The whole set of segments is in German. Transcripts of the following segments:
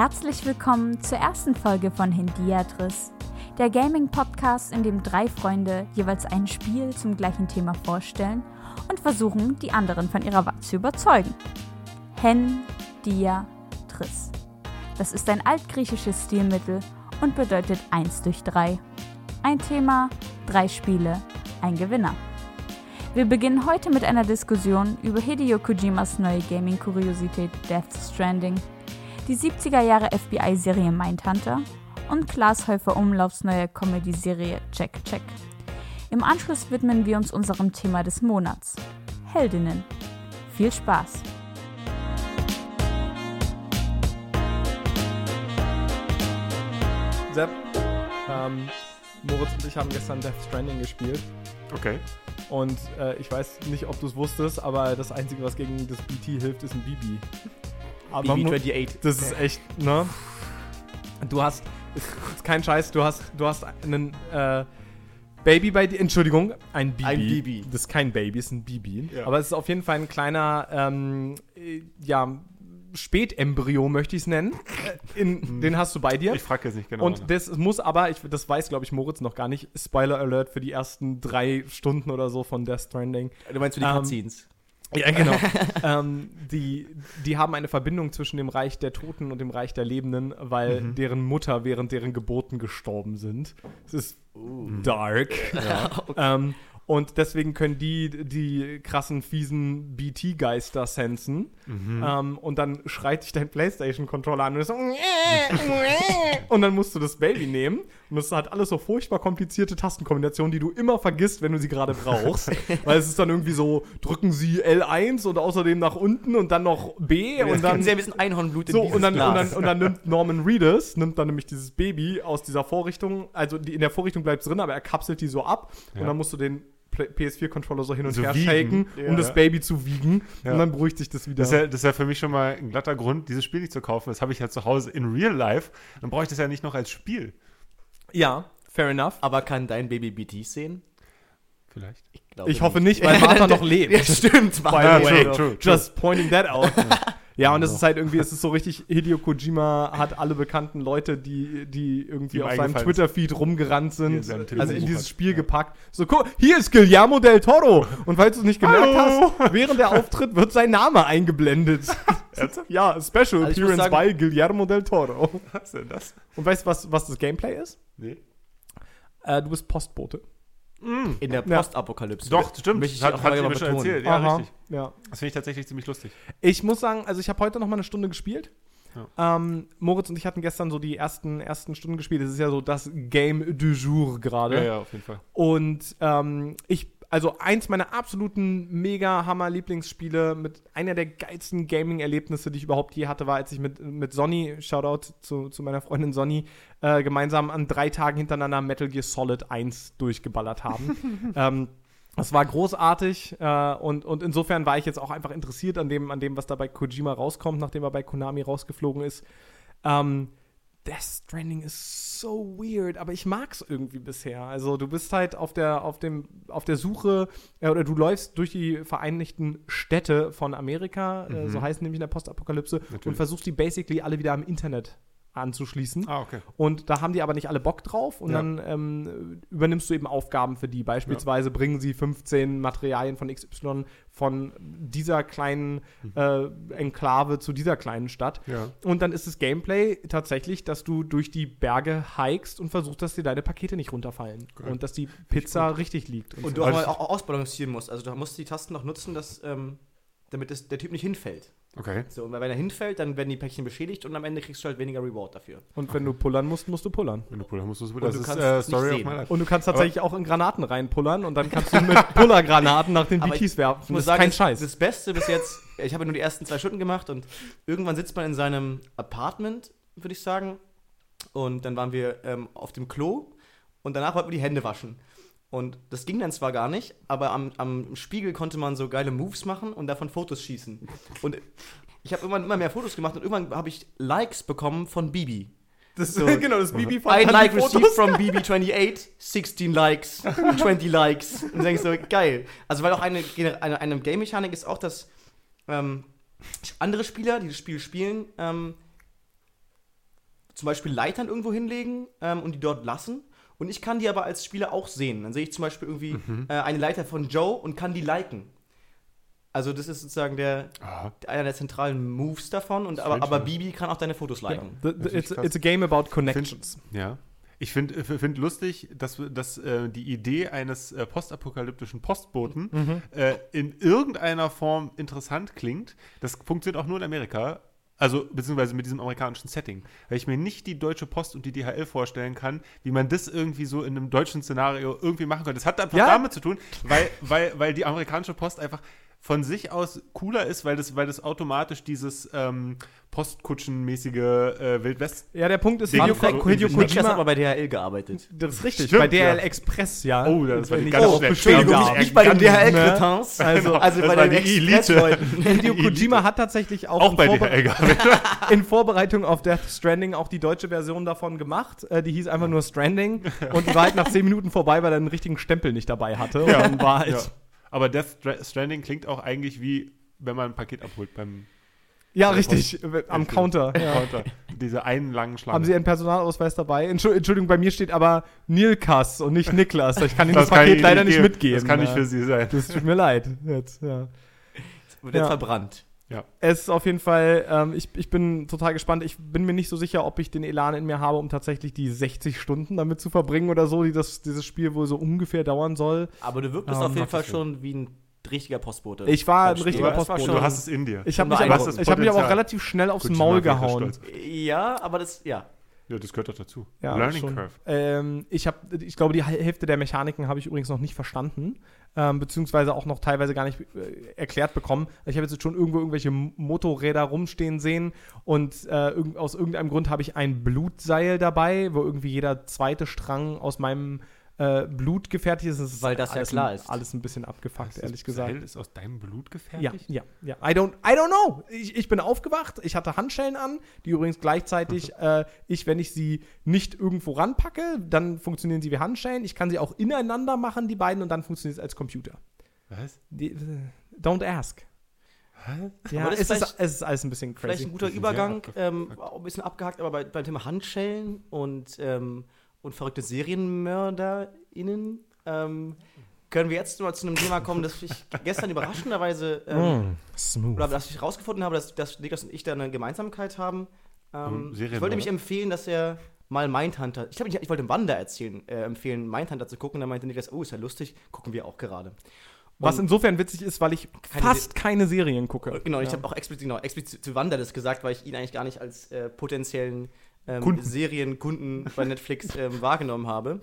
Herzlich willkommen zur ersten Folge von Hindiatris, der Gaming-Podcast, in dem drei Freunde jeweils ein Spiel zum gleichen Thema vorstellen und versuchen, die anderen von ihrer Wahl zu überzeugen. Hen. Das ist ein altgriechisches Stilmittel und bedeutet 1 durch 3. Ein Thema, drei Spiele, ein Gewinner. Wir beginnen heute mit einer Diskussion über Hideo Kojimas neue Gaming-Kuriosität Death Stranding die 70er Jahre FBI-Serie Mindhunter und Klaas Häufer Umlaufs neue Comedy-Serie Check Check. Im Anschluss widmen wir uns unserem Thema des Monats, Heldinnen. Viel Spaß! Sepp, ähm, Moritz und ich haben gestern Death Stranding gespielt. Okay. Und äh, ich weiß nicht, ob du es wusstest, aber das Einzige, was gegen das BT hilft, ist ein BB. Aber Mo- BB-28. Das ist echt, ne? Du hast, ist, ist kein Scheiß, du hast, du hast einen äh, Baby bei dir, Entschuldigung, ein Baby. Ein Baby. Das ist kein Baby, ist ein Baby. Ja. Aber es ist auf jeden Fall ein kleiner, ähm, äh, ja, Spätembryo möchte ich es nennen. Äh, In, den hast du bei dir. Ich frage jetzt nicht genau. Und das muss aber, ich, das weiß glaube ich Moritz noch gar nicht, Spoiler Alert für die ersten drei Stunden oder so von Death Stranding. Du meinst für die Ähm, Cutscenes? Ja, genau. ähm, die, die haben eine Verbindung zwischen dem Reich der Toten und dem Reich der Lebenden, weil Mhm. deren Mutter während deren Geburten gestorben sind. Es ist dark. Okay. Ähm, und deswegen können die die krassen, fiesen BT-Geister sensen. Mhm. Ähm, und dann schreit dich dein PlayStation-Controller an und so und dann musst du das Baby nehmen. Und es hat alles so furchtbar komplizierte Tastenkombinationen, die du immer vergisst, wenn du sie gerade brauchst. Weil es ist dann irgendwie so, drücken sie L1 und außerdem nach unten und dann noch B und dann. sehr ein bisschen Einhornblut in So, und dann, und, dann, und dann nimmt Norman Reedus, nimmt dann nämlich dieses Baby aus dieser Vorrichtung, also die, in der Vorrichtung bleibt es drin, aber er kapselt die so ab und Ja. dann musst du den PS4-Controller so hin und So her shaken, Ja. um das Baby zu wiegen Ja. und dann beruhigt sich das wieder. das ist, ja, das ist ja für mich schon mal ein glatter Grund, dieses Spiel nicht zu kaufen. Das habe ich ja zu Hause in Real Life. Dann brauche ich das ja nicht noch als Spiel. ja, fair enough. Aber kann dein Baby BTs sehen? Vielleicht. glaube Ich hoffe nicht, weil Martha noch lebt. Ja, stimmt. By Ja, the way, true, true, true. just pointing that out. ja, und es ist halt irgendwie, es ist so richtig, Hideo Kojima hat alle bekannten Leute, die, die irgendwie Die auf seinem Twitter-Feed rumgerannt in sind, also in dieses. Spiel gepackt. So, guck, hier ist Guillermo del Toro. Und falls du es nicht gemerkt Hallo. hast, während der Auftritt wird sein Name eingeblendet. Ja, Special Also Appearance sagen- by Guillermo del Toro. Was ist denn das? Und weißt du, was, was das Gameplay ist? Nee. Äh, du bist Postbote. In der Ja. Postapokalypse. Doch, stimmt. Möchte ich hat, auch hat mal sie mir schon erzählt. Ja, Aha. richtig. Ja. Das finde ich tatsächlich ziemlich lustig. Ich muss sagen, also ich habe heute noch mal eine Stunde gespielt. Ähm, Moritz und ich hatten gestern so die ersten, ersten Stunden gespielt. Das ist ja so das Game du jour gerade. Ja, ja, auf jeden Fall. Und ähm, ich, also eins meiner absoluten mega Hammer Lieblingsspiele mit einer der geilsten Gaming-Erlebnisse, die ich überhaupt je hatte, war, als ich mit, mit Sonny, Shoutout zu, zu meiner Freundin Sonny, äh, gemeinsam an drei Tagen hintereinander Metal Gear Solid 1 durchgeballert haben. ähm, das war großartig äh, und, und insofern war ich jetzt auch einfach interessiert an dem, an dem, was da bei Kojima rauskommt, nachdem er bei Konami rausgeflogen ist. Ähm, Death Stranding ist so weird, aber ich mag's irgendwie bisher. Also du bist halt auf der, auf dem, auf der Suche, äh, oder du läufst durch die Vereinigten Städte von Amerika, äh, so heißen nämlich in der Postapokalypse, und Natürlich. versuchst die basically alle wieder am Internet anzuschließen. Ah, okay. Und da haben die aber nicht alle Bock drauf und Ja. dann ähm, übernimmst du eben Aufgaben für die. Beispielsweise bringen sie 15 Materialien von XY von dieser kleinen äh, Enklave zu dieser kleinen Stadt. Ja. Und dann ist das Gameplay tatsächlich, dass du durch die Berge hikest und versuchst, dass dir deine Pakete nicht runterfallen. Geil. Und dass die Pizza richtig liegt. Und du auch, mal auch ausbalancieren musst. Also du musst die Tasten noch nutzen, dass, ähm, damit das, der Typ nicht hinfällt. Okay. So, und wenn er hinfällt, dann werden die Päckchen beschädigt und am Ende kriegst du halt weniger Reward dafür. Und wenn du pullern musst, musst du pullern. Wenn du pullern musst, musst du Und Das du ist kannst äh, es nicht Story of sehen. my life. Und du kannst tatsächlich auch in Granaten reinpullern und dann kannst du mit Pullergranaten nach den Aber BTs werfen. Ich muss das sagen, ist kein das, Scheiß. das Beste bis jetzt, ich habe ja nur die ersten zwei Stunden gemacht und irgendwann sitzt man in seinem Apartment, würde ich sagen. Und dann waren wir ähm, auf dem Klo und danach wollten wir die Hände waschen. Und das ging dann zwar gar nicht, aber am, am Spiegel konnte man so geile Moves machen und davon Fotos schießen. Und ich habe irgendwann immer mehr Fotos gemacht und irgendwann habe ich Likes bekommen von Bibi. Das, So. genau, das Bibi von Ein Like received from BB28, 16 Likes, 20 Likes. Und dann denkst du so, geil. Also, weil auch eine, eine, eine Game-Mechanik ist auch, dass ähm, andere Spieler, die das Spiel spielen, ähm, zum Beispiel Leitern irgendwo hinlegen ähm, und die dort lassen. Und ich kann die aber als Spieler auch sehen. Dann sehe ich zum Beispiel irgendwie äh, eine Leiter von Joe und kann die liken. Also das ist sozusagen der, Aha. einer der zentralen Moves davon. Und aber, aber ja. Bibi kann auch deine Fotos liken. The, the, Natürlich it's, it's a game about connections. Ja. Ich finde find lustig, dass, dass äh, die Idee eines äh, postapokalyptischen Postboten Mhm. äh, in irgendeiner Form interessant klingt. Das funktioniert auch nur in Amerika. Also, beziehungsweise mit diesem amerikanischen Setting. Weil ich mir nicht die Deutsche Post und die DHL vorstellen kann, wie man das irgendwie so in einem deutschen Szenario irgendwie machen könnte. Das hat einfach Ja. damit zu tun, weil, weil, weil die amerikanische Post einfach von sich aus cooler ist, weil das, weil das automatisch dieses ähm, Postkutschenmäßige äh, Wildwest Ja, der Punkt ist, Hideo, so Ko- Hideo Niklas hat Kojima, aber bei DHL gearbeitet. das ist richtig, Stimmt, bei DHL ja. Express, ja. Oh, das war die Wenn ganz ich- schlechte Entschuldigung, nicht- nicht bei den ganz, ne? DHL-Cretins. Also, Also bei den die Elite. Express-Leuten. Hideo Die Kojima hat tatsächlich auch, Auch in, bei Vorbe DHL gearbeitet. in Vorbereitung auf Death Stranding auch die deutsche Version davon gemacht. Äh, die hieß einfach nur Stranding und die war halt nach 10 Minuten vorbei, weil er einen richtigen Stempel nicht dabei hatte. Und dann war halt, Ja. Ja, Aber Death Stra- Stranding klingt auch eigentlich wie, wenn man ein Paket abholt beim richtig, äh, am Counter. Ja. Counter. Diese einen langen Schlange. Haben Sie Ihren Personalausweis dabei? Entschu- Entschuldigung, bei mir steht aber Nilkas und nicht Niklas. Ich kann Ihnen das, kann Paket leider nicht geben. mitgeben. Das kann nicht Ja. für Sie sein. Das tut mir leid. Jetzt, ja. Wird jetzt Ja. verbrannt. Es ist auf jeden Fall, ähm, ich, ich bin total gespannt. Ich bin mir nicht so sicher, ob ich den Elan in mir habe, um tatsächlich die 60 Stunden damit zu verbringen oder so, die das, dieses Spiel wohl so ungefähr dauern soll. Aber du wirkst Ähm, auf jeden Fall schon wie ein richtiger Postbote. Ich war ein richtiger Postbote. Du hast es in dir. Ich habe mich, aber- beeindruckend. ich hab mich aber auch relativ schnell aufs Maul gehauen. Ja, aber das, ja. Ja, das gehört doch dazu. Ja, Learning schon. Curve. Ähm, ich, hab, ich glaube, die Hälfte der Mechaniken habe ich übrigens noch nicht verstanden, ähm, beziehungsweise auch noch teilweise gar nicht äh, erklärt bekommen. Ich habe jetzt schon irgendwo irgendwelche Motorräder rumstehen sehen und äh, irgend, aus irgendeinem Grund habe ich ein Blutseil dabei, wo irgendwie jeder zweite Strang aus meinem äh, Blut gefertigt ist. Das ist Weil das ja alles klar ein, ist. Alles ein bisschen abgefuckt, Das ehrlich gesagt. Seil ist aus deinem Blut Ja, gefertigt? ja, ja. I don't, I don't know. Ich, ich bin aufgewacht, ich hatte Handschellen an, die übrigens gleichzeitig, äh, ich, wenn ich sie nicht irgendwo ranpacke, dann funktionieren sie wie Handschellen. Ich kann sie auch ineinander machen, die beiden, und dann funktioniert es als Computer. Was? Die, don't ask. Was? Ja, es ist vielleicht- es ist alles ein bisschen Vielleicht crazy. ein guter Übergang, ähm, auch ein bisschen abgehakt, aber bei, beim Thema Handschellen und, ähm, und verrückte SerienmörderInnen ähm, können wir jetzt mal zu einem Thema kommen, das ich gestern überraschenderweise ähm, Mm, smooth. oder dass ich rausgefunden habe, dass, dass Niklas und ich da eine Gemeinsamkeit haben. Ähm, Ähm, ich wollte mich empfehlen, dass er mal Mindhunter, ich, glaub, ich, ich wollte Wanda erzählen, äh, empfehlen, Mindhunter zu gucken. Da meinte Niklas, oh, ist ja lustig, gucken wir auch gerade. Was Und- insofern witzig ist, weil ich Keine fast keine Serien gucke. Genau, ich ja. habe auch explizit, genau, explizit zu Wanda das gesagt, weil ich ihn eigentlich gar nicht als äh, potenziellen ähm, Kunden. Serienkunden bei Netflix ähm, wahrgenommen habe.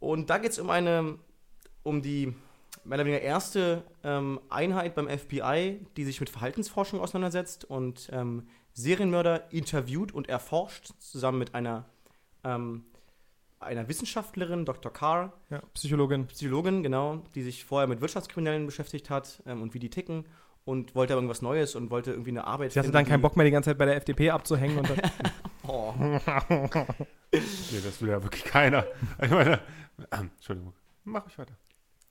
Und da geht es um eine, um die mehr oder weniger erste ähm, Einheit beim FBI, die sich mit Verhaltensforschung auseinandersetzt und ähm, Serienmörder interviewt und erforscht, zusammen mit einer, ähm, einer Wissenschaftlerin, Dr. Carr, ja, Psychologin. Psychologin, genau, die sich vorher mit Wirtschaftskriminellen beschäftigt hat ähm, und wie die ticken und wollte aber irgendwas Neues und wollte irgendwie eine Arbeit Sie hatte finden, dann keinen Bock mehr, die ganze Zeit bei der FDP abzuhängen. Und dann, Oh. Nee, das will ja wirklich keiner. Ich meine, ähm, Entschuldigung. Mach ich weiter.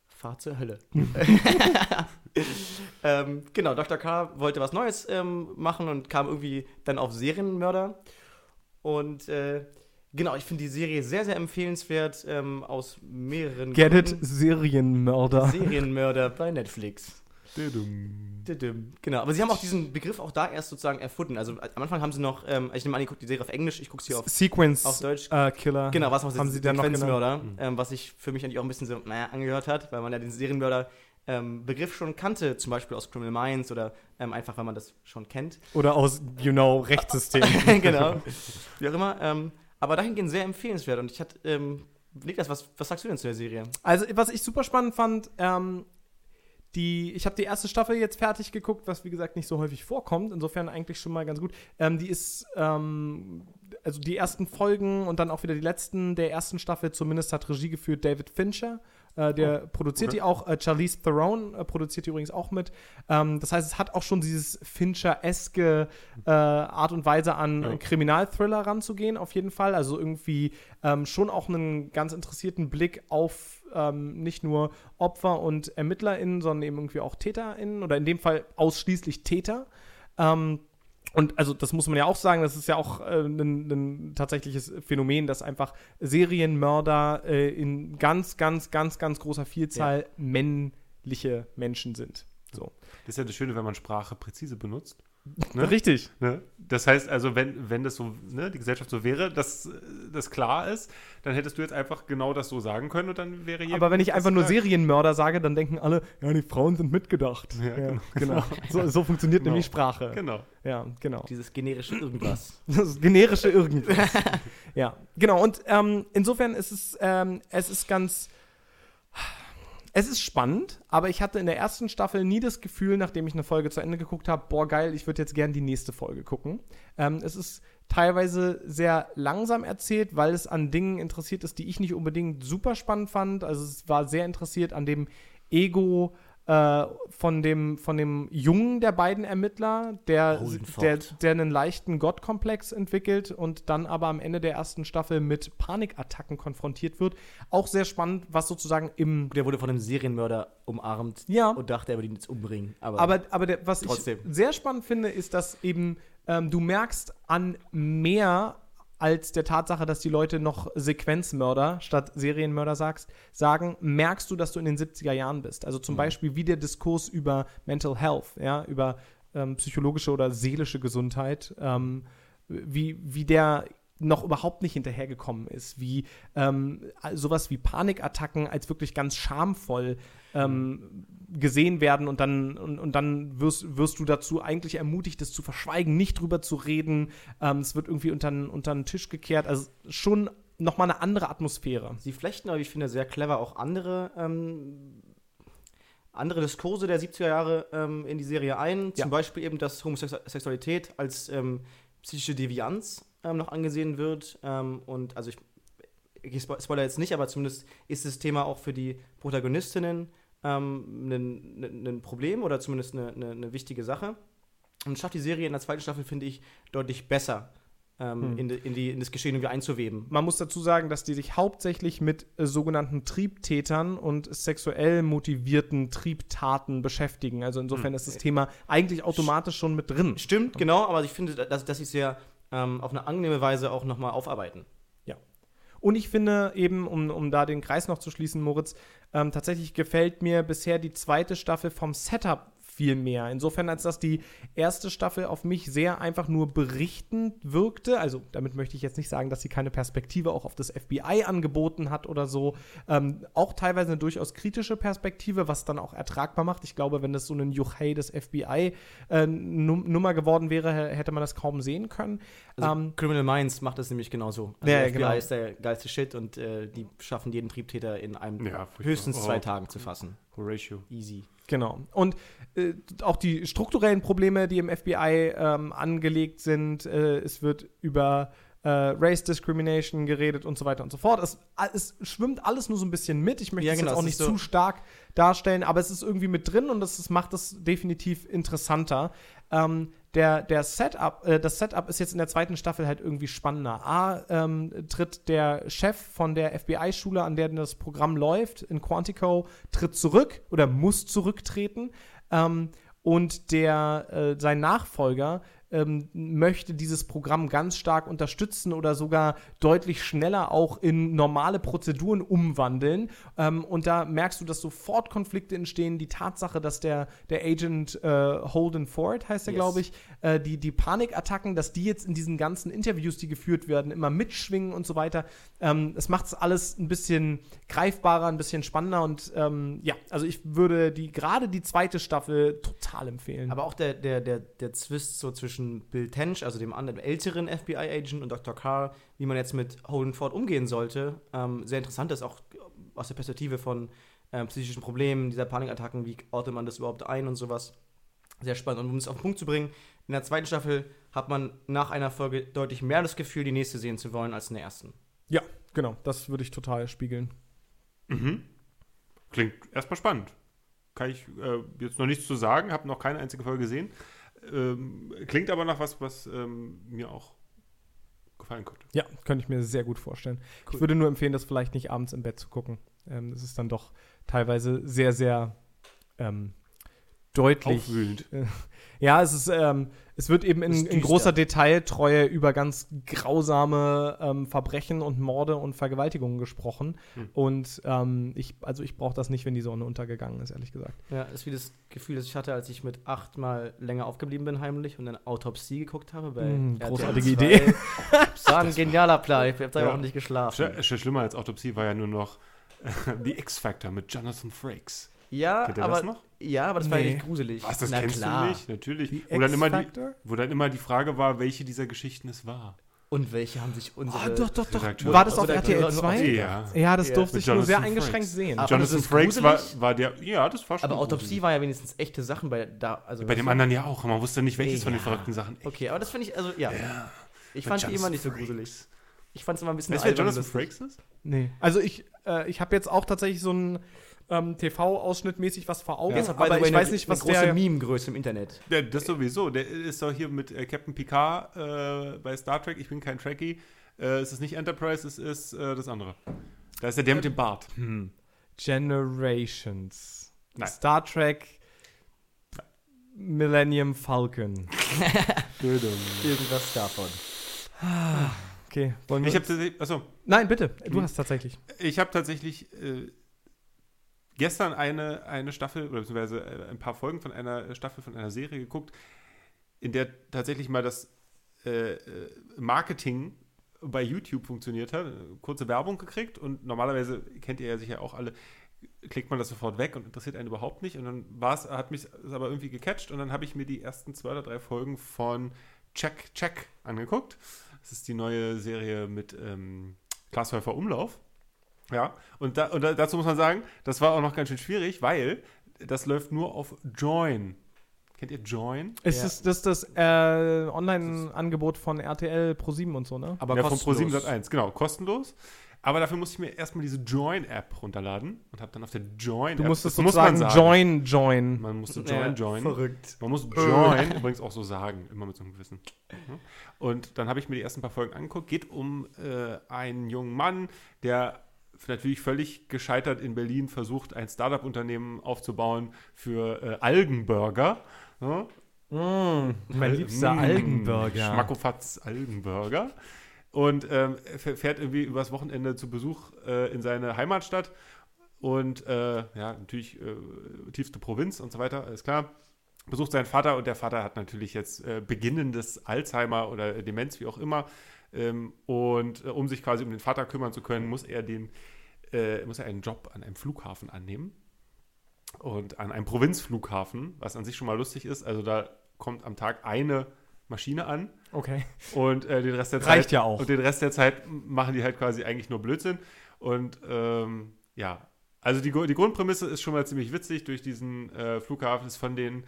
Fahr zur Hölle. ähm, genau, Dr. K. wollte was Neues ähm, machen und kam irgendwie dann auf Serienmörder. Und äh, genau, ich finde die Serie sehr, sehr empfehlenswert ähm, aus mehreren get it? Gründen. Serienmörder. Serienmörder bei Netflix. Genau, aber sie haben auch diesen Begriff auch da erst sozusagen erfunden. Also am Anfang haben sie noch, ähm, ich nehme an, ich gucke die Serie auf Englisch, ich gucke sie auf, Sequence auf Deutsch. äh, Killer. Genau, was haben sie dann noch genannt? Sequenzmörder, ähm, was sich für mich eigentlich auch ein bisschen so, naja, angehört hat, weil man ja den Serienmörder ähm, Begriff schon kannte, zum Beispiel aus Criminal Minds oder ähm, einfach, weil man das schon kennt. Oder aus, you know, Rechtssystem. genau. Wie auch immer. Ähm, aber dahingehend sehr empfehlenswert und ich hatte, ähm, Niklas, was, was sagst du denn zu der Serie? Also, was ich super spannend fand, ähm, die, ich habe die erste Staffel jetzt fertig geguckt, was wie gesagt nicht so häufig vorkommt. Insofern eigentlich schon mal ganz gut. Ähm, die ist, ähm, also die ersten Folgen und dann auch wieder die letzten der ersten Staffel zumindest hat Regie geführt David Fincher. Äh, der Oh, produziert okay. die auch. Äh, Charlize Theron äh, produziert die übrigens auch mit. Ähm, das heißt, es hat auch schon dieses Fincher-eske äh, Art und Weise an Ja. Kriminalthriller ranzugehen, auf jeden Fall. Also irgendwie ähm, schon auch einen ganz interessierten Blick auf ähm, nicht nur Opfer und ErmittlerInnen, sondern eben irgendwie auch TäterInnen oder in dem Fall ausschließlich Täter. Ähm, und also das muss man ja auch sagen, das ist ja auch äh, ein, ein tatsächliches Phänomen, dass einfach Serienmörder äh, in ganz, ganz, ganz, ganz großer Vielzahl männliche Menschen sind. So. Das ist ja das Schöne, wenn man Sprache präzise benutzt. Ne? Richtig. Ne? Das heißt also, wenn, wenn das so, ne, die Gesellschaft so wäre, dass das klar ist, dann hättest du jetzt einfach genau das so sagen können und dann wäre jedem Aber wenn ich einfach nur. Serienmörder sage, dann denken alle, ja, die Frauen sind mitgedacht. Ja, Ja, genau. genau. So, so funktioniert Genau. nämlich Sprache. Genau. Ja, genau. Dieses generische Irgendwas. Das generische irgendwas. ja, genau. Und ähm, insofern ist es, ähm, es ist ganz, es ist spannend, aber ich hatte in der ersten Staffel nie das Gefühl, nachdem ich eine Folge zu Ende geguckt habe, boah, geil, ich würde jetzt gern die nächste Folge gucken. Ähm, es ist teilweise sehr langsam erzählt, weil es an Dingen interessiert ist, die ich nicht unbedingt super spannend fand. Also es war sehr interessiert an dem Ego äh, von, dem, von dem Jungen der beiden Ermittler, der, der, der einen leichten Gottkomplex entwickelt und dann aber am Ende der ersten Staffel mit Panikattacken konfrontiert wird. Auch sehr spannend, was sozusagen im Der wurde von einem Serienmörder umarmt Ja. und dachte, er würde ihn jetzt umbringen. Aber, Aber, aber der, was Trotzdem. ich sehr spannend finde, ist, dass eben ähm, du merkst an mehr als der Tatsache, dass die Leute noch Sequenzmörder statt Serienmörder sagst, sagen, merkst du, dass du in den 70er Jahren bist. Also zum Beispiel wie der Diskurs über Mental Health, ja, über ähm, psychologische oder seelische Gesundheit, ähm, wie, wie der noch überhaupt nicht hinterhergekommen ist, wie ähm, sowas wie Panikattacken als wirklich ganz schamvoll ähm, gesehen werden und dann, und, und dann wirst, wirst du dazu eigentlich ermutigt, das zu verschweigen, nicht drüber zu reden. Ähm, es wird irgendwie unter, den- unter den Tisch gekehrt. Also schon nochmal eine andere Atmosphäre. sie flechten aber, ich finde, sehr clever auch andere, ähm, andere Diskurse der 70er Jahre ähm, in die Serie ein. Zum Ja. Beispiel eben, dass Homosexualität als ähm, psychische Devianz ähm, noch angesehen wird. Ähm, und also ich, ich spo- spoiler jetzt nicht, aber zumindest ist das Thema auch für die Protagonistinnen ähm, ein, ein, Problem oder zumindest eine, eine, eine wichtige Sache. Und schafft die Serie in der zweiten Staffel, finde ich, deutlich besser ähm, Hm. in, in, die, in das Geschehen irgendwie einzuweben. Man muss dazu sagen, dass die sich hauptsächlich mit äh, sogenannten Triebtätern und sexuell motivierten Triebtaten beschäftigen. Also insofern ist das Thema eigentlich automatisch schon mit drin. Stimmt, genau, aber ich finde, dass, dass sie es ja ähm, auf eine angenehme Weise auch nochmal aufarbeiten. Und ich finde eben, um, um da den Kreis noch zu schließen, Moritz, ähm, tatsächlich gefällt mir bisher die zweite Staffel vom Setup viel mehr. Insofern, als dass die erste Staffel auf mich sehr einfach nur berichtend wirkte. Also damit möchte ich jetzt nicht sagen, dass sie keine Perspektive auch auf das FBI angeboten hat oder so. Ähm, auch teilweise eine durchaus kritische Perspektive, was dann auch ertragbar macht. Ich glaube, wenn das so ein Juchei des FBI äh, Num Nummer geworden wäre, hätte man das kaum sehen können. Also Ähm, Criminal Minds macht das nämlich genauso. Also Ja, FBI genau. ist der geilste Shit und äh, die schaffen jeden Triebtäter in einem Ja, höchstens zwei Oh. Tagen zu fassen. Horatio. Easy. Genau. Und äh, auch die strukturellen Probleme, die im FBI ähm, angelegt sind, äh, es wird über äh, Race Discrimination geredet und so weiter und so fort. Es, es schwimmt alles nur so ein bisschen mit. Ich möchte Ja, es genau, jetzt auch nicht so- zu stark darstellen, aber es ist irgendwie mit drin und das ist, macht es definitiv interessanter. Ähm, der, der Setup, äh, das Setup ist jetzt in der zweiten Staffel halt irgendwie spannender. A, ähm, tritt der Chef von der FBI-Schule, an der das Programm läuft, in Quantico, tritt zurück oder muss zurücktreten. Ähm, und der, äh, sein Nachfolger ähm, möchte dieses Programm ganz stark unterstützen oder sogar deutlich schneller auch in normale Prozeduren umwandeln. Ähm, und da merkst du, dass sofort Konflikte entstehen. Die Tatsache, dass der, der Agent äh, Holden Ford, heißt er, Yes. glaube ich, äh, die, die Panikattacken, dass die jetzt in diesen ganzen Interviews, die geführt werden, immer mitschwingen und so weiter. Ähm, macht es alles ein bisschen greifbarer, ein bisschen spannender und ähm, ja, also ich würde die gerade die zweite Staffel total empfehlen. Aber auch der, der, der, der Zwist so zwischen Bill Tench, also dem anderen älteren FBI-Agent, und Dr. Carr, wie man jetzt mit Holden Ford umgehen sollte, ähm, sehr interessant ist, auch aus der Perspektive von ähm, psychischen Problemen, dieser Panikattacken, wie ordnet man das überhaupt ein und sowas. Sehr spannend. Und um es auf den Punkt zu bringen, in der zweiten Staffel hat man nach einer Folge deutlich mehr das Gefühl, die nächste sehen zu wollen, als in der ersten. ja, genau, das würde ich total spiegeln. Mhm. klingt erstmal spannend. Kann ich äh, jetzt noch nichts zu sagen, habe noch keine einzige Folge gesehen. Ähm, klingt aber nach was, was ähm, mir auch gefallen könnte. Ja, könnte ich mir sehr gut vorstellen. Ich würde nur empfehlen, das vielleicht nicht abends im Bett zu gucken. Ähm, das ist dann doch teilweise sehr, sehr ähm, deutlich. Aufwühlend. Ja, es ist, ähm, es wird eben in, in großer Detailtreue über ganz grausame ähm, Verbrechen und Morde und Vergewaltigungen gesprochen. Hm. Und ähm, ich, also ich brauche das nicht, wenn die Sonne untergegangen ist, ehrlich gesagt. Ja, ist wie das Gefühl, das ich hatte, als ich mit acht Mal länger aufgeblieben bin heimlich und dann Autopsie geguckt habe bei Mm, RTL großartige 2. Idee. Das war ein genialer Plan. Ich habe da Ja. auch nicht geschlafen. Sch sch schlimmer als Autopsie war ja nur noch The X-Factor mit Jonathan Frakes. Ja, Kennt ihr aber, das noch? Ja, aber das war ja nicht gruselig. Was, das Na kennst klar. du nicht? Natürlich. Die Wo dann, immer die, X-Factor? wo dann immer die Frage war, welche dieser Geschichten es war. Und welche haben sich unsere... Ah, doch, doch, doch. Redakteur. War das auf RTL oder- 2? Ja. Ja, das Ja. durfte ich nur sehr Jonathan eingeschränkt Frakes. sehen. Aber Jonathan Frakes war, war der. Ja, das war schon. Aber gruselig. Autopsie war ja wenigstens echte Sachen bei da. Also Bei dem anderen ja auch. Man wusste nicht, welches von den Ja. verrückten Sachen. Okay, aber das finde ich, also ja. Ich fand die immer nicht so Frakes. gruselig. Ich fand es immer ein bisschen Weißt du, wer Jonathan. Frakes ist? Nee. Also ich, äh, ich habe jetzt auch tatsächlich so einen ähm, TV-Ausschnitt mäßig was vor Augen, by aber way, ich weiß nicht, was eine große der... Meme-Größe im Internet. Der, das sowieso. Der ist doch hier mit äh, Captain Picard äh, bei Star Trek. Ich bin kein Trekkie. Äh, es ist nicht Enterprise, es ist äh, das andere. Da ist der, der mit dem Bart. Hm. Generations. Nein. Star Trek Millennium Falcon. Irgendwas davon. Okay, wollen wir Ich habe tatsächlich. Achso. Nein, bitte. Du Hm. hast tatsächlich. Ich habe tatsächlich äh, gestern eine, eine Staffel, oder beziehungsweise äh, ein paar Folgen von einer Staffel von einer Serie geguckt, in der tatsächlich mal das äh, äh, Marketing bei YouTube funktioniert hat. Kurze Werbung gekriegt und normalerweise kennt ihr ja sicher auch alle, klickt man das sofort weg und interessiert einen überhaupt nicht. Und dann war's, hat mich es aber irgendwie gecatcht und dann habe ich mir die ersten zwei oder drei Folgen von Check Check angeguckt. Das ist die neue Serie mit ähm, Klaas Häufer Umlauf. Ja, und, da, und da, dazu muss man sagen, das war auch noch ganz schön schwierig, weil das läuft nur auf Join. Kennt ihr Join? Ist Ja. das das, das äh, Online-Angebot von RTL Pro 7 und so, ne? Aber ja, von kostenlos. Pro7 Sat1, genau, kostenlos. Aber dafür musste ich mir erstmal diese Join-App runterladen und habe dann auf der Join-App. Du musstest das muss man sozusagen sagen. join, join. Man musste Ja, Join, Join. Verrückt. Man muss Join übrigens auch so sagen, immer mit so einem Gewissen. Ja. Und dann habe ich mir die ersten paar Folgen angeguckt. Geht um äh, einen jungen Mann, der natürlich völlig gescheitert in Berlin versucht, ein Startup-Unternehmen aufzubauen für äh, Algenburger. Ja. mein Äh, liebster mm, Algenburger. Schmackofatz Algenburger. Und ähm, fährt irgendwie übers Wochenende zu Besuch äh, in seine Heimatstadt. Und äh, ja, natürlich äh, tiefste Provinz und so weiter, alles klar. Besucht seinen Vater und der Vater hat natürlich jetzt äh, beginnendes Alzheimer oder Demenz, wie auch immer. Ähm, und äh, um sich quasi um den Vater kümmern zu können, muss er den, äh, muss er einen Job an einem Flughafen annehmen. Und an einem Provinzflughafen, was an sich schon mal lustig ist. Also da kommt am Tag eine Maschine an Okay. und äh, den Rest der Reicht Zeit ja auch. Und den Rest der Zeit machen die halt quasi eigentlich nur Blödsinn. Und ähm, ja, also die, die Grundprämisse ist schon mal ziemlich witzig. Durch diesen äh, Flughafen ist von den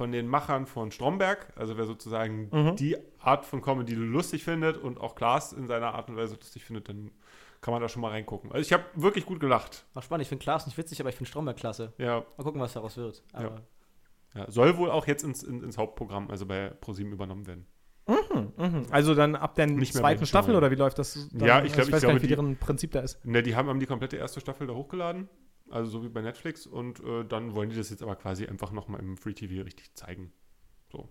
von den Machern von Stromberg, also wer sozusagen Mhm. die Art von Comedy lustig findet und auch Klaas in seiner Art und Weise lustig findet, dann kann man da schon mal reingucken. Also ich habe wirklich gut gelacht. War spannend. Ich finde Klaas nicht witzig, aber ich finde Stromberg klasse. Ja, Mal gucken, was daraus wird. Aber ja, soll wohl auch jetzt ins, in, ins Hauptprogramm, also bei ProSieben übernommen werden. Mhm. Also dann ab der Nicht zweiten Staffel oder wie läuft das? Dann? Ja, ich glaub, ich ich weiß gar glaube, nicht, wie deren Prinzip da ist. Ne, die haben, haben die komplette erste Staffel da hochgeladen, also so wie bei Netflix, und äh, dann wollen die das jetzt aber quasi einfach nochmal im Free TV richtig zeigen. So.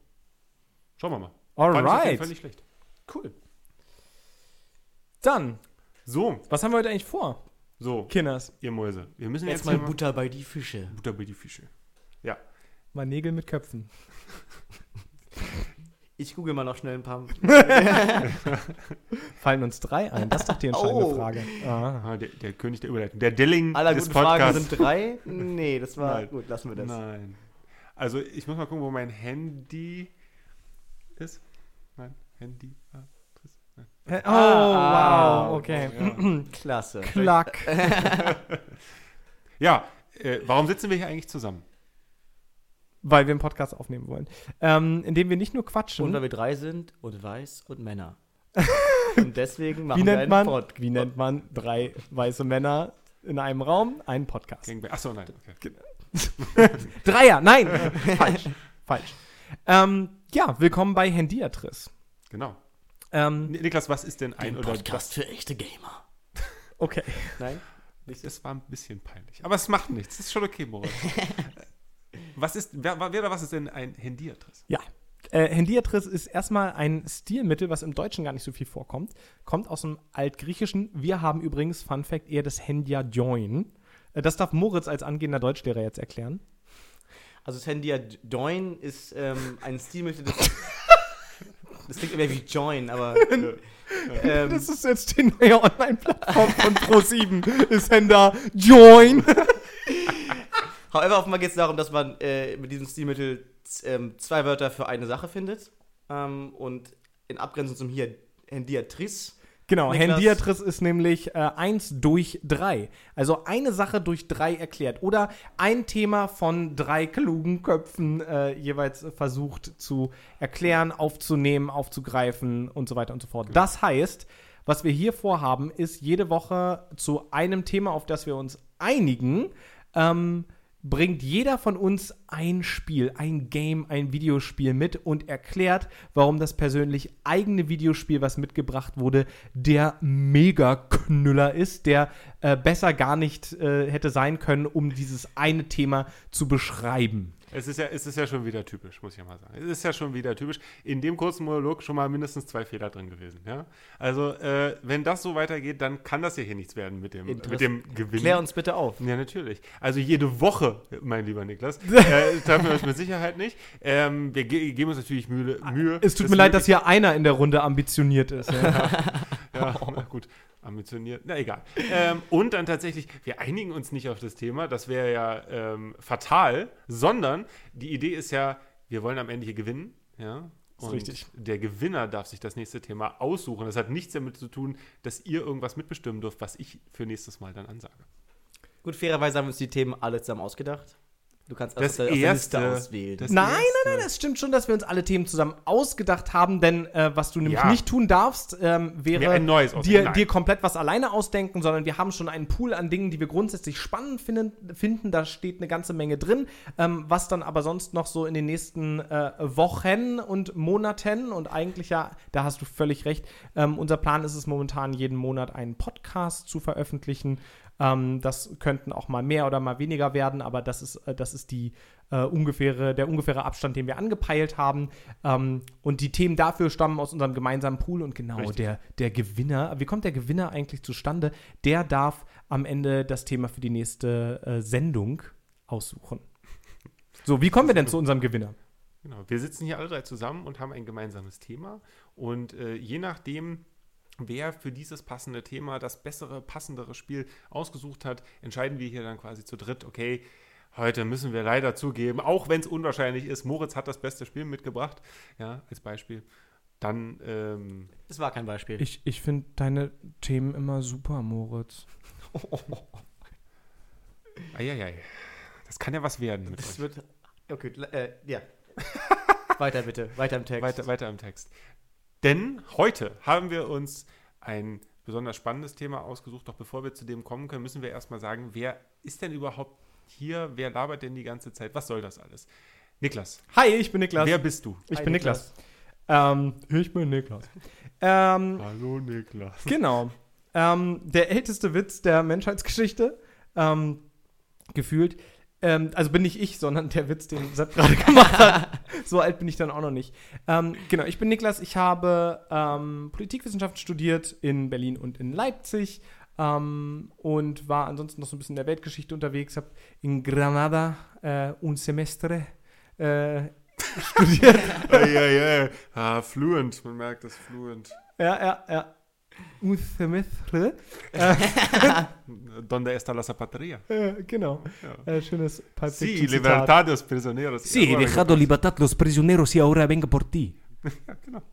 Schauen wir mal. Fand ich auf jeden Alright. Fall nicht schlecht. Cool. Dann, So, was haben wir heute eigentlich vor, so, Kinders? ihr Mäuse. Wir müssen jetzt jetzt, mal hier Butter bei die Fische. Butter bei die Fische. Ja. Mal Nägel mit Köpfen. Ich google mal noch schnell ein paar. Fallen uns drei ein? Das ist doch die entscheidende Oh. Frage. Ah. Ah, der, der König der Überleitung. Der Delling Aller des guten Fragen Podcasts. sind drei. Nee, das war Nein. gut. Lassen wir das. Nein. Also, ich muss mal gucken, wo mein Handy ist. Nein, Handy. Ah, das- nein. Hä? Oh, Ah, wow, okay. Ja. Klasse. Klack. Ja, äh, warum sitzen wir hier eigentlich zusammen? Weil wir einen Podcast aufnehmen wollen. Ähm, indem wir nicht nur quatschen. Und weil wir drei sind und weiß und Männer. und deswegen machen wie wir nennt einen man, Pod. wie nennt man drei weiße Männer in einem Raum einen Podcast. Achso, nein. Okay. Dreier, nein, falsch, falsch. Ähm, ja, willkommen bei Handiatris. Genau. Ähm, Niklas, was ist denn ein oder das? für echte Gamer. okay. Nein? Das war ein bisschen peinlich. Aber es macht nichts. Das ist schon okay, Moritz. Was ist, wer, wer oder was ist denn ein Hendiatris? Ja. Äh, Hendiatris ist erstmal ein Stilmittel, was im Deutschen gar nicht so viel vorkommt. Kommt aus dem Altgriechischen. Wir haben übrigens, Fun Fact, eher das Hendia Join. Äh, das darf Moritz als angehender Deutschlehrer jetzt erklären. Also das Handy Join ist ähm, ein Stilmittel, das, das klingt immer wie Join, aber ähm, Das ist jetzt die neue Online-Plattform von Pro7. ist Henda Join. however, offenbar geht es darum, dass man äh, mit diesem Stilmittel ähm, zwei Wörter für eine Sache findet ähm, und in Abgrenzung zum hier Hendiatris Genau, Niklas. Hendiatris ist nämlich äh, eins durch drei. Also eine Sache durch drei erklärt. Oder ein Thema von drei klugen Köpfen äh, jeweils versucht zu erklären, aufzunehmen, aufzugreifen und so weiter und so fort. Das heißt, was wir hier vorhaben, ist jede Woche zu einem Thema, auf das wir uns einigen, ähm, bringt jeder von uns ein Spiel, ein Game, ein Videospiel mit und erklärt, warum das persönlich eigene Videospiel, was mitgebracht wurde, der Mega-Knüller ist, der äh, besser gar nicht äh, hätte sein können, um dieses eine Thema zu beschreiben. Es ist, ja, es ist ja schon wieder typisch, muss ich ja mal sagen. Es ist ja schon wieder typisch. In dem kurzen Monolog schon mal mindestens zwei Fehler drin gewesen. Ja? Also, äh, wenn das so weitergeht, dann kann das ja hier nichts werden mit dem, Interess- mit dem Gewinn. Klär uns bitte auf. Ja, natürlich. Also jede Woche, mein lieber Niklas, äh, treffen wir uns mit Sicherheit nicht. Ähm, wir ge geben uns natürlich Mühe. Mühe Es tut mir leid, dass hier einer in der Runde ambitioniert ist. Ja. Ja, na gut. Ambitioniert. Na egal. Ähm, und dann tatsächlich, wir einigen uns nicht auf das Thema, das wäre ja ähm, fatal, sondern die Idee ist ja, wir wollen am Ende hier gewinnen. Ja. Und richtig. der Gewinner darf sich das nächste Thema aussuchen. Das hat nichts damit zu tun, dass ihr irgendwas mitbestimmen dürft, was ich für nächstes Mal dann ansage. Gut, fairerweise haben wir uns die Themen alle zusammen ausgedacht. Du kannst aus Das der, aus der Liste erste- auswählen. das- Nein, erste- nein, nein, es stimmt schon, dass wir uns alle Themen zusammen ausgedacht haben, denn äh, was du nämlich Ja. nicht tun darfst, ähm, wäre dir, Nein. dir komplett was alleine ausdenken, sondern wir haben schon einen Pool an Dingen, die wir grundsätzlich spannend finden. finden. Da steht eine ganze Menge drin, ähm, was dann aber sonst noch so in den nächsten äh, Wochen und Monaten und eigentlich ja, da hast du völlig recht, ähm, unser Plan ist es momentan, jeden Monat einen Podcast zu veröffentlichen. Ähm, das könnten auch mal mehr oder mal weniger werden, aber das ist, äh, das ist die äh, ungefähre, der ungefähre Abstand, den wir angepeilt haben. Ähm, und die Themen dafür stammen aus unserem gemeinsamen Pool und genau Richtig. der, der Gewinner. Wie kommt der Gewinner eigentlich zustande? Der darf am Ende das Thema für die nächste äh, Sendung aussuchen. So, wie kommen wir denn zu unserem Gewinner? Genau, wir sitzen hier alle drei zusammen und haben ein gemeinsames Thema. Und äh, je nachdem, wer für dieses passende Thema das bessere, passendere Spiel ausgesucht hat, entscheiden wir hier dann quasi zu dritt, okay, heute müssen wir leider zugeben, auch wenn es unwahrscheinlich ist, Moritz hat das beste Spiel mitgebracht, ja, als Beispiel. Dann, ähm, Das war kein Beispiel. Ich, ich finde deine Themen immer super, Moritz. eieiei, das kann ja was werden mit Das euch. wird. Okay, äh, ja. weiter bitte, weiter im Text. Weiter, weiter im Text. Denn heute haben wir uns ein besonders spannendes Thema ausgesucht. Doch bevor wir zu dem kommen können, müssen wir erstmal sagen, wer ist denn überhaupt hier? Wer labert denn die ganze Zeit? Was soll das alles? Niklas, Hi, ich bin Niklas. wer bist du? ich Hi, bin Niklas. Ähm, ich bin Niklas. ähm, Hallo Niklas. Genau. Ähm, der älteste Witz der Menschheitsgeschichte. Ähm, gefühlt. Ähm, also bin nicht ich, sondern der Witz, den Sepp gerade gemacht hat. so alt bin ich dann auch noch nicht. Ähm, genau, ich bin Niklas. Ich habe ähm, Politikwissenschaften studiert in Berlin und in Leipzig. Ähm, und war ansonsten noch so ein bisschen in der Weltgeschichte unterwegs. Habe in Granada äh, un semestre äh, studiert. Eieiei. Ah, fluent, man merkt das fluent. ja, ja, ja. Un semestre. Donde está la zapateria? Äh, genau. Ja. Äh, schönes Pulp Sí, libertad de los prisioneros. Sí, he dejado libertad los prisioneros y ahora venga por ti.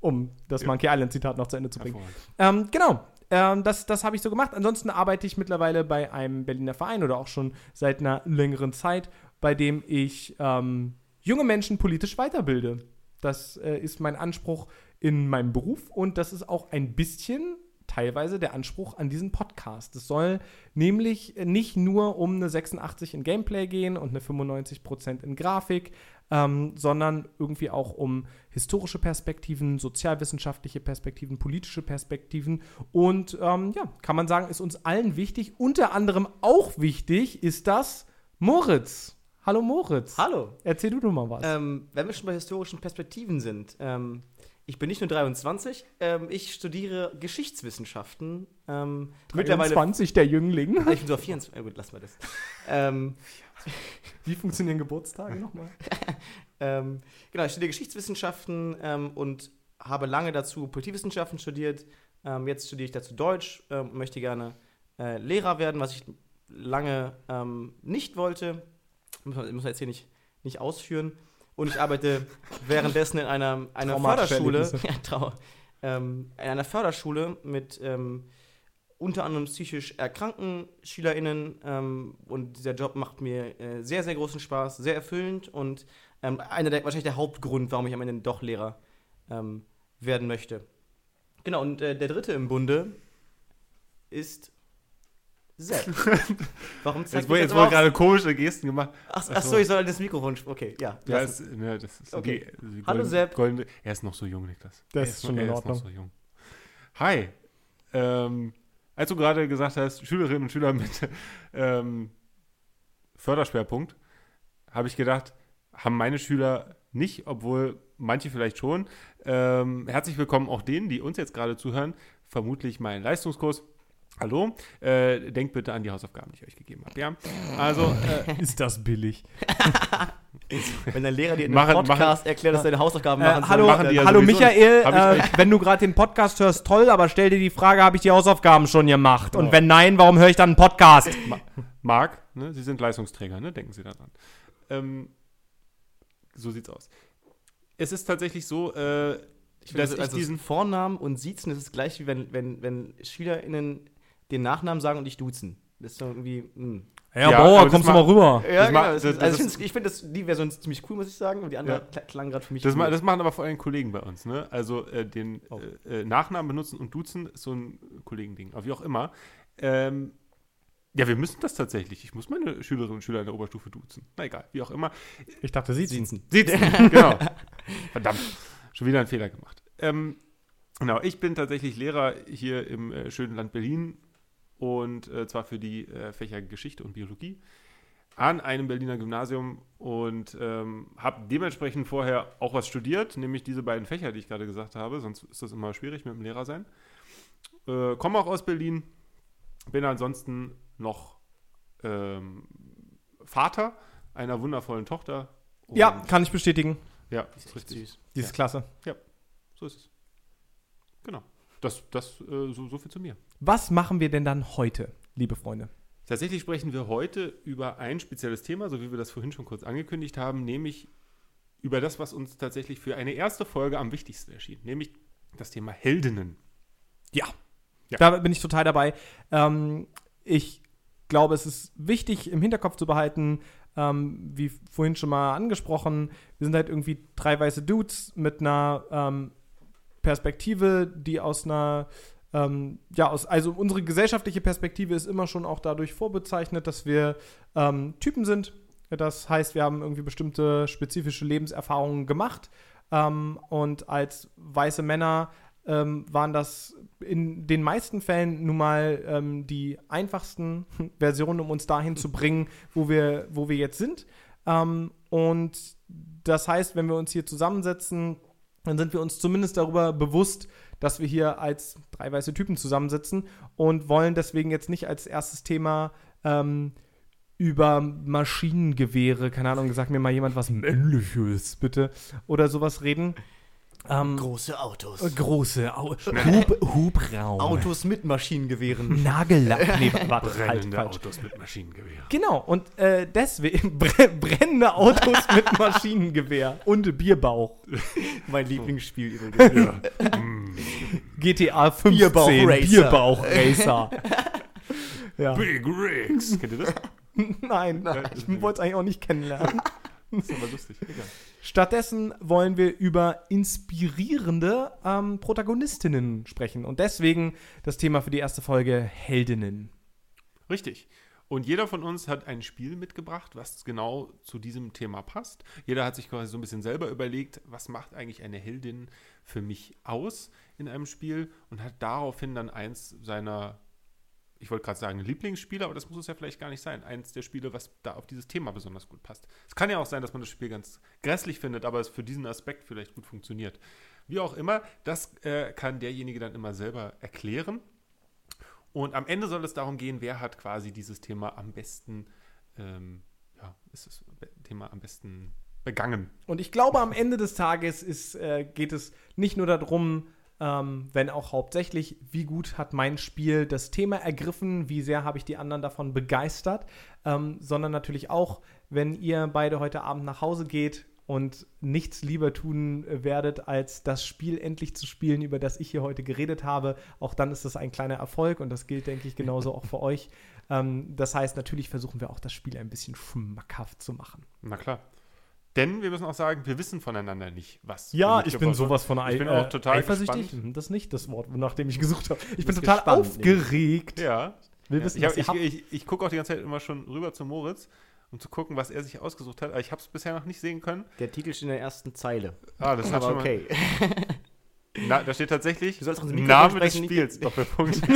um das Ja. Monkey Island-Zitat noch zu Ende zu bringen. Ähm, genau. Ähm, das das habe ich so gemacht. Ansonsten arbeite ich mittlerweile bei einem Berliner Verein oder auch schon seit einer längeren Zeit, bei dem ich ähm, junge Menschen politisch weiterbilde. Das äh, ist mein Anspruch in meinem Beruf und das ist auch ein bisschen teilweise der Anspruch an diesen Podcast. Es soll nämlich nicht nur um eine 86 in Gameplay gehen und eine 95% in Grafik, ähm, sondern irgendwie auch um historische Perspektiven, sozialwissenschaftliche Perspektiven, politische Perspektiven. Und ähm, ja, kann man sagen, ist uns allen wichtig. Unter anderem auch wichtig ist das Moritz. Hallo Moritz. Hallo. Erzähl du doch mal was. Ähm, wenn wir schon bei historischen Perspektiven sind, ähm, ich bin nicht nur 23, ähm, ich studiere Geschichtswissenschaften. Ähm, mittlerweile. 20 der Jüngling. Ich bin so 24. Ja, gut, lassen wir das. ähm, Wie funktionieren Geburtstage nochmal? ähm, genau, ich studiere Geschichtswissenschaften ähm, und habe lange dazu Politikwissenschaften studiert. Ähm, jetzt studiere ich dazu Deutsch ähm, und möchte gerne äh, Lehrer werden, was ich lange ähm, nicht wollte. Muss man, muss man jetzt hier nicht, nicht ausführen. Und ich arbeite währenddessen in einer, einer Förderschule. Ja, trau, ähm, in einer Förderschule mit ähm, unter anderem psychisch erkrankten SchülerInnen. Ähm, und dieser Job macht mir äh, sehr, sehr großen Spaß, sehr erfüllend und ähm, einer der, wahrscheinlich der Hauptgrund, warum ich am Ende doch Lehrer ähm, werden möchte. Genau, und äh, der dritte im Bunde ist Sepp. Warum Jetzt, zeigt wurde- jetzt wurden gerade komische Gesten gemacht. Ach, Ach ach so. ich soll das Mikrofon. Okay, ja. Ja, es, ne, das ist Okay. die, die Hallo, golden- Sepp. Goldene, er ist noch so jung, Niklas. Das Er ist schon noch- in Ordnung. Ist noch so jung. Hi. Ähm, als du gerade gesagt hast, Schülerinnen und Schüler mit ähm, Förderschwerpunkt, habe ich gedacht, haben meine Schüler nicht, obwohl manche vielleicht schon. Ähm, herzlich willkommen auch denen, die uns jetzt gerade zuhören. Vermutlich mein Leistungskurs. Hallo, äh, denkt bitte an die Hausaufgaben, die ich euch gegeben habe. Ja, also äh, Ist das billig? Wenn dein Lehrer dir in Machen- Podcast erklärt, dass du deine Hausaufgaben machen Äh, hallo, machen die ja hallo Michael, äh, wenn du gerade den Podcast hörst, toll, aber stell dir die Frage, habe ich die Hausaufgaben schon gemacht? Und Ja. wenn nein, warum höre ich dann einen Podcast? Marc, ne, Sie sind Leistungsträger, ne? denken Sie daran. Ähm, so sieht's aus. Es ist tatsächlich so, äh, Ich finde, dass also, ich diesen. Vornamen und Siezen, das ist gleich wie wenn, wenn, wenn SchülerInnen den Nachnamen sagen und dich duzen. Das ist so irgendwie. Mh. Ja, Ja, Bauer, kommst du ma- mal rüber. Ja, Das ma- genau. Das das- also ich finde find das, die Version ist ziemlich cool, muss ich sagen. Und die andere Ja. kla- klang gerade für mich. Das, ma cool. das machen aber vor allem Kollegen bei uns, ne? Also äh, den Oh. äh, äh, Nachnamen benutzen und duzen ist so ein Kollegending. Aber wie auch immer. Ähm, ja, wir müssen das tatsächlich. Ich muss meine Schülerinnen und Schüler in der Oberstufe duzen. Na egal, wie auch immer. Ich dachte, sie Siezen. Sitzen, genau. Verdammt, schon wieder einen Fehler gemacht. Ähm, genau, ich bin tatsächlich Lehrer hier im äh, schönen Land Berlin und äh, zwar für die äh, Fächer Geschichte und Biologie an einem Berliner Gymnasium und ähm, habe dementsprechend vorher auch was studiert, nämlich diese beiden Fächer, die ich gerade gesagt habe, sonst ist das immer schwierig mit dem Lehrer sein. Äh, komme auch aus Berlin, bin ansonsten noch ähm, Vater einer wundervollen Tochter. Ja, kann ich bestätigen. ja, Das ist richtig. süß. Die ist klasse. So ist es. Genau. Das, das äh, so, so viel zu mir. Was machen wir denn dann heute, liebe Freunde? Tatsächlich sprechen wir heute über ein spezielles Thema, so wie wir das vorhin schon kurz angekündigt haben, nämlich über das, was uns tatsächlich für eine erste Folge am wichtigsten erschien, nämlich das Thema Heldinnen. Ja. Ja. Da bin ich total dabei. Ähm, ich glaube, es ist wichtig im Hinterkopf zu behalten, ähm, wie vorhin schon mal angesprochen, wir sind halt irgendwie drei weiße Dudes mit einer ähm, Perspektive, die aus einer, ähm, ja, aus, also unsere gesellschaftliche Perspektive ist immer schon auch dadurch vorbezeichnet, dass wir ähm, Typen sind. Das heißt, wir haben irgendwie bestimmte spezifische Lebenserfahrungen gemacht. Ähm, und als weiße Männer ähm, waren das in den meisten Fällen nun mal ähm, die einfachsten Versionen, um uns dahin zu bringen, wo wir, wo wir jetzt sind. Ähm, und das heißt, wenn wir uns hier zusammensetzen, dann sind wir uns zumindest darüber bewusst, dass wir hier als drei weiße Typen zusammensitzen und wollen deswegen jetzt nicht als erstes Thema ähm, über Maschinengewehre, keine Ahnung, sag mir mal jemand was Männliches, bitte, oder sowas reden. Ähm, Große Autos. äh, große Au Hub, Hubraum. Autos mit Maschinengewehren. Nagellack. Nee, warte, halt, Brennende falsch. Autos mit Maschinengewehr. Genau, und äh, deswegen br brennende Autos mit Maschinengewehr und Bierbauch. mein Lieblingsspiel übrigens. GTA 15, Bierbauch-Racer. Bierbauch-Racer. ja. Big Rigs. Kennt ihr das? Nein, ich wollte es eigentlich auch nicht kennenlernen. Das ist aber lustig. Egal. Stattdessen wollen wir über inspirierende ähm, Protagonistinnen sprechen. Und deswegen das Thema für die erste Folge Heldinnen. Richtig. Und jeder von uns hat ein Spiel mitgebracht, was genau zu diesem Thema passt. Jeder hat sich quasi so ein bisschen selber überlegt, was macht eigentlich eine Heldin für mich aus in einem Spiel und hat daraufhin dann eins seiner, ich wollte gerade sagen Lieblingsspiele, aber das muss es ja vielleicht gar nicht sein. Eins der Spiele, was da auf dieses Thema besonders gut passt. Es kann ja auch sein, dass man das Spiel ganz grässlich findet, aber es für diesen Aspekt vielleicht gut funktioniert. Wie auch immer, das äh, kann derjenige dann immer selber erklären. Und am Ende soll es darum gehen, wer hat quasi dieses Thema am besten, ähm, ja, ist das Thema am besten begangen. Und ich glaube, am Ende des Tages ist, äh, geht es nicht nur darum, ähm, wenn auch hauptsächlich, wie gut hat mein Spiel das Thema ergriffen, wie sehr habe ich die anderen davon begeistert, ähm, sondern natürlich auch, wenn ihr beide heute Abend nach Hause geht und nichts lieber tun äh, werdet, als das Spiel endlich zu spielen, über das ich hier heute geredet habe. Auch dann ist das ein kleiner Erfolg und das gilt, denke ich, genauso auch für euch. Ähm, das heißt, natürlich versuchen wir auch das Spiel ein bisschen schmackhaft zu machen. Na klar. Denn wir müssen auch sagen, wir wissen voneinander nicht, was. Ja, wir ich bin sowas von haben. Ich bin ei- auch äh, total eifersüchtig. gespannt. Mhm, Das ist nicht das Wort, nach dem ich gesucht habe. Ich bin total gespannt, aufgeregt. Ja. Will wissen, ich ich, ich, ich gucke auch die ganze Zeit immer schon rüber zu Moritz, um zu gucken, was er sich ausgesucht hat. Aber ich habe es bisher noch nicht sehen können. Der Titel steht in der ersten Zeile. Ah, das hat Aber schon okay. mal. Na, da steht tatsächlich Name des Spiels, Doppelpunkt.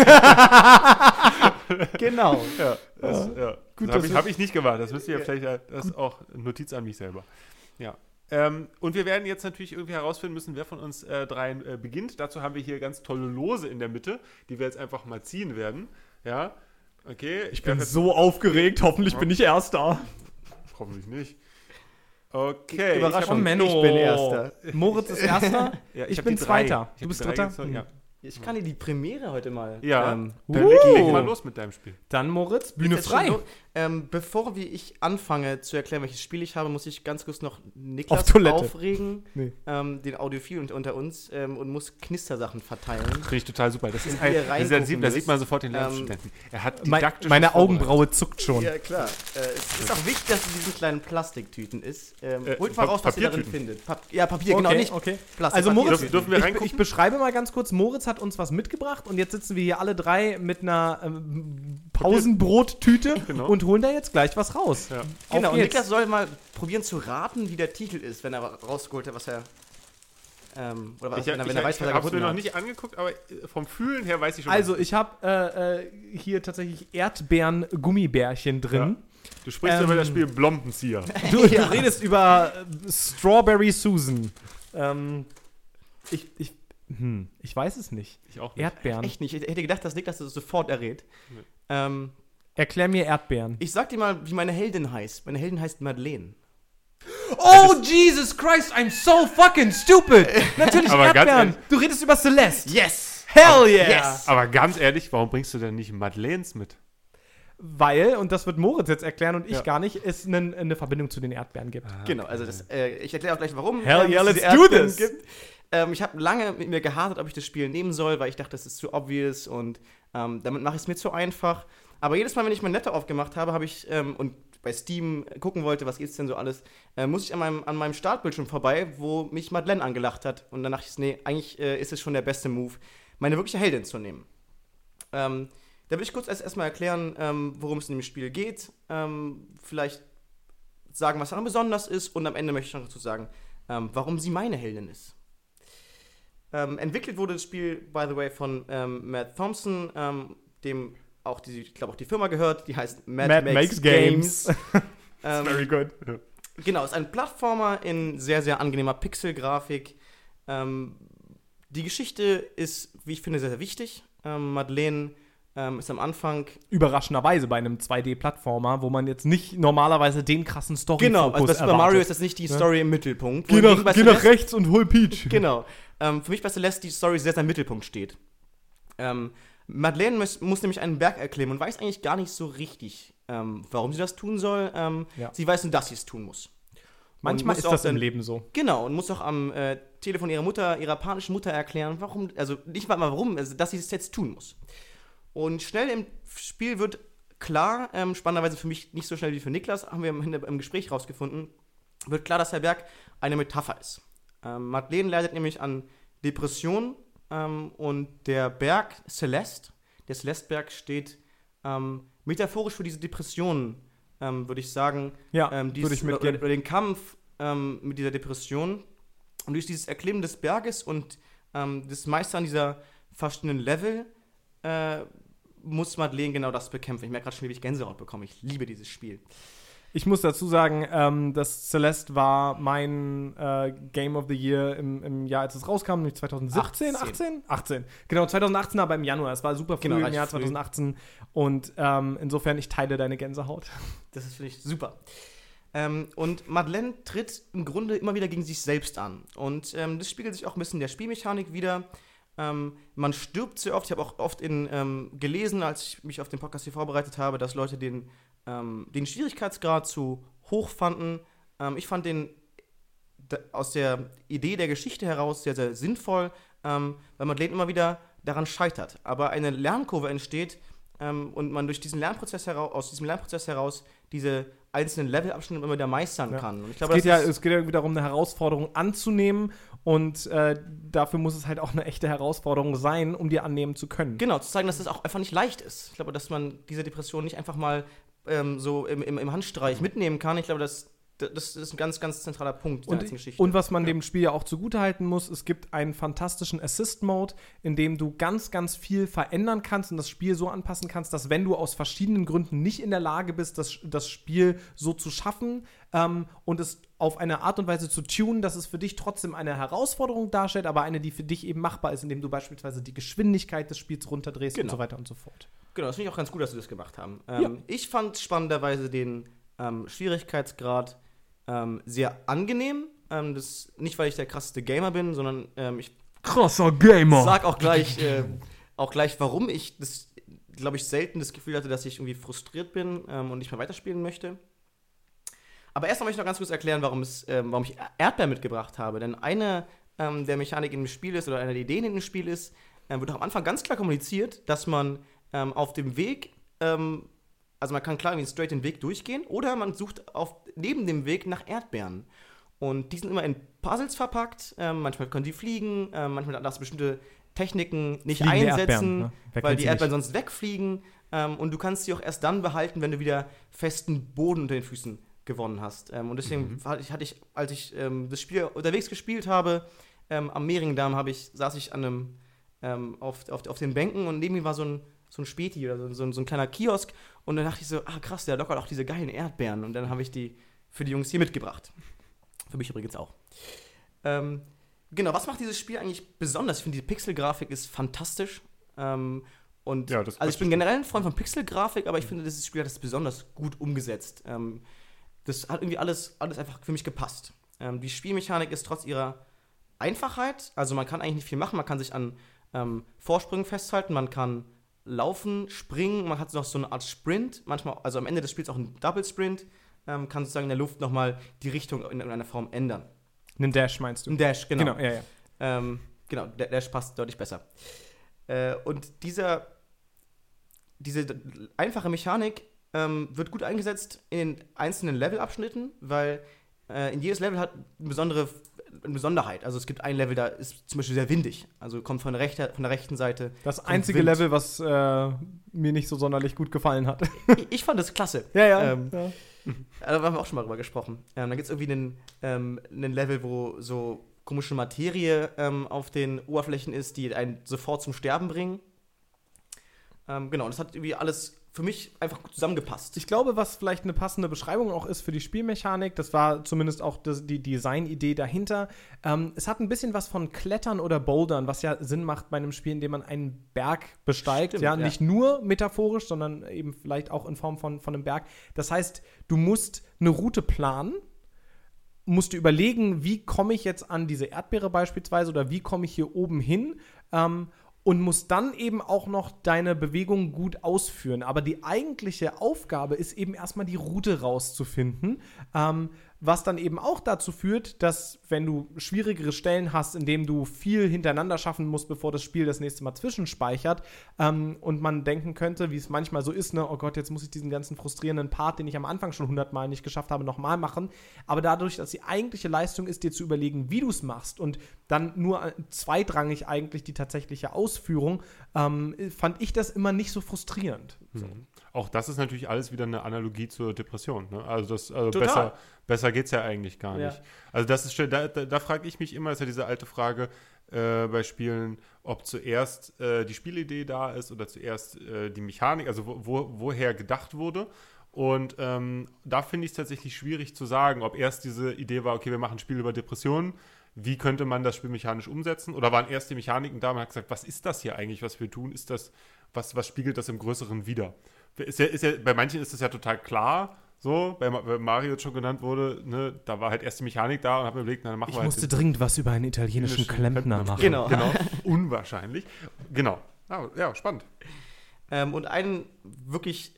genau. ja, das, ja. Gut, das habe ich, wir- hab ich nicht gemacht. Das müsst ihr vielleicht, äh, das ist auch eine Notiz an mich selber. Ja. Ähm, und wir werden jetzt natürlich irgendwie herausfinden müssen, wer von uns äh, dreien äh, beginnt. Dazu haben wir hier ganz tolle Lose in der Mitte, die wir jetzt einfach mal ziehen werden. Ja, okay. Ich bin werf jetzt- so aufgeregt. Hoffentlich bin ich Erster. Hoffentlich nicht. Okay. Überraschung. Ich, Menno. ich bin Erster. Moritz ist Erster. ja, ich hab bin. Zweiter. Ich Du bist Dritter? gezogen, Ja, Ich kann dir die Premiere heute mal. ja. Ähm, dann Uh. leg mal los mit deinem Spiel. Dann Moritz, Bühne frei. ähm, bevor wie ich anfange zu erklären, welches Spiel ich habe, muss ich ganz kurz noch Niklas Auf aufregen, Nee. ähm, den Audiophil unter, unter uns, ähm, und muss Knistersachen verteilen. Finde ich total super. Das ist ein, da sieht- da sieht man sofort den Ähm, Lernstudenten. Er hat Mein, didaktisches meine. Augenbraue zuckt schon. Ja, klar. Äh, es ist auch wichtig, dass es in diesen kleinen Plastiktüten ist. Ähm, Äh, holt mal raus, was ihr darin findet. Pap ja, Papier, genau, nicht okay. Plastik. Also Moritz, Dürfen- wir ich, reingucken? ich beschreibe mal ganz kurz. Moritz hat uns was mitgebracht und jetzt sitzen wir hier alle drei mit einer ähm, Pausenbrottüte Genau. und holen da jetzt gleich was raus. Ja. Genau, und. Niklas soll mal probieren zu raten, wie der Titel ist, wenn er rausgeholt hat, was er. Ähm, oder was, Ich, wenn er, ich, wenn er weiß, ich was er habe mir noch hat. nicht angeguckt, aber äh, vom Fühlen her weiß ich schon. Also was- ich habe äh, äh, hier tatsächlich Erdbeeren-Gummibärchen drin. du sprichst ähm, über das Spiel Blombenzieher. Du, du redest über äh, Strawberry Susan. Ähm, ich, ich, hm, ich weiß es nicht. Ich auch nicht. Erdbeeren. Echt nicht. Ich hätte gedacht, dass Niklas das sofort errät. Nee. Ähm, Erklär mir Erdbeeren. ich sag dir mal, wie meine Heldin heißt. Meine Heldin heißt Madeleine. Oh, Jesus Christ, I'm so fucking stupid. Natürlich Aber ganz Erdbeeren. ehrlich- Du redest über Celeste. Yes! Hell yeah. Yes. Aber ganz ehrlich, warum bringst du denn nicht Madeleines mit? Weil, und das wird Moritz jetzt erklären und ich Ja. gar nicht, es eine, eine Verbindung zu den Erdbeeren gibt. Genau, also das, äh, ich erkläre auch gleich, warum Hell ähm, yeah, es let's do Erdbeeren this. Gibt. Ähm, ich habe lange mit mir gehadert, ob ich das Spiel nehmen soll, weil ich dachte, das ist zu obvious und ähm, damit mache ich es mir zu einfach. Aber jedes Mal, wenn ich mein Laptop aufgemacht habe, habe ich ähm, und bei Steam gucken wollte, was gibt's denn so alles, äh, muss ich an meinem, an meinem Startbildschirm vorbei, wo mich Madeleine angelacht hat. Und dann dachte ich, nee, eigentlich äh, ist es schon der beste Move, meine wirkliche Heldin zu nehmen. Ähm, da will ich kurz erst erstmal erklären, ähm, worum es in dem Spiel geht. Ähm, vielleicht sagen, was daran besonders ist und am Ende möchte ich noch dazu sagen, ähm, warum sie meine Heldin ist. Ähm, entwickelt wurde das Spiel, by the way, von ähm, Matt Thompson, ähm, dem auch die, ich glaube auch die Firma gehört, die heißt Mad, Mad Makes Games. Ähm, Very good. Genau, ist ein Plattformer in sehr, sehr angenehmer Pixelgrafik. Ähm, die Geschichte ist, wie ich finde, sehr, sehr wichtig. Ähm, Madeleine ähm, ist am Anfang. Überraschenderweise bei einem 2D-Plattformer, wo man jetzt nicht normalerweise den krassen story Genau, also bei Super Mario ist das jetzt nicht die Ja. Story im Mittelpunkt. Geh nach, geh nach rechts und hol Peach. Genau. Ähm, für mich bei Celeste die Story sehr, sehr im Mittelpunkt steht. Ähm, Madeleine muss, muss nämlich einen Berg erklimmen und weiß eigentlich gar nicht so richtig, ähm, warum sie das tun soll. Ähm, Ja. Sie weiß nur, dass sie es tun muss. Manchmal ist das auch im dann- Leben so. Genau, und muss auch am äh, Telefon ihrer Mutter, ihrer panischen Mutter erklären, warum, also nicht mal warum, also dass sie es jetzt tun muss. Und schnell im Spiel wird klar, ähm, spannenderweise für mich nicht so schnell wie für Niklas, haben wir im, im Gespräch rausgefunden, wird klar, dass der Berg eine Metapher ist. Ähm, Madeleine leidet nämlich an Depressionen ähm, und der Berg Celeste, der Celesteberg steht ähm, metaphorisch für diese Depressionen, ähm, würde ich sagen. Ja, ähm, würde ich mitgehen. Oder den Kampf mit dieser Depression. Und durch dieses Erklimmen des Berges und das Meistern dieser verschiedenen Level äh, muss Madeleine genau das bekämpfen. Ich merke gerade schon, wie ich Gänsehaut bekomme. Ich liebe dieses Spiel. Ich muss dazu sagen, ähm, dass Celeste war mein äh, Game of the Year im, im Jahr, als es rauskam, nämlich 2017, 18? 18? 18. Genau, 2018, aber im Januar. Es war super früh Genau, im Jahr früh. 2018. Und ähm, insofern, ich teile deine Gänsehaut. Das ist, finde ich, super. Ähm, und Madeleine tritt im Grunde immer wieder gegen sich selbst an. Und ähm, das spiegelt sich auch ein bisschen in der Spielmechanik wieder. Ähm, man stirbt sehr oft. Ich habe auch oft in, ähm, gelesen, als ich mich auf den Podcast hier vorbereitet habe, dass Leute den, ähm, den Schwierigkeitsgrad zu hoch fanden. Ähm, ich fand den aus der Idee der Geschichte heraus sehr, sehr sinnvoll, ähm, weil Madeleine immer wieder daran scheitert. Aber eine Lernkurve entsteht ähm, und man durch diesen Lernprozess heraus, aus diesem Lernprozess heraus diese einzelnen Levelabschnitte immer wieder meistern Ja. kann. Ich Es glaube, geht, ja, es geht ja irgendwie darum, eine Herausforderung anzunehmen. Und äh, dafür muss es halt auch eine echte Herausforderung sein, um die annehmen zu können. Genau, zu zeigen, dass das auch einfach nicht leicht ist. Ich glaube, dass man diese Depression nicht einfach mal ähm, so im, im, im Handstreich mitnehmen kann. Ich glaube, das, das ist ein ganz, ganz zentraler Punkt der ganzen Und, Geschichte. und was man dem Spiel ja auch zugutehalten muss, es gibt einen fantastischen Assist-Mode, in dem du ganz, ganz viel verändern kannst und das Spiel so anpassen kannst, dass wenn du aus verschiedenen Gründen nicht in der Lage bist, das, das Spiel so zu schaffen ähm, und es auf eine Art und Weise zu tunen, dass es für dich trotzdem eine Herausforderung darstellt, aber eine, die für dich eben machbar ist, indem du beispielsweise die Geschwindigkeit des Spiels runterdrehst und Genau. so weiter und so fort. Genau, das finde ich auch ganz gut, dass sie das gemacht haben. Ähm, Ich fand spannenderweise den ähm, Schwierigkeitsgrad ähm, sehr angenehm. Ähm, das, nicht, weil ich der krasseste Gamer bin, sondern ähm, ich Krasser Gamer. sag auch gleich, äh, auch gleich, warum ich das, glaube ich, selten das Gefühl hatte, dass ich irgendwie frustriert bin ähm, und nicht mehr weiterspielen möchte. Aber erstmal möchte ich noch ganz kurz erklären, warum, es, ähm, warum ich Erdbeer mitgebracht habe. Denn eine ähm, der Mechanik in dem Spiel ist, oder eine der Ideen in dem Spiel ist, ähm, wird auch am Anfang ganz klar kommuniziert, dass man ähm, auf dem Weg, ähm, also man kann klar irgendwie straight den Weg durchgehen, oder man sucht auf, neben dem Weg nach Erdbeeren. Und die sind immer in Puzzles verpackt. Ähm, manchmal können die fliegen, ähm, manchmal darfst du bestimmte Techniken nicht Fliegende einsetzen, ne? Weil die Erdbeeren nicht? sonst wegfliegen. Ähm, und du kannst sie auch erst dann behalten, wenn du wieder festen Boden unter den Füßen gewonnen hast. Ähm, und deswegen hatte ich, hatte ich, als ich ähm, das Spiel unterwegs gespielt habe, ähm, am Mehringdamm habe ich, saß ich an einem, ähm, auf, auf, auf den Bänken und neben mir war so ein, so ein Späti oder so, so, so ein kleiner Kiosk. Und dann dachte ich so, ah krass, der lockert auch diese geilen Erdbeeren. Und dann habe ich die für die Jungs hier mitgebracht. Für mich übrigens auch. Ähm, genau, was macht dieses Spiel eigentlich besonders? Ich finde, die Pixelgrafik ist fantastisch. Ähm, und Ja, das- also ich bin generell ein Freund von Pixelgrafik, aber ich finde, dieses Spiel hat das besonders gut umgesetzt. Ähm, das hat irgendwie alles, alles einfach für mich gepasst. Ähm, die Spielmechanik ist trotz ihrer Einfachheit, also man kann eigentlich nicht viel machen, man kann sich an ähm, Vorsprüngen festhalten, man kann laufen, springen, man hat noch so eine Art Sprint, manchmal, also am Ende des Spiels auch einen Double Sprint, ähm, kann sozusagen in der Luft nochmal die Richtung in irgendeiner Form ändern. Einen Dash meinst du? Ein Dash, genau. Genau, ja, ja. Ähm, genau, der Dash passt deutlich besser. Äh, und dieser, diese einfache Mechanik ähm, wird gut eingesetzt in den einzelnen Levelabschnitten, weil äh, in jedes Level hat eine besondere eine Besonderheit. Also es gibt ein Level, da ist zum Beispiel sehr windig. Also kommt von der, rechter, von der rechten Seite. Das einzige Wind. Level, was äh, mir nicht so sonderlich gut gefallen hat. Ich, ich fand das klasse. ja, ja. Ähm, ja. Da haben wir auch schon mal drüber gesprochen. Ähm, da gibt es irgendwie einen, ähm, einen Level, wo so komische Materie ähm, auf den Oberflächen ist, die einen sofort zum Sterben bringen. Ähm, genau, und das hat irgendwie alles für mich einfach gut zusammengepasst. Ich glaube, was vielleicht eine passende Beschreibung auch ist für die Spielmechanik, das war zumindest auch das, die Designidee dahinter. Ähm, es hat ein bisschen was von Klettern oder Bouldern, was ja Sinn macht bei einem Spiel, in dem man einen Berg besteigt. Stimmt, ja, ja. nicht nur metaphorisch, sondern eben vielleicht auch in Form von, von einem Berg. Das heißt, du musst eine Route planen musst du überlegen, wie komme ich jetzt an diese Erdbeere beispielsweise oder wie komme ich hier oben hin ähm, und musst dann eben auch noch deine Bewegung gut ausführen. Aber die eigentliche Aufgabe ist eben erstmal die Route rauszufinden, ähm, was dann eben auch dazu führt, dass wenn du schwierigere Stellen hast, in denen du viel hintereinander schaffen musst, bevor das Spiel das nächste Mal zwischenspeichert ähm, und man denken könnte, wie es manchmal so ist, ne, oh Gott, jetzt muss ich diesen ganzen frustrierenden Part, den ich am Anfang schon hundertmal nicht geschafft habe, nochmal machen. Aber dadurch, dass die eigentliche Leistung ist, dir zu überlegen, wie du es machst und dann nur äh, zweitrangig eigentlich die tatsächliche Ausführung, ähm, fand ich das immer nicht so frustrierend. So. Auch das ist natürlich alles wieder eine Analogie zur Depression. Ne? Also, das, also Total. besser, besser geht es ja eigentlich gar Ja. nicht. Also das ist da, da, da frage ich mich immer, ist ja diese alte Frage äh, bei Spielen, ob zuerst äh, die Spielidee da ist oder zuerst äh, die Mechanik, also wo, wo, woher gedacht wurde. Und ähm, da finde ich es tatsächlich schwierig zu sagen, ob erst diese Idee war, okay, wir machen ein Spiel über Depressionen, wie könnte man das Spiel mechanisch umsetzen? Oder waren erst die Mechaniken da und man hat gesagt, was ist das hier eigentlich, was wir tun? Ist das, was, was spiegelt das im Größeren wider? Ist ja, ist ja, bei manchen ist das ja total klar, so, bei, Ma- bei Mario jetzt schon genannt wurde, ne, da war halt erst die Mechanik da und habe mir überlegt, na, dann machen Ich wir musste halt dringend was über einen italienischen Klempner machen. Genau. Genau, unwahrscheinlich. Genau. Ah, ja, spannend. Ähm, und einen wirklich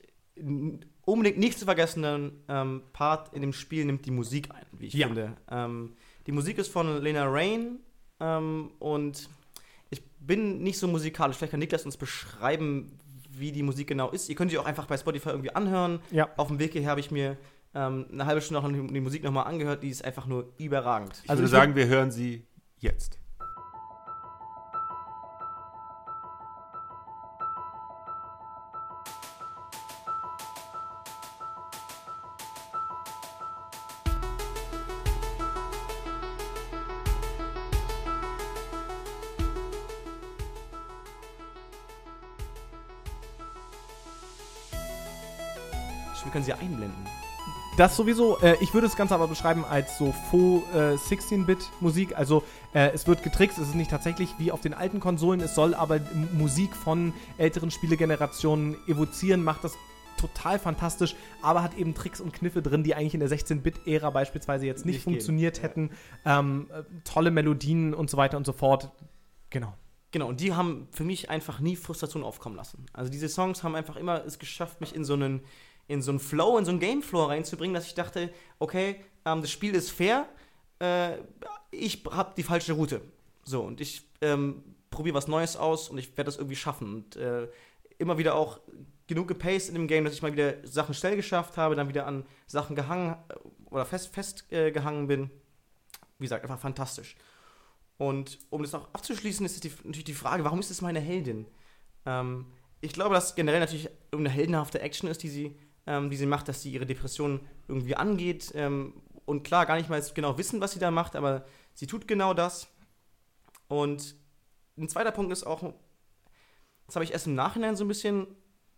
unbedingt nicht zu vergessenen ähm, Part in dem Spiel nimmt die Musik ein, wie ich Ja. finde. Ähm, die Musik ist von Lena Rain ähm, und ich bin nicht so musikalisch. Vielleicht kann Niklas uns beschreiben, wie die Musik genau ist. Ihr könnt sie auch einfach bei Spotify irgendwie anhören. Ja. Auf dem Weg hierher habe ich mir ähm, eine halbe Stunde noch die Musik nochmal angehört. Die ist einfach nur überragend. Ich Also würde ich sagen, wir hören sie jetzt. Das sowieso, äh, ich würde das Ganze aber beschreiben als so faux äh, 16-Bit-Musik. Also äh, es wird getrickst, es ist nicht tatsächlich wie auf den alten Konsolen, es soll aber Musik von älteren Spielegenerationen evozieren, macht das total fantastisch, aber hat eben Tricks und Kniffe drin, die eigentlich in der 16-Bit-Ära beispielsweise jetzt nicht, Nicht gehen, funktioniert ja. hätten. Ähm, äh, tolle Melodien und so weiter und so fort. Genau. Genau, und die haben für mich einfach nie Frustration aufkommen lassen. Also diese Songs haben einfach immer es geschafft, mich in so einen, in so einen Flow, in so einen Gameflow reinzubringen, dass ich dachte, okay, ähm, das Spiel ist fair, äh, ich habe die falsche Route. So, und ich ähm, probiere was Neues aus und ich werde das irgendwie schaffen. Und äh, immer wieder auch genug gepaced in dem Game, dass ich mal wieder Sachen schnell geschafft habe, dann wieder an Sachen gehangen äh, oder fest, fest äh, bin. Wie gesagt, einfach fantastisch. Und um das noch abzuschließen, ist die, natürlich die Frage, warum ist es meine Heldin? Ähm, ich glaube, dass generell natürlich eine heldenhafte Action ist, die sie, ähm, die sie macht, dass sie ihre Depression irgendwie angeht. Ähm, und klar, gar nicht mal genau wissen, was sie da macht, aber sie tut genau das. Und ein zweiter Punkt ist auch, das habe ich erst im Nachhinein so ein bisschen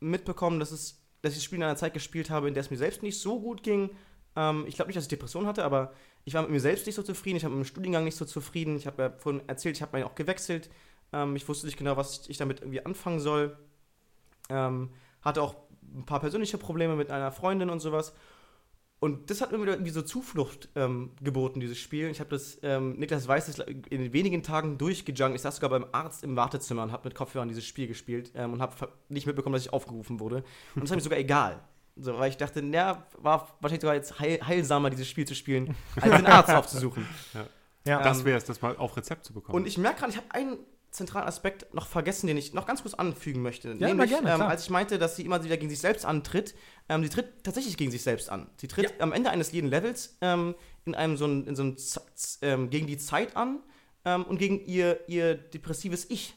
mitbekommen, dass, es, dass ich das Spiel in einer Zeit gespielt habe, in der es mir selbst nicht so gut ging. Ähm, ich glaube nicht, dass ich Depression hatte, aber ich war mit mir selbst nicht so zufrieden. Ich habe mit dem Studiengang nicht so zufrieden. Ich habe ja vorhin erzählt, ich habe meinen auch gewechselt. Ähm, ich wusste nicht genau, was ich damit irgendwie anfangen soll. Ähm, hatte auch ein paar persönliche Probleme mit einer Freundin und sowas. Und das hat mir wieder irgendwie so Zuflucht ähm, geboten, dieses Spiel. Ich habe das, ähm, Niklas weiß es, in wenigen Tagen durchgejunkt. Ich saß sogar beim Arzt im Wartezimmer und habe mit Kopfhörern dieses Spiel gespielt ähm, und habe nicht mitbekommen, dass ich aufgerufen wurde. Und das war mir sogar egal. So, weil ich dachte, na, war wahrscheinlich sogar jetzt heil, heilsamer, dieses Spiel zu spielen, als den Arzt aufzusuchen. Ja. Das Ähm, wäre es, das mal auf Rezept zu bekommen. Und ich merke gerade, ich habe einen zentralen Aspekt noch vergessen, den ich noch ganz kurz anfügen möchte. Ja, Nämlich, gerne, ähm, als ich meinte, dass sie immer wieder gegen sich selbst antritt, ähm, sie tritt tatsächlich gegen sich selbst an. Sie tritt am Ende eines jeden Levels ähm, in einem so ein, in so ein Z Z- ähm, gegen die Zeit an ähm, und gegen ihr, ihr depressives Ich,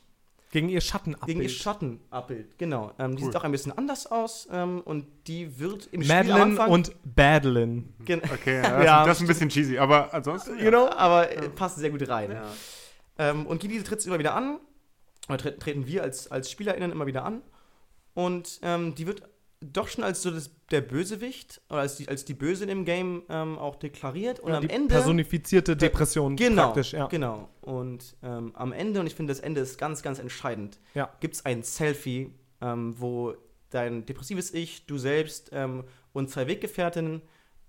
Gegen ihr Schattenabbild. gegen ihr Schattenabbild. Genau. Ähm, die sieht auch ein bisschen anders aus ähm, und die wird im Spiel am Madeline Anfang und Badlin. Gen- okay, ja, das, Ja, das ist ein bisschen cheesy, aber ansonsten. You know? aber äh, passt sehr gut rein. Ähm, und diese tritt sie immer wieder an. Oder tre treten wir als, als SpielerInnen immer wieder an. Und ähm, die wird doch schon als so das, der Bösewicht oder als die, als die Böse im Game ähm, auch deklariert. Und Ja, am Ende. personifizierte Depression Genau, praktisch, ja. genau. Und ähm, am Ende, und ich finde, das Ende ist ganz, ganz entscheidend, Ja. gibt es ein Selfie, ähm, wo dein depressives Ich, du selbst ähm, und zwei Weggefährtinnen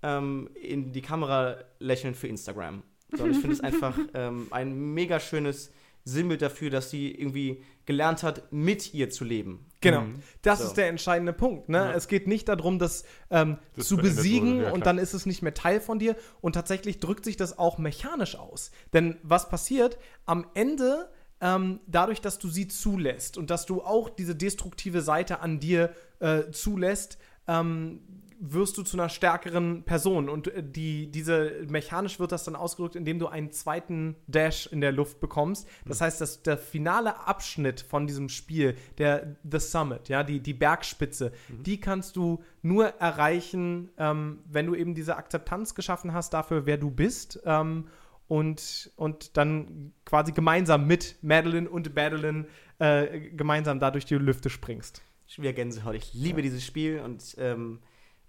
ähm, in die Kamera lächeln für Instagram. So, und ich finde es einfach ähm, ein mega schönes Sinnbild dafür, dass sie irgendwie gelernt hat, mit ihr zu leben. Genau, Mhm. das So. ist der entscheidende Punkt. Ne? Ja. Es geht nicht darum, das, ähm, Das zu besiegen wurde, ja, und dann ist es nicht mehr Teil von dir. Und tatsächlich drückt sich das auch mechanisch aus. Denn was passiert? Am Ende, ähm, dadurch, dass du sie zulässt und dass du auch diese destruktive Seite an dir äh, zulässt, ähm, wirst du zu einer stärkeren Person. Und äh, die, diese, mechanisch wird das dann ausgedrückt, indem du einen zweiten Dash in der Luft bekommst. Das heißt, dass der finale Abschnitt von diesem Spiel, der The Summit, ja, die, die Bergspitze, die kannst du nur erreichen, ähm, wenn du eben diese Akzeptanz geschaffen hast dafür, wer du bist. Ähm, und, und dann quasi gemeinsam mit Madeline und Madeline äh, gemeinsam da durch die Lüfte springst. Schon wieder Gänsehaut. Ich liebe dieses Spiel und ähm,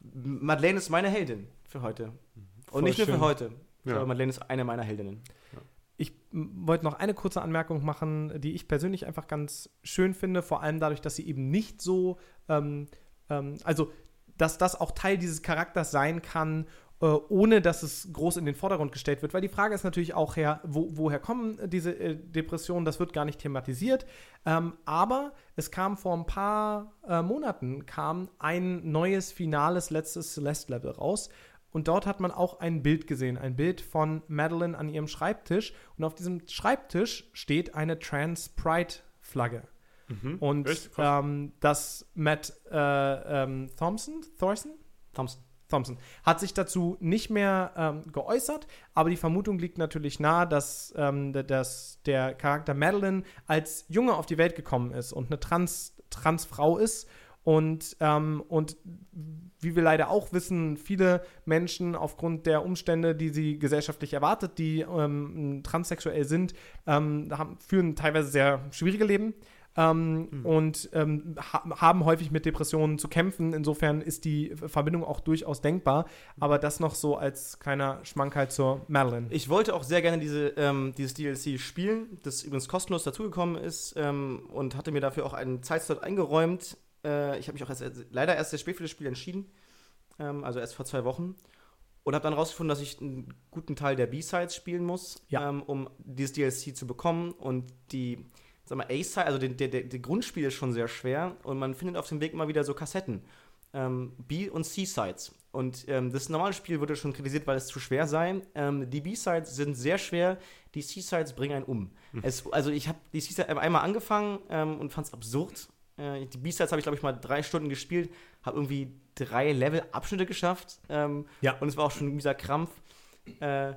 Madeleine ist meine Heldin für heute. Und Voll nicht nur schön. für heute. Ja. Aber Madeleine ist eine meiner Heldinnen. Ich wollte noch eine kurze Anmerkung machen, die ich persönlich einfach ganz schön finde, vor allem dadurch, dass sie eben nicht so, ähm, ähm, also dass das auch Teil dieses Charakters sein kann, ohne dass es groß in den Vordergrund gestellt wird. Weil die Frage ist natürlich auch her, wo, woher kommen diese äh, Depressionen, das wird gar nicht thematisiert. Ähm, aber es kam vor ein paar äh, Monaten kam ein neues, finales, letztes Celeste-Level raus. Und dort hat man auch ein Bild gesehen, ein Bild von Madeline an ihrem Schreibtisch. Und auf diesem Schreibtisch steht eine Trans-Pride-Flagge. Und Mhm. Krass. ähm, das Matt äh, ähm, Thompson, Thorson, Thompson. Thompson hat sich dazu nicht mehr ähm, geäußert, aber die Vermutung liegt natürlich nahe, dass, ähm, dass der Charakter Madeline als Junge auf die Welt gekommen ist und eine Trans Transfrau ist und, ähm, und wie wir leider auch wissen, viele Menschen aufgrund der Umstände, die sie gesellschaftlich erwartet, die ähm, transsexuell sind, ähm, haben, führen teilweise sehr schwierige Leben. Ähm, Und ähm, ha haben häufig mit Depressionen zu kämpfen. Insofern ist die Verbindung auch durchaus denkbar. Aber das noch so als kleiner Schmankerl zur Madeline. Ich wollte auch sehr gerne diese, ähm, dieses DLC spielen, das übrigens kostenlos dazugekommen ist ähm, und hatte mir dafür auch einen Zeitslot eingeräumt. Äh, ich habe mich auch erst, leider erst sehr spät für das Spiel entschieden, ähm, also erst vor zwei Wochen. Und habe dann rausgefunden, dass ich einen guten Teil der B-Sides spielen muss, Ja. ähm, um dieses DLC zu bekommen. Und die, sag mal, A-Side, also der, der, der, der Grundspiel ist schon sehr schwer und man findet auf dem Weg immer wieder so Kassetten. Ähm, B- und C-Sides. Und ähm, das normale Spiel wurde schon kritisiert, weil es zu schwer sei. Ähm, die B-Sides sind sehr schwer, die C-Sides bringen einen um. Es, also ich habe die C-Sides einmal angefangen ähm, und fand es absurd. Äh, die B-Sides habe ich, glaube ich, mal drei Stunden gespielt, habe irgendwie drei Level-Abschnitte geschafft. Ähm, Ja. Und es war auch schon ein mieser Krampf. Äh,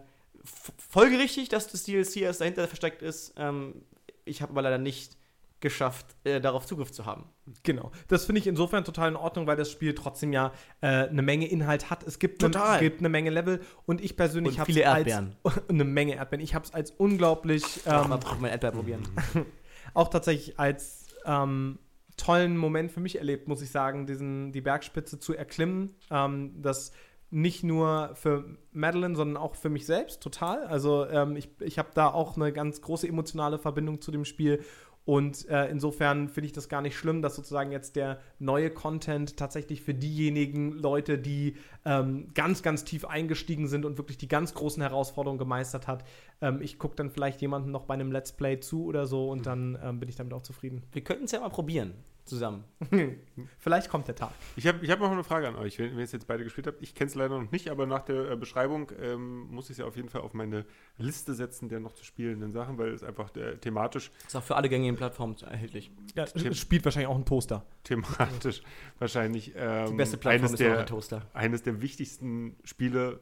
folgerichtig, dass das DLC erst dahinter versteckt ist. Ähm, ich habe aber leider nicht geschafft, äh, darauf Zugriff zu haben. Genau. Das finde ich insofern total in Ordnung, weil das Spiel trotzdem ja äh, eine Menge Inhalt hat. Es gibt, Total. Eine, gibt eine Menge Level und ich persönlich habe viele Erdbeeren. Als, eine Menge Erdbeeren. Ich habe es als unglaublich Ähm, ähm, mal mein Erdbeer probieren. auch tatsächlich als ähm, tollen Moment für mich erlebt, muss ich sagen, diesen, die Bergspitze zu erklimmen. Ähm, das nicht nur für Madeline, sondern auch für mich selbst total. Also ähm, ich, ich habe da auch eine ganz große emotionale Verbindung zu dem Spiel. Und äh, insofern finde ich das gar nicht schlimm, dass sozusagen jetzt der neue Content tatsächlich für diejenigen Leute, die ähm, ganz, ganz tief eingestiegen sind und wirklich die ganz großen Herausforderungen gemeistert hat. Ähm, ich gucke dann vielleicht jemandem noch bei einem Let's Play zu oder so und dann ähm, bin ich damit auch zufrieden. Wir könnten es ja mal probieren, zusammen. vielleicht kommt der Tag. Ich habe ich hab noch eine Frage an euch, wenn, wenn ihr es jetzt beide gespielt habt. Ich kenne es leider noch nicht, aber nach der äh, Beschreibung ähm, muss ich es ja auf jeden Fall auf meine Liste setzen der noch zu spielenden Sachen, weil es einfach äh, thematisch, Ist auch für alle gängigen Plattformen erhältlich. Ja, es spielt wahrscheinlich auch ein Toaster. thematisch wahrscheinlich ähm, Die beste Plattform eines, ist der, der Toaster. eines der wichtigsten Spiele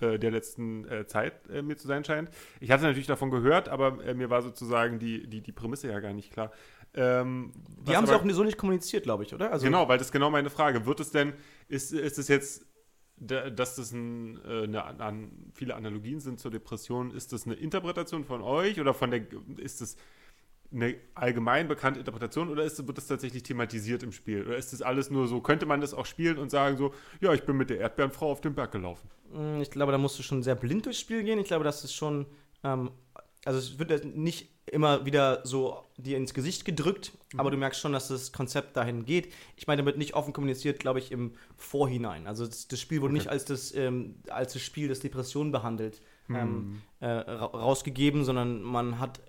äh, der letzten äh, Zeit äh, mir zu sein scheint. Ich hatte natürlich davon gehört, aber äh, mir war sozusagen die, die, die Prämisse ja gar nicht klar. Ähm, Die haben sie aber- auch so nicht kommuniziert, glaube ich, oder? Also, genau, weil das ist genau meine Frage. Wird es denn, ist, ist es jetzt, da- dass das ein, äh, eine, an, viele Analogien sind zur Depression, ist das eine Interpretation von euch oder von der, ist das eine allgemein bekannte Interpretation oder ist, wird das tatsächlich thematisiert im Spiel? Oder ist das alles nur so, könnte man das auch spielen und sagen so, ja, ich bin mit der Erdbeerenfrau auf den Berg gelaufen? mh, Ich glaube, da musst du schon sehr blind durchs Spiel gehen. Ich glaube, das ist schon. Ähm, also, es wird nicht immer wieder so dir ins Gesicht gedrückt, aber du merkst schon, dass das Konzept dahin geht. Ich meine, damit nicht offen kommuniziert, glaube ich, im Vorhinein. Also, das, das Spiel wurde nicht als das, ähm, als das Spiel, das Depressionen behandelt, ähm, äh, ra rausgegeben, sondern man hat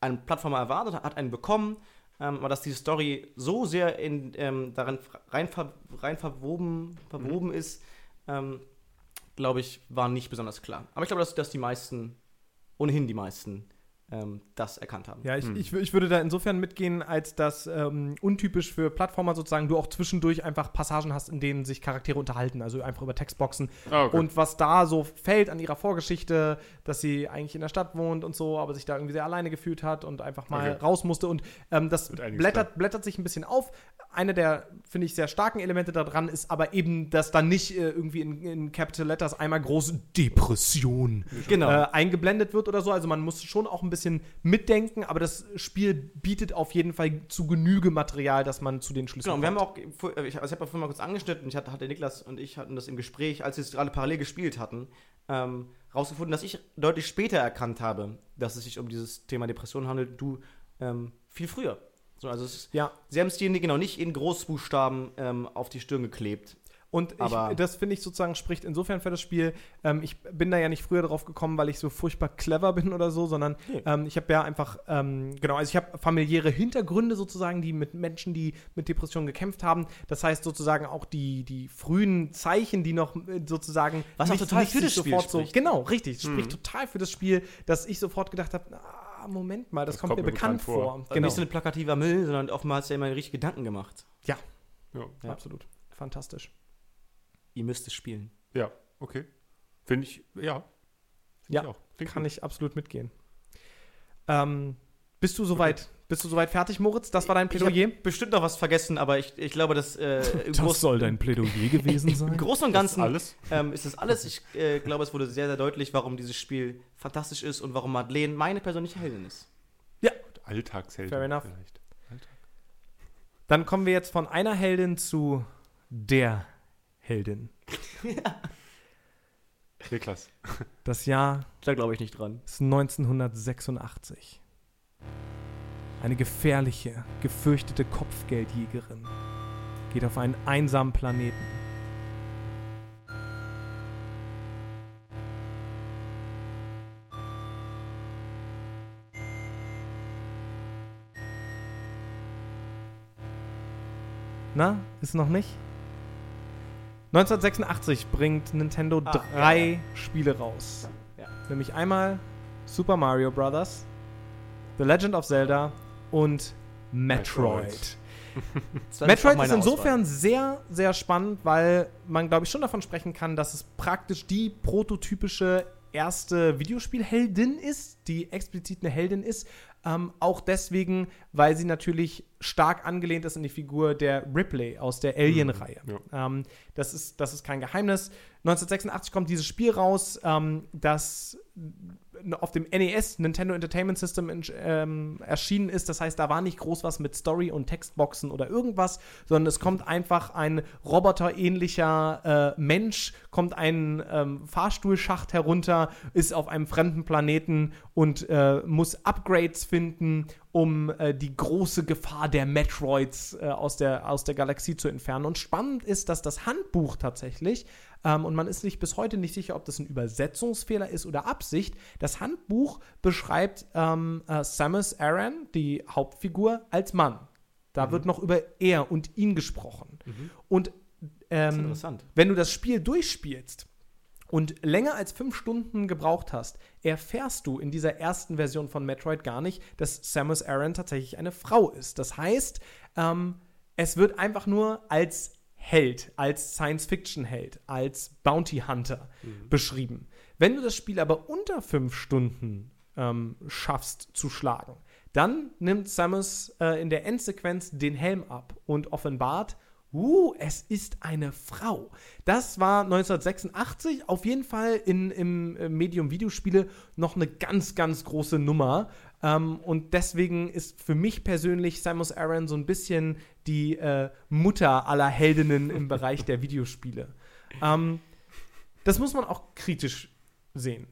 einen Plattformer erwartet, hat einen bekommen, ähm, aber dass die Story so sehr in, ähm, darin rein, ver, rein verwoben, verwoben ist, ähm, glaube ich, war nicht besonders klar. Aber ich glaube, dass, dass die meisten, ohnehin die meisten, ähm, das erkannt haben. Ja, ich, ich, wür- ich würde da insofern mitgehen, als dass ähm, untypisch für Plattformer sozusagen du auch zwischendurch einfach Passagen hast, in denen sich Charaktere unterhalten, also einfach über Textboxen. Ah, okay. Und was da so fällt an ihrer Vorgeschichte, dass sie eigentlich in der Stadt wohnt und so, aber sich da irgendwie sehr alleine gefühlt hat und einfach mal Okay. raus musste. Und ähm, das blättert, blättert sich ein bisschen auf. Eine der, finde ich, sehr starken Elemente daran ist aber eben, dass da nicht äh, irgendwie in, in Capital Letters einmal groß Depression Genau. äh, eingeblendet wird oder so. Also man muss schon auch ein bisschen mitdenken, aber das Spiel bietet auf jeden Fall zu Genüge Material, dass man zu den Schlüssen Genau, und wir haben kommt. auch, vor- ich, also ich habe ja vorhin mal kurz angeschnitten, ich hatte, hatte Niklas und ich hatten das im Gespräch, als wir es gerade parallel gespielt hatten, ähm, rausgefunden, dass ich deutlich später erkannt habe, dass es sich um dieses Thema Depression handelt, du ähm, viel früher. So, also es Ja, sie haben es dir genau nicht in Großbuchstaben ähm, auf die Stirn geklebt. Und ich, das finde ich sozusagen spricht insofern für das Spiel. Ähm, ich bin da ja nicht früher drauf gekommen, weil ich so furchtbar clever bin oder so, sondern Nee. ähm, ich habe ja einfach, ähm, genau, also ich habe familiäre Hintergründe sozusagen, die mit Menschen, die mit Depressionen gekämpft haben. Das heißt sozusagen auch die, die frühen Zeichen, die noch äh, sozusagen. Was auch total für das Spiel sofort so, spricht. Genau, richtig. Es spricht total für das Spiel, dass ich sofort gedacht habe, ah, Moment mal, das, Das kommt, kommt mir bekannt bekannt vor. vor. Genau. Genau. Nicht so ein plakativer Müll, sondern oftmals ja immer richtig Gedanken gemacht. ja. Ja. Absolut. Fantastisch. Ihr müsst es spielen. ja, okay. Finde ich, ja. Find Ja, ich auch. Klingt Kann gut. ich absolut mitgehen. Ähm, bist du soweit? Bist du soweit fertig, Moritz? Das war dein Ich Plädoyer? habe bestimmt noch was vergessen, aber ich, ich glaube, dass äh, im, Groß, Plädoyer gewesen im Großen und Das ist Ganzen alles. ähm, ist das alles. Ich äh, glaube, es wurde sehr, sehr deutlich, warum dieses Spiel fantastisch ist und warum Madeleine meine persönliche Heldin ist. Alltagshelden. Fair enough. Vielleicht. Dann kommen wir jetzt von einer Heldin zu der Heldin. Niklas. Das Jahr Da glaube ich nicht dran. ist 1986. Eine gefährliche, gefürchtete Kopfgeldjägerin geht auf einen einsamen Planeten. Na, ist noch nicht? 1986 bringt Nintendo Ah, drei ja, Spiele raus. Ja. Nämlich einmal Super Mario Bros., The Legend of Zelda und Metroid. Metroid. Metroid ist insofern Auswahl. sehr, sehr spannend, weil man, glaube ich, schon davon sprechen kann, dass es praktisch die prototypische erste Videospielheldin ist, die explizit eine Heldin ist. Ähm, auch deswegen, weil sie natürlich stark angelehnt ist an die Figur der Ripley aus der Alien-Reihe. Ja. Ähm, das, ist, das ist kein Geheimnis. 1986 kommt dieses Spiel raus, ähm, das auf dem NES, Nintendo Entertainment System, ähm, erschienen ist. Das heißt, da war nicht groß was mit Story und Textboxen oder irgendwas, sondern es kommt einfach ein roboterähnlicher äh, Mensch, kommt einen ähm, Fahrstuhlschacht herunter, ist auf einem fremden Planeten und äh, muss Upgrades finden, um äh, die große Gefahr der Metroids äh, aus, der, aus der Galaxie zu entfernen. Und spannend ist, dass das Handbuch tatsächlich, ähm, und man ist sich bis heute nicht sicher, ob das ein Übersetzungsfehler ist oder Absicht, das Handbuch beschreibt ähm, äh, Samus Aran, die Hauptfigur, als Mann. Da wird noch über er und ihn gesprochen. Und Das ist ähm, wenn du das Spiel durchspielst und länger als fünf Stunden gebraucht hast, erfährst du in dieser ersten Version von Metroid gar nicht, dass Samus Aran tatsächlich eine Frau ist. Das heißt, ähm, es wird einfach nur als Held, als Science-Fiction-Held, als Bounty Hunter beschrieben. Wenn du das Spiel aber unter fünf Stunden ähm, schaffst zu schlagen, dann nimmt Samus äh, in der Endsequenz den Helm ab und offenbart, uh, es ist eine Frau. Das war 1986 auf jeden Fall in, im äh, Medium Videospiele noch eine ganz, ganz große Nummer. Ähm, und deswegen ist für mich persönlich Samus Aran so ein bisschen die äh, Mutter aller Heldinnen im Bereich der Videospiele. Ähm, das muss man auch kritisch sehen.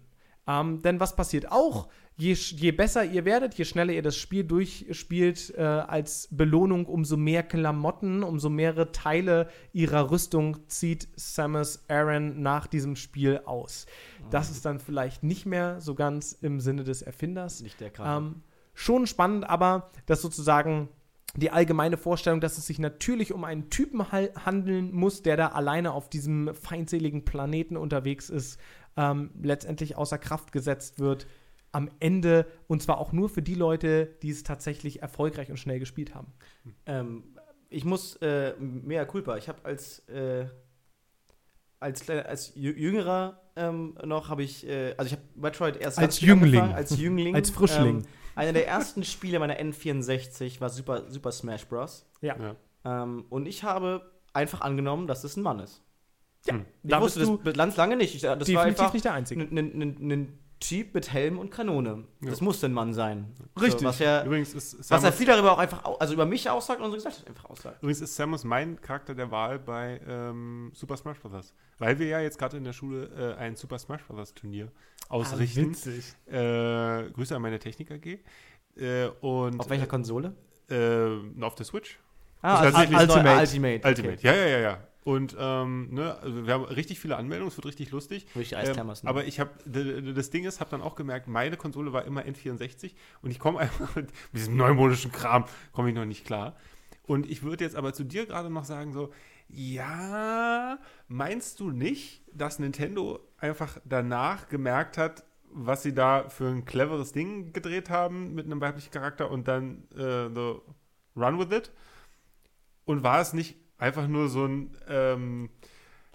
Ähm, denn was passiert auch? Je, je besser ihr werdet, je schneller ihr das Spiel durchspielt, äh, als Belohnung, umso mehr Klamotten, umso mehrere Teile ihrer Rüstung zieht Samus Aran nach diesem Spiel aus. Das ist dann vielleicht nicht mehr so ganz im Sinne des Erfinders. Nicht der Kram. Ähm, schon spannend, aber das sozusagen die allgemeine Vorstellung, dass es sich natürlich um einen Typen handeln muss, der da alleine auf diesem feindseligen Planeten unterwegs ist, ähm, letztendlich außer Kraft gesetzt wird. Am Ende, und zwar auch nur für die Leute, die es tatsächlich erfolgreich und schnell gespielt haben. Ähm, ich muss, äh, mehr culpa. Ich habe als, äh, als, kleiner- als Jü- Jüngerer ähm, noch, habe ich, äh, also ich habe Metroid erst Als Jüngling. angefangen, als Jüngling. Als Frischling. Einer der ersten Spiele meiner N64 war Super, Super Smash Bros. Ja. Ja. Ähm, und ich habe einfach angenommen, dass es ein Mann ist. Ja, Hm. Ich da wusste du das ganz lange nicht. Ich, das war definitiv einfach nicht der Einzige. ein Typ mit Helm und Kanone. Das Ja. musste ein Mann sein. Richtig. So, was ja, Übrigens ist was ja viel darüber auch einfach, also über mich aussagt und unsere Gesellschaft einfach aussagt. übrigens ist Samus mein Charakter der Wahl bei ähm, Super Smash Bros. Weil wir ja jetzt gerade in der Schule äh, ein Super Smash Bros. Turnier ausrichten. Ah, witzig. äh, Grüße an meine Technik AG. Äh, und Auf welcher Konsole? äh, auf der Switch. Ah, Das heißt Ultimate. Ultimate. Ultimate. Ultimate. Ja, ja, ja, ja. Und ähm, ne, also wir haben richtig viele Anmeldungen, es wird richtig lustig. Die Ähm, nehmen. aber ich habe, das Ding ist, habe dann auch gemerkt, meine Konsole war immer N64 und ich komme einfach mit diesem neumodischen Kram, komme ich noch nicht klar. Und ich würde jetzt aber zu dir gerade noch sagen, so, ja, meinst du nicht, dass Nintendo einfach danach gemerkt hat, was sie da für ein cleveres Ding gedreht haben mit einem weiblichen Charakter und dann äh, so run with it? Und war es nicht einfach nur so ein, ähm,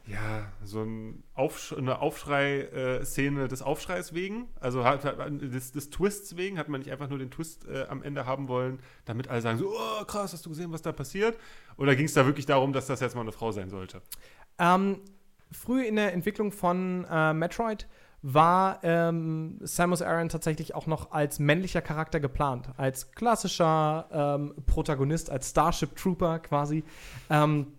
ja, so ein Aufsch eine Aufschrei-Szene des Aufschreis wegen? Also hat, hat, des, des Twists wegen? Hat man nicht einfach nur den Twist äh, am Ende haben wollen, damit alle sagen so, oh krass, hast du gesehen, was da passiert? Oder ging es da wirklich darum, dass das jetzt mal eine Frau sein sollte? Ähm, früh in der Entwicklung von äh, Metroid war ähm, Samus Aran tatsächlich auch noch als männlicher Charakter geplant, als klassischer ähm, Protagonist, als Starship Trooper quasi. Ähm,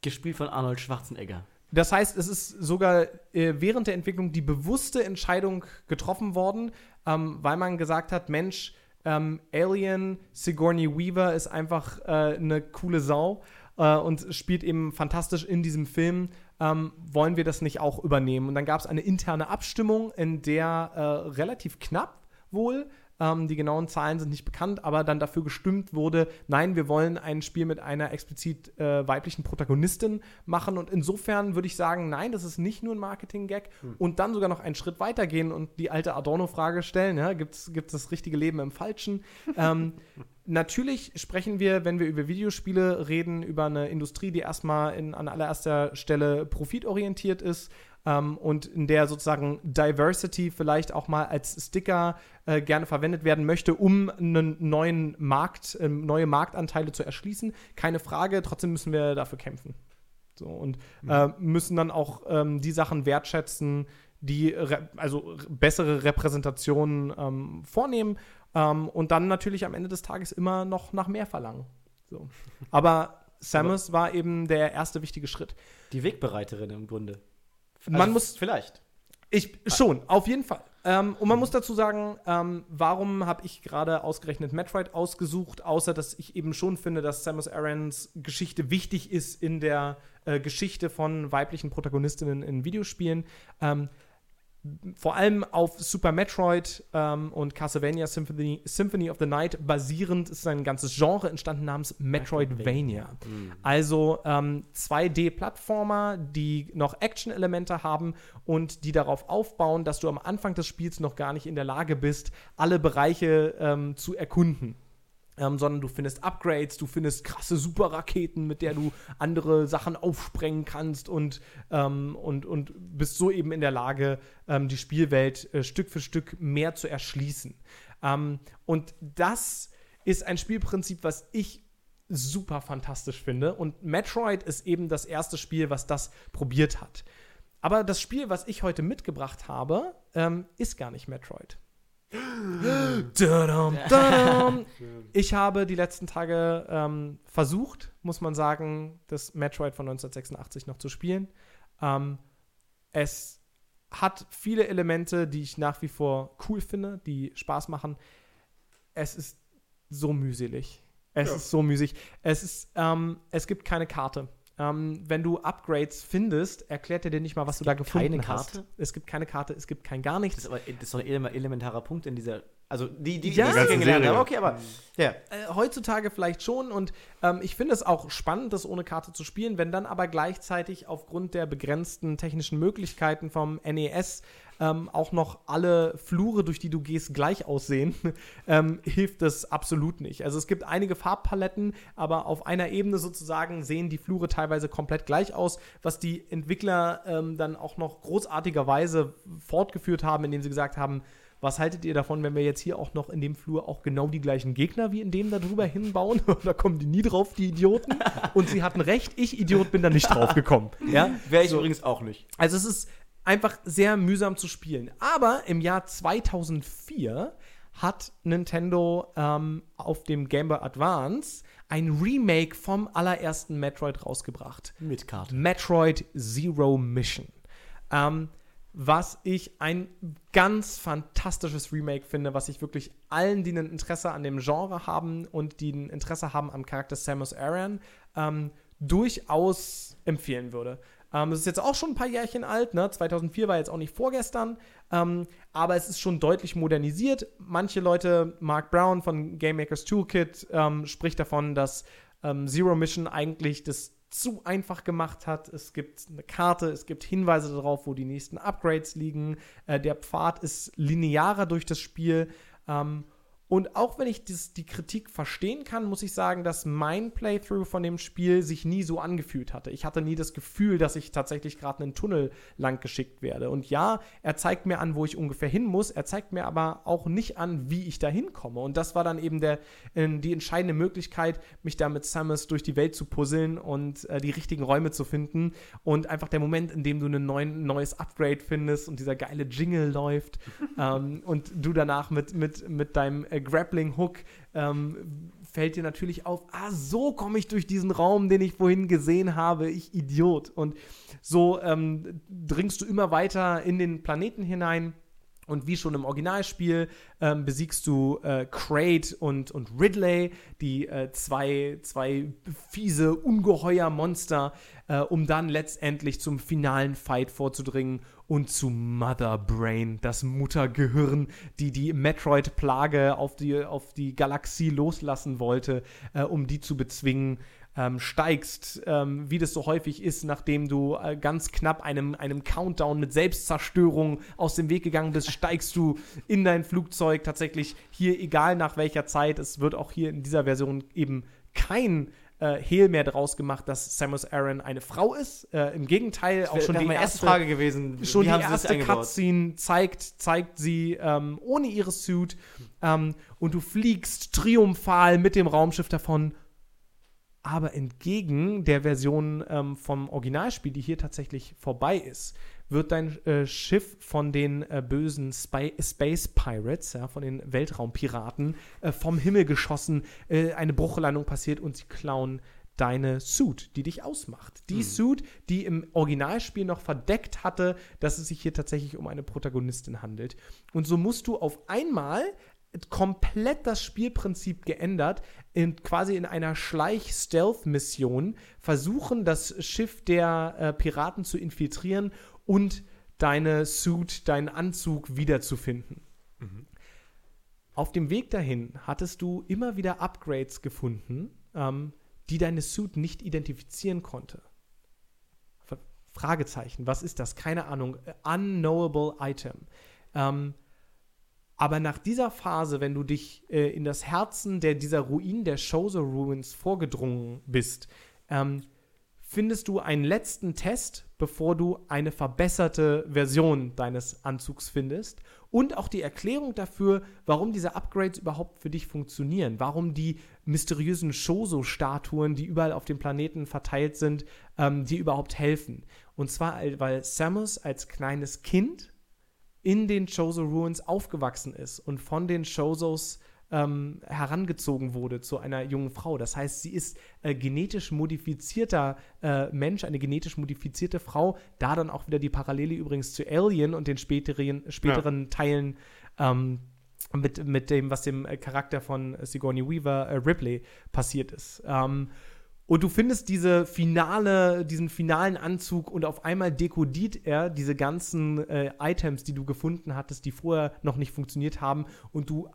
Gespielt von Arnold Schwarzenegger. das heißt, es ist sogar äh, während der Entwicklung die bewusste Entscheidung getroffen worden, ähm, weil man gesagt hat, Mensch, ähm, Alien Sigourney Weaver ist einfach äh, eine coole Sau äh, und spielt eben fantastisch in diesem Film. Ähm, wollen wir das nicht auch übernehmen? Und dann gab es eine interne Abstimmung, in der äh, relativ knapp wohl ähm, die genauen Zahlen sind nicht bekannt, aber dann dafür gestimmt wurde, nein, wir wollen ein Spiel mit einer explizit äh, weiblichen Protagonistin machen. Und insofern würde ich sagen, nein, das ist nicht nur ein Marketing-Gag. Und dann sogar noch einen Schritt weiter gehen und die alte Adorno-Frage stellen, ja, gibt es das richtige Leben im Falschen? ähm, Natürlich sprechen wir, wenn wir über Videospiele reden, über eine Industrie, die erstmal in, an allererster Stelle profitorientiert ist ähm, und in der sozusagen Diversity vielleicht auch mal als Sticker äh, gerne verwendet werden möchte, um einen neuen Markt, äh, neue Marktanteile zu erschließen. Keine Frage, trotzdem müssen wir dafür kämpfen. So, und äh, müssen dann auch ähm, die Sachen wertschätzen, die also re- bessere Repräsentationen ähm, vornehmen ähm, und dann natürlich am Ende des Tages immer noch nach mehr verlangen. So. Aber Samus war eben der erste wichtige Schritt. Die Wegbereiterin im Grunde. Man Also muss Vielleicht. Ich schon, auf jeden Fall. Ähm, und man muss dazu sagen, ähm, warum habe ich gerade ausgerechnet Metroid ausgesucht, außer dass ich eben schon finde, dass Samus Arans Geschichte wichtig ist in der äh, Geschichte von weiblichen Protagonistinnen in Videospielen. Ähm, vor allem auf Super Metroid ähm, und Castlevania Symphony, Symphony of the Night basierend ist ein ganzes Genre entstanden namens Metroidvania. Also ähm, 2D-Plattformer, die noch Action-Elemente haben und die darauf aufbauen, dass du am Anfang des Spiels noch gar nicht in der Lage bist, alle Bereiche ähm, zu erkunden. Ähm, sondern du findest Upgrades, du findest krasse Superraketen, mit der du andere Sachen aufsprengen kannst und, ähm, und, und bist so eben in der Lage, ähm, die Spielwelt äh, Stück für Stück mehr zu erschließen. Ähm, und das ist ein Spielprinzip, was ich super fantastisch finde. Und Metroid ist eben das erste Spiel, was das probiert hat. Aber das Spiel, was ich heute mitgebracht habe, ähm, ist gar nicht Metroid. Ich habe die letzten Tage ähm, versucht, muss man sagen, das Metroid von 1986 noch zu spielen. Ähm, es hat viele Elemente, die ich nach wie vor cool finde, die Spaß machen. Es ist so mühselig. Es Ja. ist so müßig. Es ist, ähm, es gibt keine Karte. Ähm, wenn du Upgrades findest, erklärt er dir nicht mal, was du da gefunden keine hast. Karte? Es gibt keine Karte, es gibt kein gar nichts. Das ist aber das ist doch ein ele- elementarer Punkt in dieser Also die, die, Ja. die Die ich kennengelernt habe. Okay, aber ja. Äh, heutzutage vielleicht schon und ähm, ich finde es auch spannend, das ohne Karte zu spielen, wenn dann aber gleichzeitig aufgrund der begrenzten technischen Möglichkeiten vom NES ähm, auch noch alle Flure, durch die du gehst, gleich aussehen, ähm, hilft das absolut nicht. Also es gibt einige Farbpaletten, aber auf einer Ebene sozusagen sehen die Flure teilweise komplett gleich aus, was die Entwickler ähm, dann auch noch großartigerweise fortgeführt haben, indem sie gesagt haben, was haltet ihr davon, wenn wir jetzt hier auch noch in dem Flur auch genau die gleichen Gegner wie in dem da drüber hinbauen? da kommen die nie drauf, die Idioten. Und sie hatten recht, ich Idiot bin da nicht drauf gekommen. Ja? Wäre ich übrigens auch nicht. Also es ist einfach sehr mühsam zu spielen. Aber im Jahr 2004 hat Nintendo ähm, auf dem Game Boy Advance ein Remake vom allerersten Metroid rausgebracht. Mit Karte. Metroid Zero Mission. Ähm, was ich ein ganz fantastisches Remake finde, was ich wirklich allen, die ein Interesse an dem Genre haben und die ein Interesse haben am Charakter Samus Aran, ähm, durchaus empfehlen würde. Ähm, es ist jetzt auch schon ein paar Jährchen alt, ne? 2004 war jetzt auch nicht vorgestern, ähm, aber es ist schon deutlich modernisiert. Manche Leute, Mark Brown von Game Makers Toolkit, ähm, spricht davon, dass ähm, Zero Mission eigentlich das zu einfach gemacht hat. Es gibt eine Karte, es gibt Hinweise darauf, wo die nächsten Upgrades liegen. Äh, der Pfad ist linearer durch das Spiel. Ähm, und auch wenn ich das, die Kritik verstehen kann, muss ich sagen, dass mein Playthrough von dem Spiel sich nie so angefühlt hatte. Ich hatte nie das Gefühl, dass ich tatsächlich gerade einen Tunnel lang geschickt werde. Und ja, er zeigt mir an, wo ich ungefähr hin muss. Er zeigt mir aber auch nicht an, wie ich da hinkomme. Und das war dann eben der, äh, die entscheidende Möglichkeit, mich da mit Samus durch die Welt zu puzzeln und äh, die richtigen Räume zu finden. Und einfach der Moment, in dem du ein neuen, neues Upgrade findest und dieser geile Jingle läuft ähm, und du danach mit, mit, mit deinem äh, Grappling Hook ähm, fällt dir natürlich auf, ah, so komme ich durch diesen Raum, den ich vorhin gesehen habe, ich Idiot. Und so ähm, dringst du immer weiter in den Planeten hinein. Und wie schon im Originalspiel ähm, besiegst du äh, Kraid und, und Ridley, die äh, zwei, zwei fiese Ungeheuer-Monster, äh, um dann letztendlich zum finalen Fight vorzudringen und zu Mother Brain, das Muttergehirn, die die Metroid-Plage auf die, auf die Galaxie loslassen wollte, äh, um die zu bezwingen ähm, steigst, ähm, wie das so häufig ist, nachdem du äh, ganz knapp einem, einem Countdown mit Selbstzerstörung aus dem Weg gegangen bist, steigst du in dein Flugzeug tatsächlich hier, egal nach welcher Zeit. Es wird auch hier in dieser Version eben kein äh, Hehl mehr draus gemacht, dass Samus Aran eine Frau ist. Äh, Im Gegenteil, auch schon die erste erste Frage gewesen. schon die erste? Cutscene zeigt, zeigt sie ähm, ohne ihre Suit ähm, und du fliegst triumphal mit dem Raumschiff davon. Aber entgegen der Version ähm, vom Originalspiel, die hier tatsächlich vorbei ist, wird dein äh, Schiff von den äh, bösen Spy Space Pirates, ja, von den Weltraumpiraten, äh, vom Himmel geschossen. Äh, eine Bruchlandung passiert und sie klauen deine Suit, die dich ausmacht. Die Suit, die im Originalspiel noch verdeckt hatte, dass es sich hier tatsächlich um eine Protagonistin handelt. Und so musst du auf einmal komplett das Spielprinzip geändert, in, quasi in einer Schleich-Stealth-Mission versuchen, das Schiff der äh, Piraten zu infiltrieren und deine Suit, deinen Anzug wiederzufinden. Auf dem Weg dahin hattest du immer wieder Upgrades gefunden, ähm, die deine Suit nicht identifizieren konnte. Fragezeichen, was ist das? Keine Ahnung. Unknowable Item. Ähm, aber nach dieser Phase, wenn du dich äh, in das Herzen der, dieser Ruinen der Shoso Ruins vorgedrungen bist, ähm, findest du einen letzten Test, bevor du eine verbesserte Version deines Anzugs findest und auch die Erklärung dafür, warum diese Upgrades überhaupt für dich funktionieren, warum die mysteriösen Shoso-Statuen, die überall auf dem Planeten verteilt sind, ähm, dir überhaupt helfen. Und zwar, weil Samus als kleines Kind in den Chozo Ruins aufgewachsen ist und von den Chozos ähm, herangezogen wurde zu einer jungen Frau. Das heißt, sie ist äh, genetisch modifizierter äh, Mensch, eine genetisch modifizierte Frau. Da dann auch wieder die Parallele übrigens zu Alien und den späteren, späteren Teilen ähm, mit, mit dem, was dem äh, Charakter von Sigourney Weaver, äh, Ripley, passiert ist. Ähm, und du findest diese finale, diesen finalen Anzug und auf einmal dekodiert er diese ganzen äh, Items, die du gefunden hattest, die vorher noch nicht funktioniert haben. Und du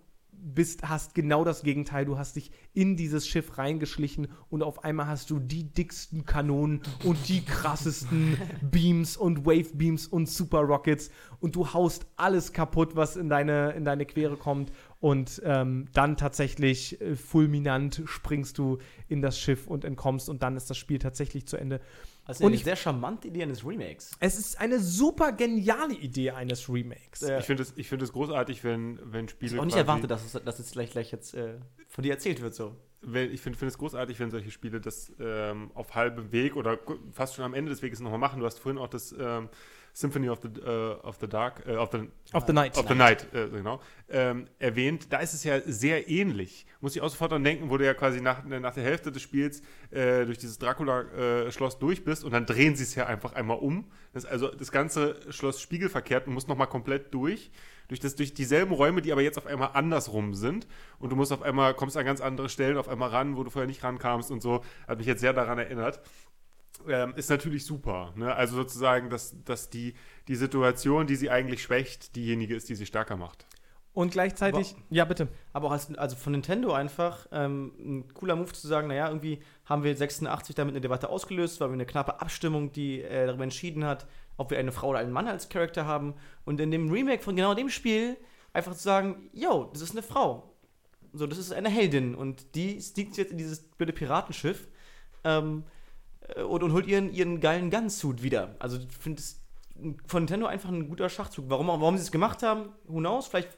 bist, hast genau das Gegenteil. Du hast dich in dieses Schiff reingeschlichen und auf einmal hast du die dicksten Kanonen und die krassesten Beams und Wave Beams und Super Rockets und du haust alles kaputt, was in deine, in deine Quere kommt. Und ähm, dann tatsächlich äh, fulminant springst du in das Schiff und entkommst und dann ist das Spiel tatsächlich zu Ende. Also Und eine ich- sehr charmante Idee eines Remakes. Es ist eine super geniale Idee eines Remakes. Ja. Ich finde es ich find es großartig, wenn, wenn Spiele. Ich auch nicht erwartet, dass es, dass es gleich, gleich jetzt äh, von dir erzählt wird so. Wenn, ich finde find es großartig, wenn solche Spiele das ähm, auf halbem Weg oder fast schon am Ende des Weges nochmal machen. Du hast vorhin auch das ähm, Symphony of the, äh, of the Dark, äh, of the, Of the Night. of the Night, äh, genau, ähm, erwähnt. Da ist es ja sehr ähnlich. Muss ich auch sofort dran denken, wo du ja quasi nach, nach der Hälfte des Spiels äh, durch dieses Dracula-Schloss durch bist und dann drehen sie es ja einfach einmal um. Das ist also das ganze Schloss spiegelverkehrt und musst nochmal komplett durch. Durch, das, durch dieselben Räume, die aber jetzt auf einmal andersrum sind. Und du musst auf einmal, kommst an ganz andere Stellen auf einmal ran, wo du vorher nicht rankamst und so. Hat mich jetzt sehr daran erinnert. Ähm, ist natürlich super. Ne? Also sozusagen, dass, dass die, die Situation, die sie eigentlich schwächt, diejenige ist, die sie stärker macht. Und gleichzeitig, ja bitte. Aber auch als, also von Nintendo einfach ähm, ein cooler Move zu sagen, naja, irgendwie haben wir 86 damit eine Debatte ausgelöst, weil wir eine knappe Abstimmung, die äh, darüber entschieden hat, ob wir eine Frau oder einen Mann als Charakter haben. Und in dem Remake von genau dem Spiel einfach zu sagen, yo, das ist eine Frau. So, das ist eine Heldin und die stiegt jetzt in dieses blöde Piratenschiff ähm, äh, und, und holt ihren, ihren geilen Gunsuit wieder. Also ich finde es von Nintendo einfach ein guter Schachzug. Warum, warum sie es gemacht haben, who knows? Vielleicht,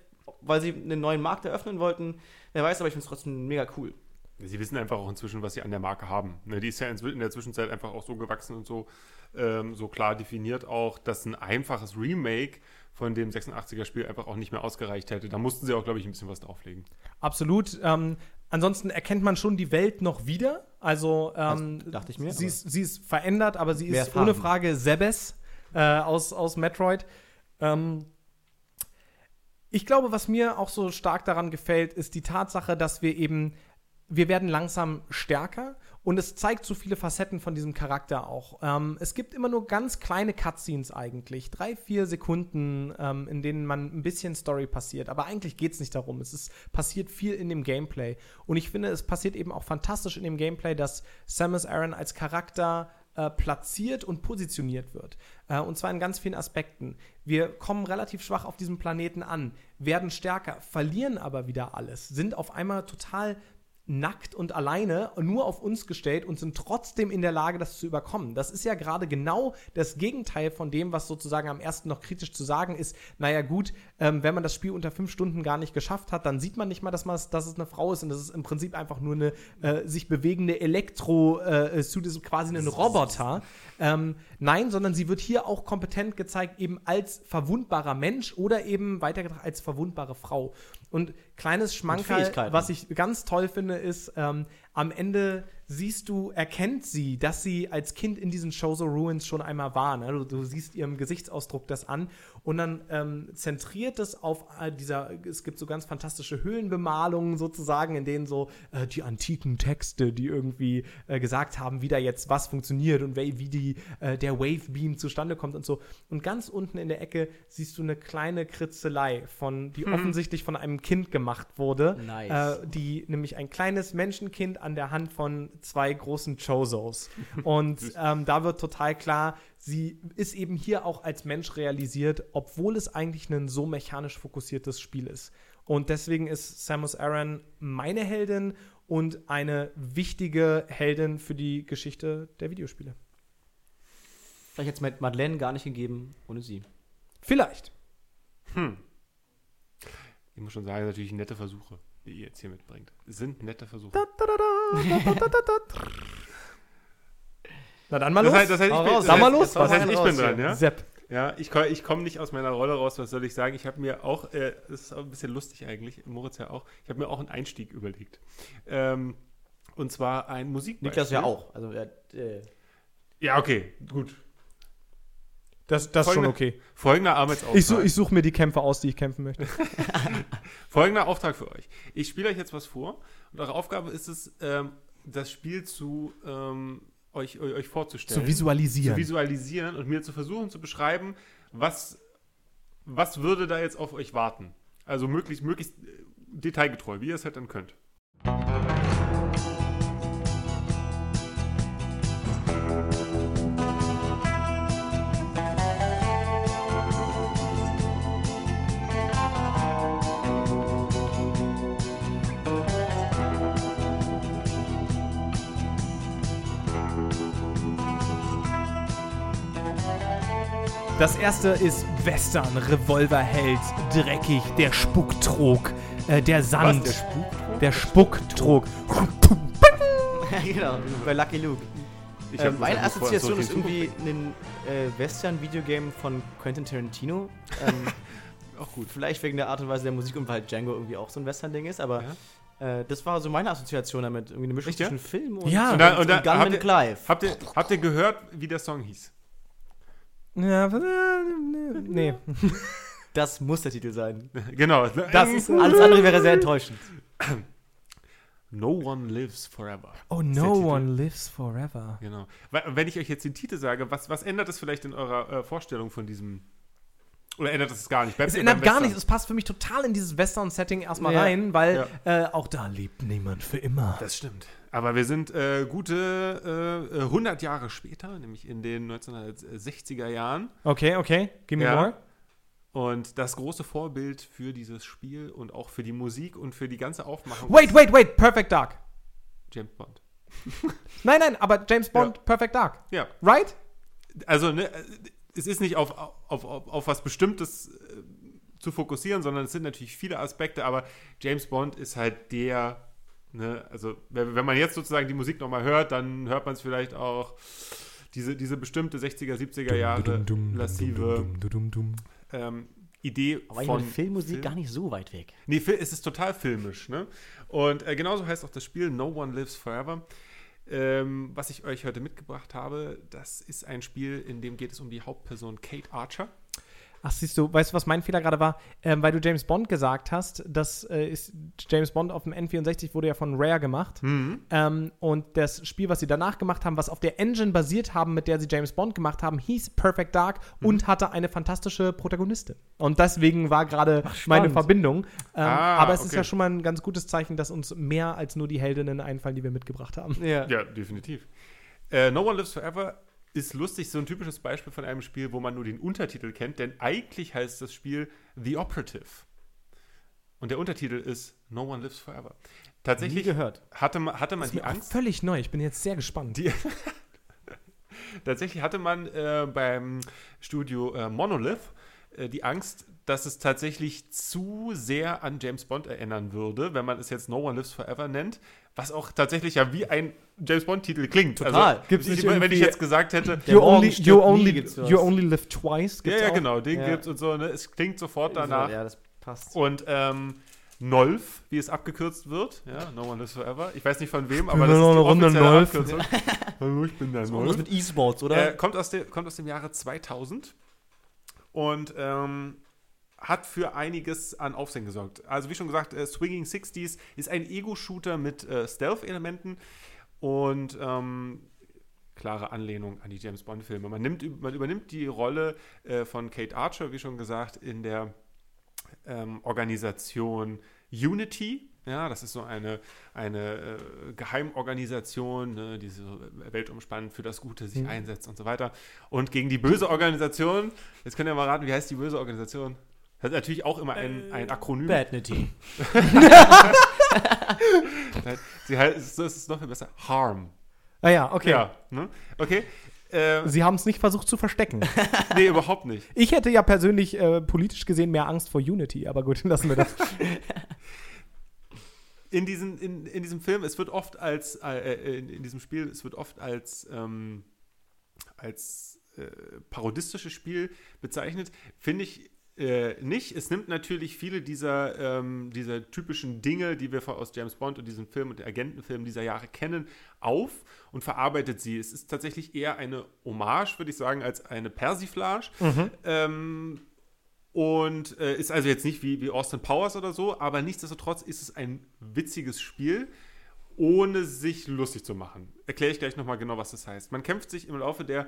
weil sie einen neuen Markt eröffnen wollten. Wer weiß, aber ich finde es trotzdem mega cool. Sie wissen einfach auch inzwischen, was sie an der Marke haben. Ne, die ist ja in in der Zwischenzeit einfach auch so gewachsen und so, ähm, so klar definiert auch, dass ein einfaches Remake von dem 86er-Spiel einfach auch nicht mehr ausgereicht hätte. Da mussten sie auch, glaube ich, ein bisschen was drauflegen. Absolut. Ähm, ansonsten erkennt man schon die Welt noch wieder. Also ähm, Das dachte ich mir, Sie ist, sie ist verändert, aber sie ist ohne. Frage Sebes äh, aus, aus Metroid. Ähm, ich glaube, was mir auch so stark daran gefällt, ist die Tatsache, dass wir eben, wir werden langsam stärker und es zeigt so viele Facetten von diesem Charakter auch. Ähm, es gibt immer nur ganz kleine Cutscenes eigentlich, drei, vier Sekunden, ähm, in denen man ein bisschen Story passiert. Aber eigentlich geht es nicht darum. Es ist, passiert viel in dem Gameplay. Und ich finde, es passiert eben auch fantastisch in dem Gameplay, dass Samus Aran als Charakter äh, platziert und positioniert wird. Äh, und zwar in ganz vielen Aspekten. Wir kommen relativ schwach auf diesem Planeten an, werden stärker, verlieren aber wieder alles, sind auf einmal total nackt und alleine nur auf uns gestellt und sind trotzdem in der Lage, das zu überkommen. Das ist ja gerade genau das Gegenteil von dem, was sozusagen am ersten noch kritisch zu sagen ist. Naja gut, ähm, wenn man das Spiel unter fünf Stunden gar nicht geschafft hat, dann sieht man nicht mal, dass, man, dass es eine Frau ist und das ist im Prinzip einfach nur eine äh, sich bewegende Elektro-Suit, ist quasi ein Roboter. Ähm, nein, sondern sie wird hier auch kompetent gezeigt, eben als verwundbarer Mensch oder eben weitergedacht als verwundbare Frau. Und kleines Schmankerl, was ich ganz toll finde, ist, ähm, am Ende siehst du, erkennt sie, dass sie als Kind in diesen Shoso Ruins schon einmal war. Ne? Du, du siehst ihrem Gesichtsausdruck das an und dann ähm, zentriert es auf dieser, es gibt so ganz fantastische Höhlenbemalungen sozusagen, in denen so äh, die antiken Texte, die irgendwie äh, gesagt haben, wie da jetzt was funktioniert und wie, die, äh, der Wave Beam zustande kommt und so. Und ganz unten in der Ecke siehst du eine kleine Kritzelei, von, die offensichtlich von einem Kind gemacht wurde, Nice. äh, die nämlich ein kleines Menschenkind an der Hand von zwei großen Chozos. Und ähm, da wird total klar, sie ist eben hier auch als Mensch realisiert, obwohl es eigentlich ein so mechanisch fokussiertes Spiel ist. Und deswegen ist Samus Aran meine Heldin und eine wichtige Heldin für die Geschichte der Videospiele. Vielleicht hätte es Madeleine gar nicht gegeben ohne sie. Vielleicht. Ich muss schon sagen, natürlich nette Versuche, die ihr jetzt hier mitbringt. Sind nette Versuche. Na dann mal Das los. heißt, das heißt, ich bin, das mal los, Das was heißt, ich bin dran, ja? Sepp. Ja, ich, ich komme nicht aus meiner Rolle raus, was soll ich sagen? Ich habe mir auch, äh, das ist auch ein bisschen lustig eigentlich, Moritz ja auch, ich habe mir auch einen Einstieg überlegt. Ähm, und zwar ein Musikbeispiel. Niklas ja auch. Also, äh, Ja, okay, gut. Das, das ist schon okay. Folgender Arbeitsauftrag. Ich, ich suche mir die Kämpfe aus, die ich kämpfen möchte. Folgender Auftrag für euch. Ich spiele euch jetzt was vor und eure Aufgabe ist es, ähm, das Spiel zu ähm, euch, euch, vorzustellen. Zu visualisieren. Zu visualisieren und mir zu versuchen zu beschreiben, was, was würde da jetzt auf euch warten. Also möglichst, möglichst äh, detailgetreu, wie ihr es halt dann könnt. Das erste ist Western, Revolverheld, dreckig, der Spucktrog, äh, der Sand. Was, der Spuk? Der Spucktrog. genau, bei Lucky Luke. Das meine Assoziation so ist irgendwie ein äh, Western-Videogame von Quentin Tarantino. Ähm, Auch gut. Vielleicht wegen der Art und Weise der Musik und weil Django irgendwie auch so ein Western-Ding ist, aber äh, das war so meine Assoziation damit. Irgendwie eine Mischung Echt, ja? zwischen Film und, Ja. und, Und und Gunman habt ihr- Clive. Habt ihr, habt ihr gehört, wie der Song hieß? Ja, äh, nee. Das muss der Titel sein. genau. Das ist Alles andere wäre sehr enttäuschend. No One Lives Forever. Oh, no one lives forever. Genau. Wenn ich euch jetzt den Titel sage, was, was ändert es vielleicht in eurer äh, Vorstellung von diesem. Oder ändert es gar nicht? Bleibt Es ändert gar nichts. Es passt für mich total in dieses Western-Setting erstmal Ja. rein, weil äh, auch da lebt niemand für immer. Das stimmt. Aber wir sind äh, gute äh, 100 Jahre später, nämlich in den 1960er Jahren. Okay, okay. Give me Ja. more. Und das große Vorbild für dieses Spiel und auch für die Musik und für die ganze Aufmachung Wait, wait, wait. Perfect Dark. James Bond. Nein, nein, aber James Bond, Perfect Dark. Ja, Right? also ne, es ist nicht auf, auf, auf, auf was Bestimmtes äh, zu fokussieren, sondern es sind natürlich viele Aspekte, aber James Bond ist halt der, ne, also wenn, wenn man jetzt sozusagen die Musik nochmal hört, dann hört man es vielleicht auch, diese, diese bestimmte 60er, 70er Jahre lassive ähm, Idee Aber ich von Filmmusik Film. gar nicht so weit weg. Nee, es ist total filmisch, ne? Und äh, genauso heißt auch das Spiel No One Lives Forever. Ähm, was ich euch heute mitgebracht habe, das ist ein Spiel, in dem geht es um die Hauptperson Kate Archer. Ach, siehst du, weißt du, was mein Fehler gerade war? Ähm, weil du James Bond gesagt hast, das äh, ist James Bond auf dem N64 wurde ja von Rare gemacht. Ähm, und das Spiel, was sie danach gemacht haben, was auf der Engine basiert haben, mit der sie James Bond gemacht haben, hieß Perfect Dark und hatte eine fantastische Protagonistin. Und deswegen war gerade meine Verbindung. Ähm, Ah, aber es ist okay. ja schon mal ein ganz gutes Zeichen, dass uns mehr als nur die Heldinnen einfallen, die wir mitgebracht haben. Ja. Ja, definitiv. Äh, no One Lives Forever ist lustig, so ein typisches Beispiel von einem Spiel, wo man nur den Untertitel kennt, denn eigentlich heißt das Spiel The Operative. Und der Untertitel ist No One Lives Forever. Nie Tatsächlich gehört. hatte man, hatte man Das ist die Angst, völlig neu. Ich bin jetzt sehr gespannt. Die- Tatsächlich hatte man äh, beim Studio äh, Monolith äh, die Angst, dass es tatsächlich zu sehr an James Bond erinnern würde, wenn man es jetzt No One Lives Forever nennt, was auch tatsächlich ja wie ein James Bond-Titel klingt. Total. Also, Gibt's ich, nicht wenn ich jetzt gesagt hätte, You only, you, only, you only live twice. ja, gibt's ja, auch. genau, den Ja. gibt's und so, ne? es klingt sofort danach. Ja, das passt. Und ähm, Nolf, wie es abgekürzt wird, ja, No One Lives Forever. Ich weiß nicht von wem, aber das ist noch die eine Runde offizielle Nolf? Abkürzung. Hallo, ich bin der Das ist mit E-Sports, oder? Äh, kommt, aus dem, kommt aus dem Jahre 2000 und ähm, hat für einiges an Aufsehen gesorgt. Also wie schon gesagt, äh, Swinging 60s ist ein Ego-Shooter mit äh, Stealth-Elementen und ähm, klare Anlehnung an die James Bond-Filme. Man, nimmt, man übernimmt die Rolle äh, von Kate Archer, wie schon gesagt, in der ähm, Organisation Unity. Ja, das ist so eine, eine äh, Geheimorganisation, ne, die so weltumspannend für das Gute sich einsetzt und so weiter. Und gegen die böse Organisation, jetzt könnt ihr mal raten, wie heißt die böse Organisation? Das ist natürlich auch immer ein, ein Akronym. Badnity. Sie heißt, so ist es noch viel besser. Harm. Ah ja, okay. Ja, ne? Okay. Äh, Sie haben es nicht versucht zu verstecken. nee, überhaupt nicht. Ich hätte ja persönlich äh, politisch gesehen mehr Angst vor Unity, aber gut, lassen wir das. in, diesen, in, in diesem Film, es wird oft als, äh, in, in diesem Spiel, es wird oft als, ähm, als äh, parodistisches Spiel bezeichnet. Finde ich äh, nicht. Es nimmt natürlich viele dieser, ähm, dieser typischen Dinge, die wir aus James Bond und diesem Film und den Agentenfilmen dieser Jahre kennen, auf und verarbeitet sie. Es ist tatsächlich eher eine Hommage, würde ich sagen, als eine Persiflage. Ähm, und äh, ist also jetzt nicht wie, wie Austin Powers oder so, aber nichtsdestotrotz ist es ein witziges Spiel, ohne sich lustig zu machen. Erkläre ich gleich nochmal genau, was das heißt. Man kämpft sich im Laufe der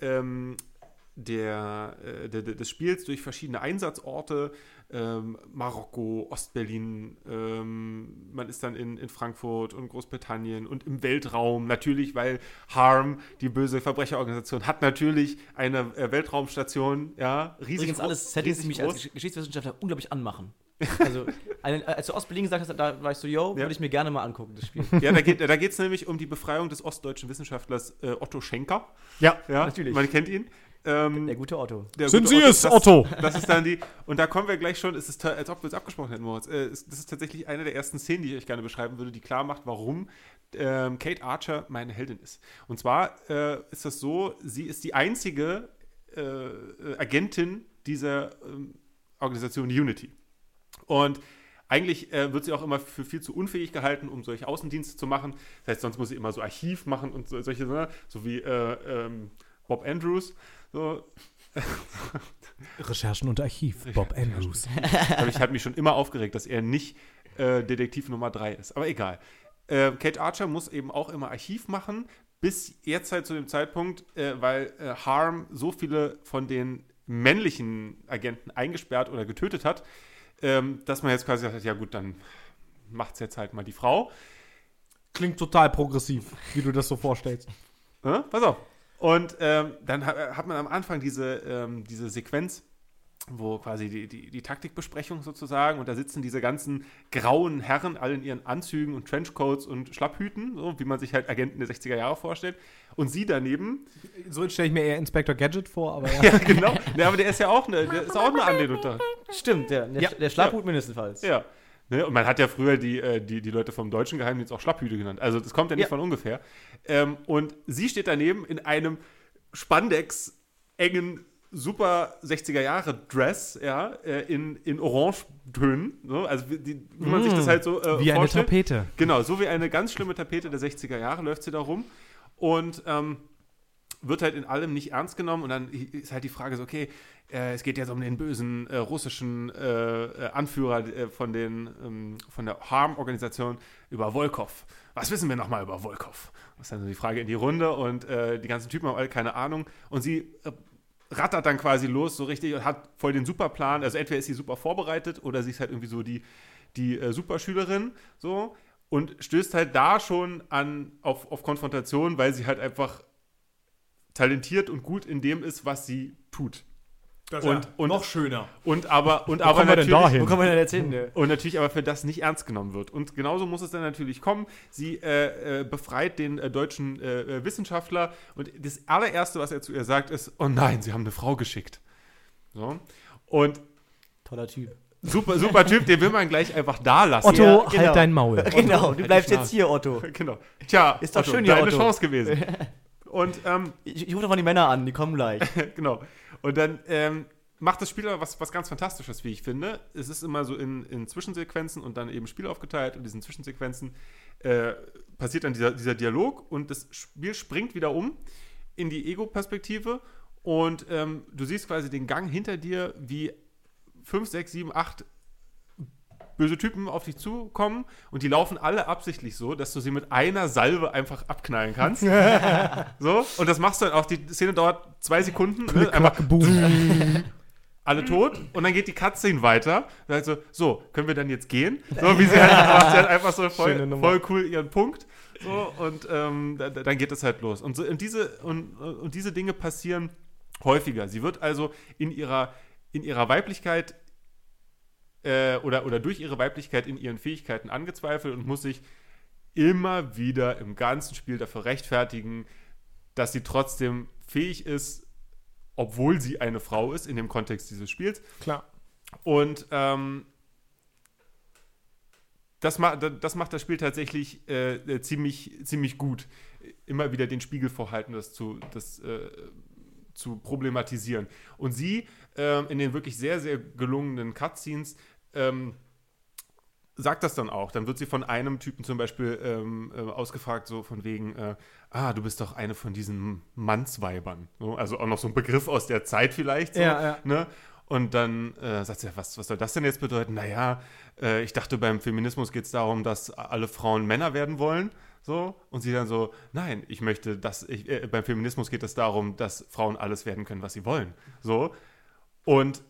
ähm, der, äh, der, des Spiels durch verschiedene Einsatzorte, ähm, Marokko, Ostberlin, ähm, man ist dann in, in Frankfurt und Großbritannien und im Weltraum, natürlich, weil Harm, die böse Verbrecherorganisation, hat natürlich eine äh, Weltraumstation, ja, riesig Übrigens alles Settings, die mich als groß. Gesch- Geschichtswissenschaftler unglaublich anmachen. Also, als du Ostberlin gesagt hast, da war ich so, yo, Ja. würde ich mir gerne mal angucken, das Spiel. Ja, da geht es nämlich um die Befreiung des ostdeutschen Wissenschaftlers äh, Otto Schenker. Ja. Ja, Natürlich. Man kennt ihn. Ähm, Der gute Otto. der Sind gute Sie es, das, Otto? Das ist dann die. Und da kommen wir gleich schon, es ist, als ob wir es abgesprochen hätten, Moritz. Äh, das ist tatsächlich eine der ersten Szenen, die ich euch gerne beschreiben würde, die klar macht, warum ähm, Kate Archer meine Heldin ist. Und zwar äh, ist das so, sie ist die einzige äh, Agentin dieser ähm, Organisation Unity. Und eigentlich äh, wird sie auch immer für viel zu unfähig gehalten, um solche Außendienste zu machen. Das heißt, sonst muss sie immer so Archiv machen und so, solche, ne? so wie äh, ähm, Bob Andrews. So. Recherchen und Archiv, Bob Andrews. Aber ich habe mich schon immer aufgeregt, dass er nicht äh, Detektiv Nummer 3 ist. Aber egal. Äh, Kate Archer muss eben auch immer Archiv machen, bis jetzt halt zu dem Zeitpunkt, äh, weil äh, Harm so viele von den männlichen Agenten eingesperrt oder getötet hat, ähm, dass man jetzt quasi hat, ja gut, dann macht's jetzt halt mal die Frau. Klingt total progressiv, wie du das so vorstellst. Ja, pass auf. Und ähm, dann ha- hat man am Anfang diese, ähm, diese Sequenz, wo quasi die, die, die Taktikbesprechung sozusagen und da sitzen diese ganzen grauen Herren alle in ihren Anzügen und Trenchcoats und Schlapphüten, so wie man sich halt Agenten der 60er Jahre vorstellt. Und sie daneben, So stelle ich mir eher Inspector Gadget vor, aber ja. ja genau, ja, aber der ist ja auch eine, der ist auch eine Anlehnung da. Stimmt, der, der, Ja. der Schlafhut mindestens. Ja. Ne? Und man hat ja früher die, äh, die, die Leute vom deutschen Geheimdienst auch Schlapphüte genannt. Also das kommt ja nicht Ja. von ungefähr. Ähm, und sie steht daneben in einem Spandex-engen super 60er Jahre Dress, ja, äh, in, in Orangetönen, so, also wie, die, wie man sich das halt so äh, Wie eine vorstellt. Tapete. Genau, so wie eine ganz schlimme Tapete der 60er Jahre läuft sie da rum und ähm, wird halt in allem nicht ernst genommen und dann ist halt die Frage so, okay, äh, es geht jetzt um den bösen äh, russischen äh, äh, Anführer äh, von, den, ähm, von der Harm-Organisation über Volkov. Was wissen wir nochmal über Volkov? Das ist dann so die Frage in die Runde und äh, die ganzen Typen haben alle keine Ahnung und sie rattert dann quasi los so richtig und hat voll den Superplan. Also entweder ist sie super vorbereitet oder sie ist halt irgendwie so die, die Superschülerin so und stößt halt da schon an auf, auf Konfrontation, weil sie halt einfach talentiert und gut in dem ist, was sie tut. Das Und- und- noch schöner. Und aber, und aber wir denn natürlich, dahin? Wo kommen wir denn jetzt hin? Ne? und natürlich aber für das nicht ernst genommen wird. Und genauso muss es dann natürlich kommen. Sie äh, äh, befreit den äh, deutschen äh, äh, Wissenschaftler und das allererste, was er zu ihr sagt, ist: Oh nein, sie haben eine Frau geschickt. So. Und Toller Typ. super, super Typ, den will man gleich einfach da lassen. Otto, Ja, genau. halt dein Maul. Genau, halt du bleibst Schnauze. jetzt hier, Otto. Genau. Tja, Ist doch Otto, schön deine Otto. Chance gewesen. Und ähm, Ich, ich rufe doch mal die Männer an, die kommen gleich. genau. Und dann ähm, macht das Spiel aber was, was ganz Fantastisches, wie ich finde. Es ist immer so in, in Zwischensequenzen und dann eben Spiel aufgeteilt. Und in diesen Zwischensequenzen äh, passiert dann dieser, dieser Dialog und das Spiel springt wieder um in die Ego-Perspektive. Und ähm, du siehst quasi den Gang hinter dir, wie 5, 6, 7, 8 böse Typen auf dich zukommen und die laufen alle absichtlich so, dass du sie mit einer Salve einfach abknallen kannst. so, und das machst du dann auch. Die Szene dauert zwei Sekunden. Ne? Einfach boom. alle tot und dann geht die Cutscene weiter. Also, so, können wir dann jetzt gehen? So, wie sie halt, macht sie halt einfach so voll, voll cool ihren Punkt. So, und ähm, da, da- dann geht es halt los. Und, so, und, diese, und, und diese Dinge passieren häufiger. Sie wird also in ihrer, in ihrer Weiblichkeit äh, oder, oder durch ihre Weiblichkeit in ihren Fähigkeiten angezweifelt und muss sich immer wieder im ganzen Spiel dafür rechtfertigen, dass sie trotzdem fähig ist, obwohl sie eine Frau ist, in dem Kontext dieses Spiels. Klar. Und ähm, das, ma das macht das Spiel tatsächlich äh, äh, ziemlich, ziemlich gut. Immer wieder den Spiegel vorhalten, das zu, das, äh, zu problematisieren. Und sie ähm, in den wirklich sehr, sehr gelungenen Cutscenes ähm, sagt das dann auch. Dann wird sie von einem Typen zum Beispiel ähm, äh, ausgefragt, so von wegen, äh, ah, du bist doch eine von diesen Mannsweibern. So, also auch noch so ein Begriff aus der Zeit vielleicht. So, Ja, ja. Ne? Und dann äh, sagt sie, was, was soll das denn jetzt bedeuten? Naja, äh, ich dachte, beim Feminismus geht es darum, dass alle Frauen Männer werden wollen. So, und sie dann so, nein, ich möchte, dass ich, äh, beim Feminismus geht es darum, dass Frauen alles werden können, was sie wollen. So. Und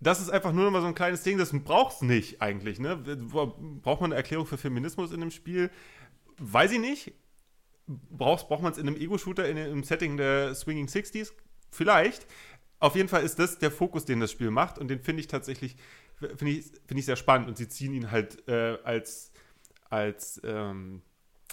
das ist einfach nur noch mal so ein kleines Ding, das braucht es nicht eigentlich. Ne? Braucht man eine Erklärung für Feminismus in dem Spiel? Weiß ich nicht. Braucht, braucht man es in einem Ego-Shooter in, im Setting der Swinging 60s? Vielleicht. Auf jeden Fall ist das der Fokus, den das Spiel macht und den finde ich tatsächlich finde ich, find ich sehr spannend und sie ziehen ihn halt äh, als, als ähm,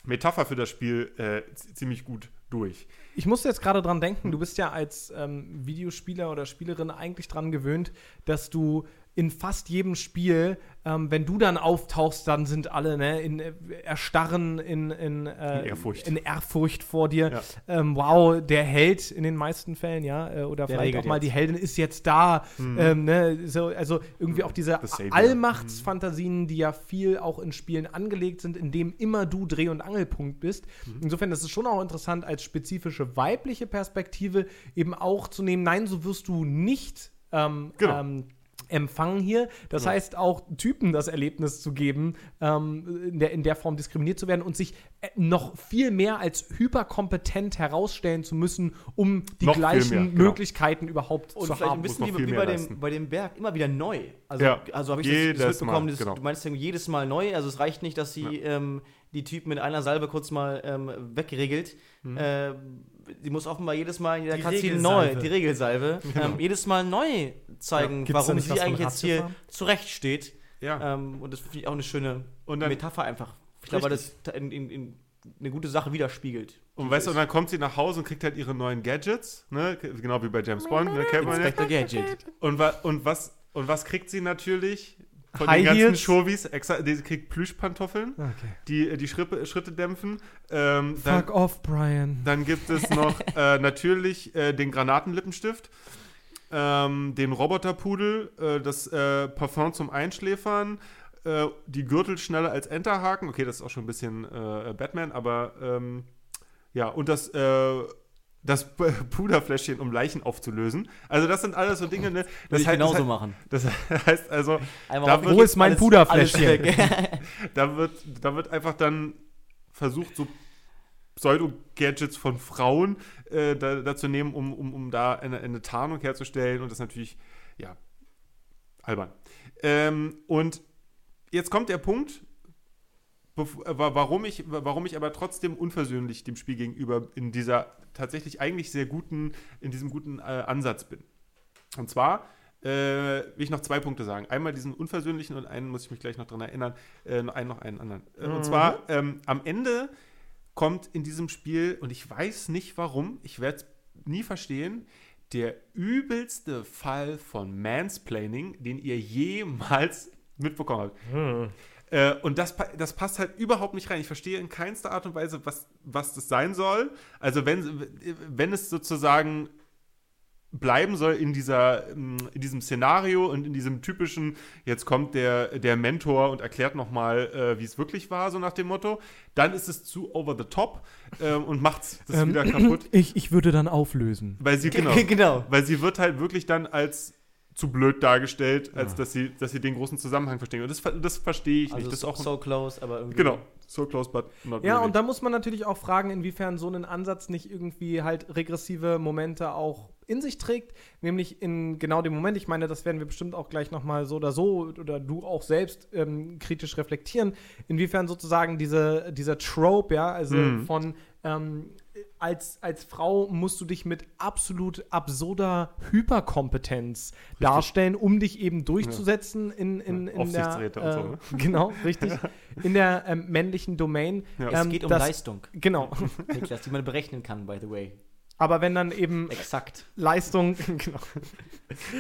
Metapher für das Spiel äh, ziemlich gut durch. Ich musste jetzt gerade dran denken, du bist ja als ähm, Videospieler oder Spielerin eigentlich dran gewöhnt, dass du in fast jedem Spiel, ähm, wenn du dann auftauchst, dann sind alle ne, in äh, erstarren in, in, äh, In Ehrfurcht. in Ehrfurcht vor dir. Ja. Ähm, wow, der Held in den meisten Fällen, ja, äh, oder Der vielleicht auch mal jetzt. die Heldin ist jetzt da. Mhm. Ähm, ne, so, also irgendwie auch diese. Allmachtsfantasien, die ja viel auch in Spielen angelegt sind, in dem immer du Dreh- und Angelpunkt bist. Mhm. Insofern ist es schon auch interessant, als spezifische weibliche Perspektive eben auch zu nehmen, nein, so wirst du nicht ähm, Genau. ähm, empfangen hier. Das Genau. heißt, auch Typen das Erlebnis zu geben, ähm, in, der, in der Form diskriminiert zu werden und sich äh, noch viel mehr als hyperkompetent herausstellen zu müssen, um die Noch gleichen mehr, genau. Möglichkeiten überhaupt Und zu vielleicht haben. ein bisschen wie, wie bei, dem, bei dem Berg, immer wieder neu. Also, Ja, also habe ich jedes das, das mitbekommen, Mal, das, genau. du meinst jedes Mal neu. Also es reicht nicht, dass sie ähm, die Typen mit einer Salbe kurz mal ähm, wegregelt. Mhm. Äh, sie muss offenbar jedes Mal in jeder Die Cutscene neu, die Regelsalbe, Genau. ähm, jedes Mal neu zeigen, da warum sie eigentlich jetzt hier zurechtsteht. Ja. Ähm, und das finde ich auch eine schöne dann- Metapher einfach. Ich glaube, weil das in, in, in eine gute Sache widerspiegelt. Und weißt du, und dann kommt sie nach Hause und kriegt halt ihre neuen Gadgets, ne? Genau wie bei James Bond, ne? Kennt man ja. Gadget. Und, wa und, was, und was kriegt sie natürlich? Von High den ganzen Heels? Extra, die kriegt Plüschpantoffeln, Okay. die die Schritte, Schritte dämpfen. Ähm, dann, Fuck off, Brian. dann gibt es noch äh, natürlich äh, den Granatenlippenstift, ähm, den Roboterpudel, äh, das äh, Parfum zum Einschläfern, äh, die Gürtelschnelle als Enterhaken. Okay, das ist auch schon ein bisschen äh, Batman, aber ähm, ja, und das, äh, das Puderfläschchen, um Leichen aufzulösen. Also, das sind alles so Dinge, ne? Das, ich heißt- genauso das, heißt- machen. das heißt also, Da wird- Wo ist mein alles- Puderfläschchen? alles da wird, da wird einfach dann versucht, so Pseudo-Gadgets von Frauen äh, da, da zu nehmen, um, um, um da eine, eine Tarnung herzustellen. Und das ist natürlich, ja, albern. Ähm, und jetzt kommt der Punkt, warum ich, warum ich aber trotzdem unversöhnlich dem Spiel gegenüber in dieser tatsächlich eigentlich sehr guten, in diesem guten äh, Ansatz bin. Und zwar äh, will ich noch zwei Punkte sagen. Einmal diesen unversöhnlichen und einen muss ich mich gleich noch dran erinnern, äh, noch einen noch einen anderen. Äh, Und zwar ähm, am Ende kommt in diesem Spiel, und ich weiß nicht warum, ich werde es nie verstehen, der übelste Fall von Mansplaining, den ihr jemals mitbekommen habt. Äh, und das, das passt halt überhaupt nicht rein. Ich verstehe in keinster Art und Weise, was, was das sein soll. Also wenn, wenn es sozusagen bleiben soll in, dieser, ähm, in diesem Szenario und in diesem typischen, jetzt kommt der, der Mentor und erklärt nochmal, äh, wie es wirklich war, so nach dem Motto, dann ist es zu over the top ähm, und macht das Ähm, wieder kaputt. Ich, ich würde dann auflösen. Weil sie, genau, genau. weil sie wird halt wirklich dann als zu blöd dargestellt, als dass, sie, dass sie den großen Zusammenhang verstehen. Und das, das verstehe ich Also nicht. Das ist so, auch so close, aber irgendwie. Genau, so close, but not Ja, really. und da muss man natürlich auch fragen, inwiefern so ein Ansatz nicht irgendwie halt regressive Momente auch in sich trägt, nämlich in genau dem Moment, ich meine, das werden wir bestimmt auch gleich nochmal so oder so oder du auch selbst ähm, kritisch reflektieren, inwiefern sozusagen diese, dieser Trope, ja, also Mhm. von ähm, als, als Frau musst du dich mit absolut absurder Hyperkompetenz darstellen, um dich eben durchzusetzen in, in, Ja, in der Aufsichtsräte und äh, so, ne? genau, richtig, in der ähm, männlichen Domain. Ja. Es Ähm, geht um das- Leistung, Genau. Niklas, die man berechnen kann, by the way. Aber wenn dann eben Exakt. Leistung genau,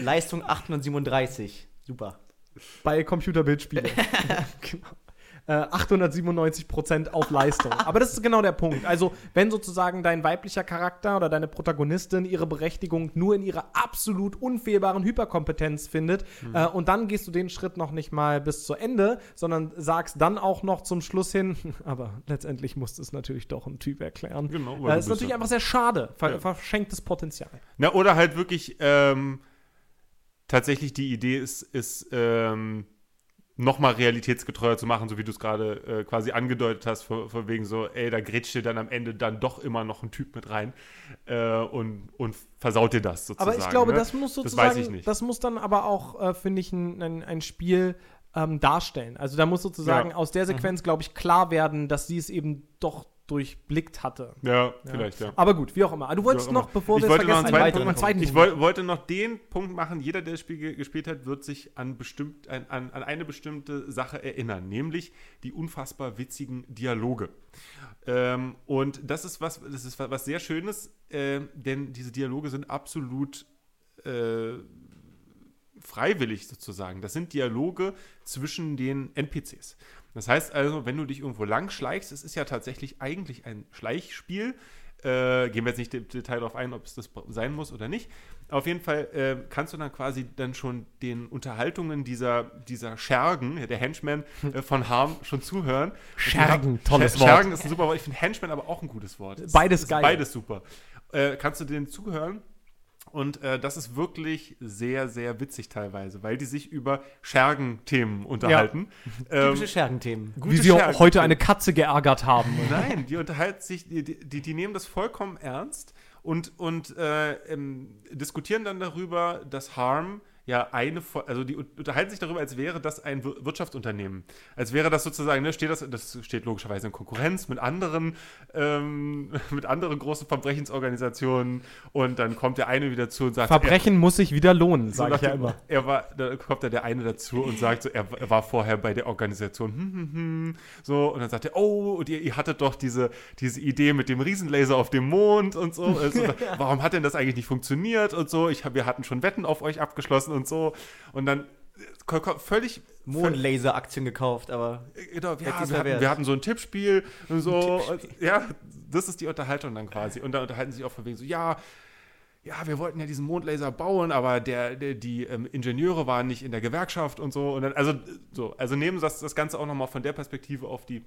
Leistung 837. Super. bei Computerbildspielen. genau. Äh, 897% auf Leistung. Aber das ist genau der Punkt. Also, wenn sozusagen dein weiblicher Charakter oder deine Protagonistin ihre Berechtigung nur in ihrer absolut unfehlbaren Hyperkompetenz findet äh, und dann gehst du den Schritt noch nicht mal bis zu Ende, sondern sagst dann auch noch zum Schluss hin, aber letztendlich musste es natürlich doch ein Typ erklären. Genau, weil äh, du ist natürlich einfach sehr schade. Ver Ja. Verschenktes Potenzial. Na, oder halt wirklich ähm, tatsächlich die Idee ist, ist ähm, nochmal realitätsgetreuer zu machen, so wie du es gerade äh, quasi angedeutet hast, von, von wegen so, ey, da grätscht dir dann am Ende dann doch immer noch ein Typ mit rein äh, und, und versaut dir das sozusagen. Aber ich glaube, ne? das muss Das sozusagen, weiß ich nicht. das muss dann aber auch, äh, finde ich, ein, ein, ein Spiel ähm, darstellen. Also da muss sozusagen Ja. aus der Sequenz, glaube ich, klar werden, dass sie es eben doch durchblickt hatte. Ja, vielleicht, ja. Aber gut, wie auch immer. Du wolltest noch, immer. bevor ich wir wollte noch einen vergessen, zweiten Punkt einen zweiten Ich Punkt. woll, wollte noch den Punkt machen, jeder, der das Spiel ge- gespielt hat, wird sich an, bestimmt, an, an, an eine bestimmte Sache erinnern, nämlich die unfassbar witzigen Dialoge. Ähm, und das ist was, das ist was sehr Schönes, äh, denn diese Dialoge sind absolut äh, freiwillig sozusagen. Das sind Dialoge zwischen den NPCs. Das heißt also, wenn du dich irgendwo lang schleichst, es ist ja tatsächlich eigentlich ein Schleichspiel. Äh, gehen wir jetzt nicht im Detail darauf ein, ob es das sein muss oder nicht. Auf jeden Fall äh, kannst du dann quasi dann schon den Unterhaltungen dieser, dieser Schergen, der Henchman äh, von Harm, schon zuhören. Schergen, Scher- tolles Wort. Schergen ist ein super Wort. Ich finde Henchman aber auch ein gutes Wort. Es Beides ist geil. Beides super. Äh, kannst du denen zuhören? Und äh, das ist wirklich sehr, sehr witzig teilweise, weil die sich über Schergen-Themen unterhalten. Ähm, Typische Schergenthemen. Wie sie auch Schergen- heute eine Katze geärgert haben. Nein, die unterhalten sich, die, die, die nehmen das vollkommen ernst und, und äh, ähm, diskutieren dann darüber, dass Harm ja eine, also die unterhalten sich darüber, als wäre das ein Wir- Wirtschaftsunternehmen. Als wäre das sozusagen, ne, steht das, das steht logischerweise in Konkurrenz mit anderen, ähm, mit anderen großen Verbrechensorganisationen und dann kommt der eine wieder zu und sagt, Verbrechen muss sich wieder lohnen, so sage ich ja immer. Er war, da kommt dann der eine dazu und sagt so, er, er war vorher bei der Organisation, hm, hm, hm, so, und dann sagt er, oh, und ihr, ihr hattet doch diese, diese Idee mit dem Riesenlaser auf dem Mond und so. Also, warum hat denn das eigentlich nicht funktioniert und so? Ich hab, wir hatten schon Wetten auf euch abgeschlossen und so. Und dann äh, völlig. Mondlaser-Aktien gekauft, aber völlig- Genau, ja, ich's wir, hatten, wir hatten so ein Tippspiel und so. Und, ja, das ist die Unterhaltung dann quasi. Und dann unterhalten sich auch von wegen so, ja, ja, wir wollten ja diesen Mondlaser bauen, aber der, der, die ähm, Ingenieure waren nicht in der Gewerkschaft und so. Und dann, also, so, also nehmen das, das Ganze auch nochmal von der Perspektive auf die,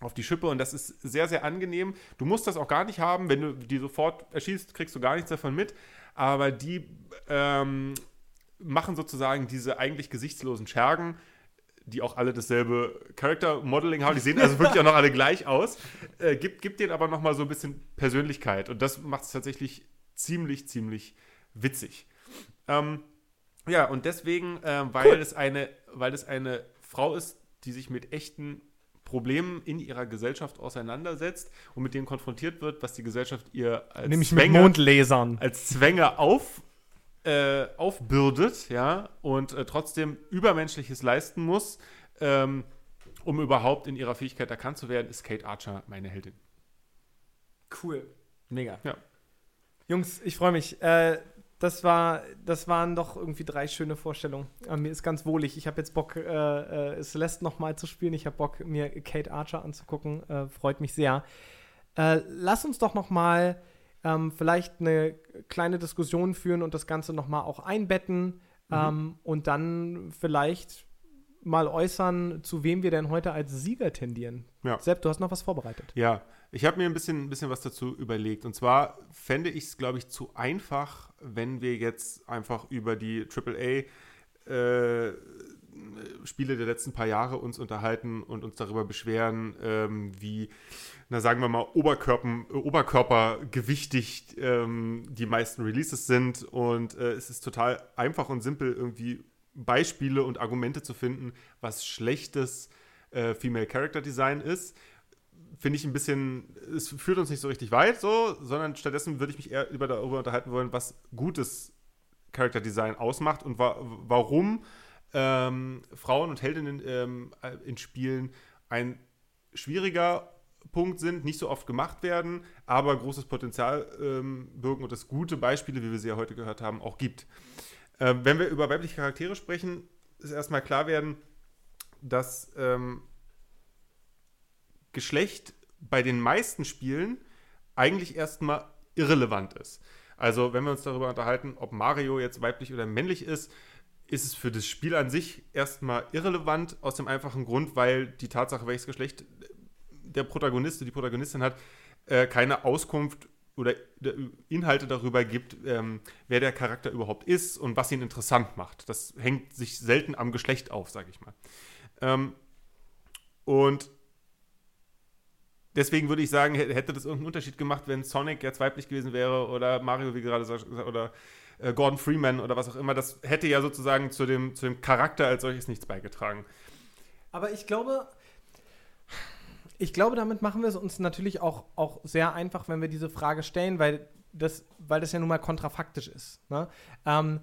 auf die Schippe und das ist sehr, sehr angenehm. Du musst das auch gar nicht haben. Wenn du die sofort erschießt, kriegst du gar nichts davon mit. Aber die ähm, machen sozusagen diese eigentlich gesichtslosen Schergen, die auch alle dasselbe Character Modeling haben. Die sehen also wirklich auch noch alle gleich aus. Äh, gibt, gibt denen aber nochmal so ein bisschen Persönlichkeit. Und das macht es tatsächlich ziemlich, ziemlich witzig. Ähm, ja, und deswegen, äh, weil, es eine, weil es eine Frau ist, die sich mit echten Problemen in ihrer Gesellschaft auseinandersetzt und mit denen konfrontiert wird, was die Gesellschaft ihr als Nämlich mit Zwänge, Mondlasern. als Zwänge auf, äh, aufbürdet, ja, und äh, trotzdem Übermenschliches leisten muss, ähm, um überhaupt in ihrer Fähigkeit erkannt zu werden, ist Kate Archer meine Heldin. Cool. mega. Jungs, ich freue mich. Äh, das, war, das waren doch irgendwie drei schöne Vorstellungen. Äh, mir ist ganz wohlig. Ich habe jetzt Bock, äh, äh, Celeste nochmal zu spielen. Ich habe Bock, mir Kate Archer anzugucken. Äh, freut mich sehr. Äh, lass uns doch nochmal ähm, vielleicht eine kleine Diskussion führen und das Ganze nochmal auch einbetten. Ähm, und dann vielleicht mal äußern, zu wem wir denn heute als Sieger tendieren. Ja. Sepp, du hast noch was vorbereitet. Ja, ich habe mir ein bisschen, ein bisschen was dazu überlegt. Und zwar fände ich es, glaube ich, zu einfach, wenn wir jetzt einfach über die AAA äh, Spiele der letzten paar Jahre uns unterhalten und uns darüber beschweren, ähm, wie, na sagen wir mal, Oberkörper, Oberkörpergewichtig ähm, die meisten Releases sind. Und äh, es ist total einfach und simpel, irgendwie Beispiele und Argumente zu finden, was schlechtes äh, Female Character Design ist finde ich ein bisschen, es führt uns nicht so richtig weit, so, sondern stattdessen würde ich mich eher über darüber unterhalten wollen, was gutes Character Design ausmacht und wa warum ähm, Frauen und Heldinnen ähm, in Spielen ein schwieriger Punkt sind, nicht so oft gemacht werden, aber großes Potenzial ähm, birgen und es gute Beispiele, wie wir sie ja heute gehört haben, auch gibt. Ähm, wenn wir über weibliche Charaktere sprechen, ist erstmal klar werden, dass ähm, Geschlecht bei den meisten Spielen eigentlich erstmal irrelevant ist. Also, wenn wir uns darüber unterhalten, ob Mario jetzt weiblich oder männlich ist, ist es für das Spiel an sich erstmal irrelevant, aus dem einfachen Grund, weil die Tatsache, welches Geschlecht der Protagonist oder die Protagonistin hat, äh, keine Auskunft oder Inhalte darüber gibt, ähm, wer der Charakter überhaupt ist und was ihn interessant macht. Das hängt sich selten am Geschlecht auf, sage ich mal. Ähm, und deswegen würde ich sagen, hä- hätte das irgendeinen Unterschied gemacht, wenn Sonic jetzt weiblich gewesen wäre oder Mario, wie gerade gesagt, oder äh, Gordon Freeman oder was auch immer. Das hätte ja sozusagen zu dem, zu dem Charakter als solches nichts beigetragen. Aber ich glaube, ich glaube, damit machen wir es uns natürlich auch, auch sehr einfach, wenn wir diese Frage stellen, weil das, weil das ja nun mal kontrafaktisch ist. Ne? Ähm,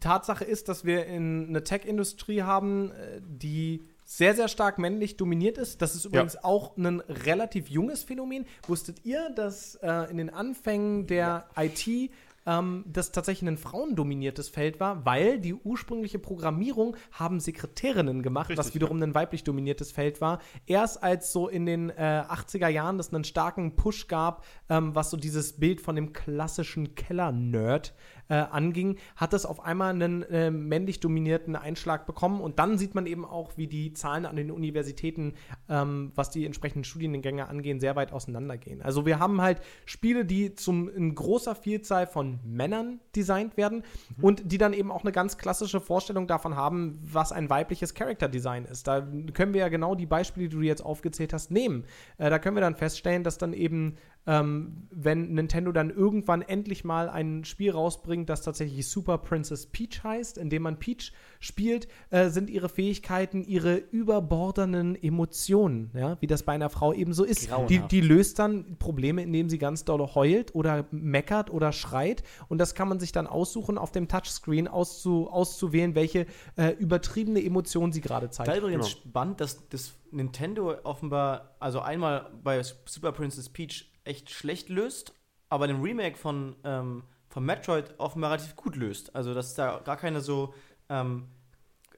Tatsache ist, dass wir in eine Tech-Industrie haben, äh, die sehr, sehr stark männlich dominiert ist. Das ist übrigens auch ein relativ junges Phänomen. Wusstet ihr, dass äh, in den Anfängen der IT ähm, das tatsächlich ein frauendominiertes Feld war, weil die ursprüngliche Programmierung haben Sekretärinnen gemacht, was Richtig, wiederum ein weiblich dominiertes Feld war. Erst als so in den äh, 80er Jahren das einen starken Push gab, ähm, was so dieses Bild von dem klassischen Keller-Nerd äh, anging, hat das auf einmal einen äh, männlich dominierten Einschlag bekommen. Und dann sieht man eben auch, wie die Zahlen an den Universitäten, ähm, was die entsprechenden Studiengänge angehen, sehr weit auseinandergehen. Also wir haben halt Spiele, die zum in großer Vielzahl von Männern designt werden und die dann eben auch eine ganz klassische Vorstellung davon haben, was ein weibliches Character-Design ist. Da können wir ja genau die Beispiele, die du jetzt aufgezählt hast, nehmen. Äh, da können wir dann feststellen, dass dann eben ähm, wenn Nintendo dann irgendwann endlich mal ein Spiel rausbringt, das tatsächlich Super Princess Peach heißt, in dem man Peach spielt, äh, sind ihre Fähigkeiten ihre überbordernden Emotionen, ja, wie das bei einer Frau eben so ist. Die, die löst dann Probleme, indem sie ganz doll heult oder meckert oder schreit und das kann man sich dann aussuchen, auf dem Touchscreen auszu, auszuwählen, welche äh, übertriebene Emotion sie gerade zeigt. Da übrigens Genau. spannend, dass das Nintendo offenbar, also einmal bei Super Princess Peach echt schlecht löst, aber den Remake von, ähm, von Metroid offenbar relativ gut löst. Also, dass da gar keine so, ähm,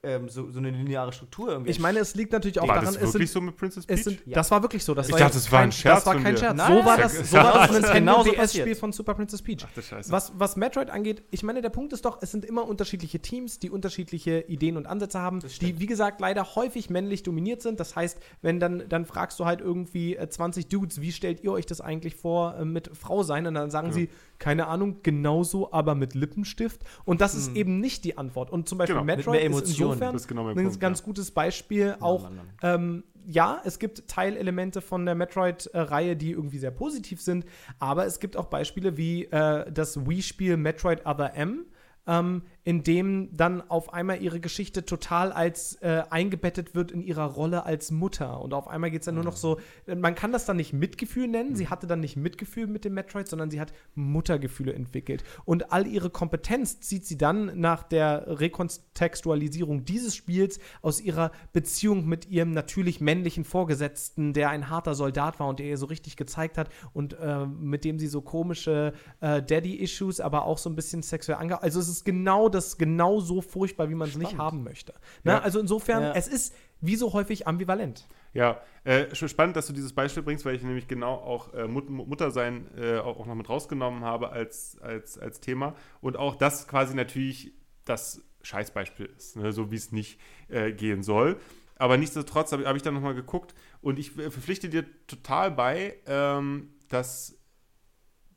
ähm, so, so eine lineare Struktur irgendwie Ich meine, es liegt natürlich auch War daran, das es wirklich sind so mit Princess Peach? Sind, Ja. Das war wirklich so. Das Ich war dachte, es war ein kein, Scherz Das war kein. Scherz. Nein, so war das, so war das ist Nintendo genauso DS-Spiel von Super Princess Peach. Ach Scheiße. Was, was Metroid angeht, ich meine, der Punkt ist doch, es sind immer unterschiedliche Teams, die unterschiedliche Ideen und Ansätze haben, die, wie gesagt, leider häufig männlich dominiert sind. Das heißt, wenn dann, dann fragst du halt irgendwie äh, 20 Dudes, wie stellt ihr euch das eigentlich vor äh, mit Frau sein? Und dann sagen sie, keine Ahnung, genauso, aber mit Lippenstift. Und das ist eben nicht die Antwort. Und zum Beispiel Genau, mit Metroid mehr ist Emotionen. Insofern Das ist genau mein ein Punkt, ganz ja. gutes Beispiel. auch ähm, ja, es gibt Teilelemente von der Metroid-Reihe, die irgendwie sehr positiv sind, aber es gibt auch Beispiele wie äh, das Wii-Spiel Metroid Other M, ähm, in dem dann auf einmal ihre Geschichte total als äh, eingebettet wird in ihrer Rolle als Mutter. Und auf einmal geht es dann nur noch so, äh, man kann das dann nicht Mitgefühl nennen, sie hatte dann nicht Mitgefühl mit dem Metroid, sondern sie hat Muttergefühle entwickelt. Und all ihre Kompetenz zieht sie dann nach der Rekontextualisierung dieses Spiels aus ihrer Beziehung mit ihrem natürlich männlichen Vorgesetzten, der ein harter Soldat war und der ihr so richtig gezeigt hat und äh, mit dem sie so komische äh, Daddy-Issues, aber auch so ein bisschen sexuell ange... Also es ist genau das, genau so furchtbar, wie man es nicht haben möchte. Ne? Ja. Also insofern, Ja. es ist wie so häufig ambivalent. Ja, äh, schon spannend, dass du dieses Beispiel bringst, weil ich nämlich genau auch äh, Mut Muttersein äh, auch, auch noch mit rausgenommen habe als, als, als Thema. Und auch das quasi natürlich das Scheißbeispiel ist, ne? so wie es nicht äh, gehen soll. Aber nichtsdestotrotz habe hab ich dann nochmal geguckt und ich äh, verpflichte dir total bei, ähm, dass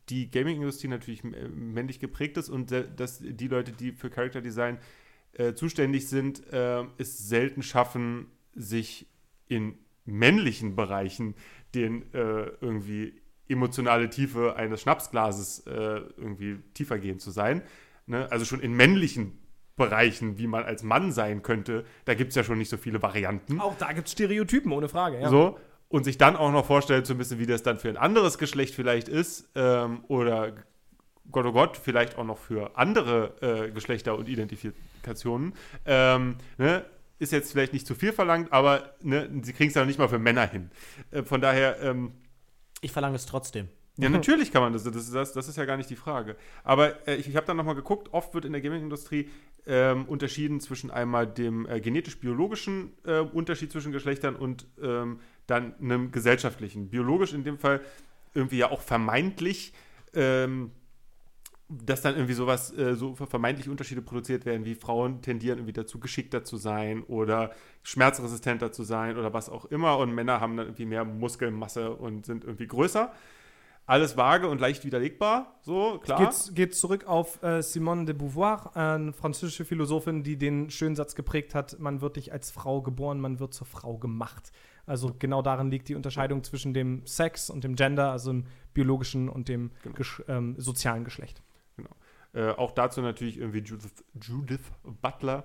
die Gaming-Industrie natürlich äh, männlich geprägt ist und dass die Leute, die für Character Design äh, zuständig sind, äh, es selten schaffen, sich in männlichen Bereichen den äh, irgendwie emotionale Tiefe eines Schnapsglases äh, irgendwie tiefer gehen zu sein. Ne? Also schon in männlichen Bereichen, wie man als Mann sein könnte, da gibt es ja schon nicht so viele Varianten. Auch da gibt es Stereotypen, ohne Frage. Ja. So. Und sich dann auch noch vorstellen zu müssen, wie das dann für ein anderes Geschlecht vielleicht ist. Ähm, oder Gott oh Gott, vielleicht auch noch für andere äh, Geschlechter und Identifikationen. Ähm, ne? Ist jetzt vielleicht nicht zu viel verlangt, aber ne, sie kriegen es ja nicht mal für Männer hin. Äh, von daher, ähm, Ich verlange es trotzdem. Ja, natürlich kann man das. Das, das, das ist ja gar nicht die Frage. Aber äh, ich, ich habe dann nochmal geguckt, oft wird in der Gaming-Industrie ähm, unterschieden zwischen einmal dem äh, genetisch-biologischen äh, Unterschied zwischen Geschlechtern und ähm, dann einem gesellschaftlichen. Biologisch in dem Fall irgendwie ja auch vermeintlich, ähm, dass dann irgendwie sowas, äh, so vermeintliche Unterschiede produziert werden, wie Frauen tendieren irgendwie dazu, geschickter zu sein oder schmerzresistenter zu sein oder was auch immer und Männer haben dann irgendwie mehr Muskelmasse und sind irgendwie größer. Alles vage und leicht widerlegbar, so, klar. Geht, geht zurück auf äh, Simone de Beauvoir, eine französische Philosophin, die den schönen Satz geprägt hat: Man wird nicht als Frau geboren, man wird zur Frau gemacht. Also genau darin liegt die Unterscheidung zwischen dem Sex und dem Gender, also dem biologischen und dem Genau. gesch ähm, sozialen Geschlecht. Äh, auch dazu natürlich irgendwie Judith, Judith Butler.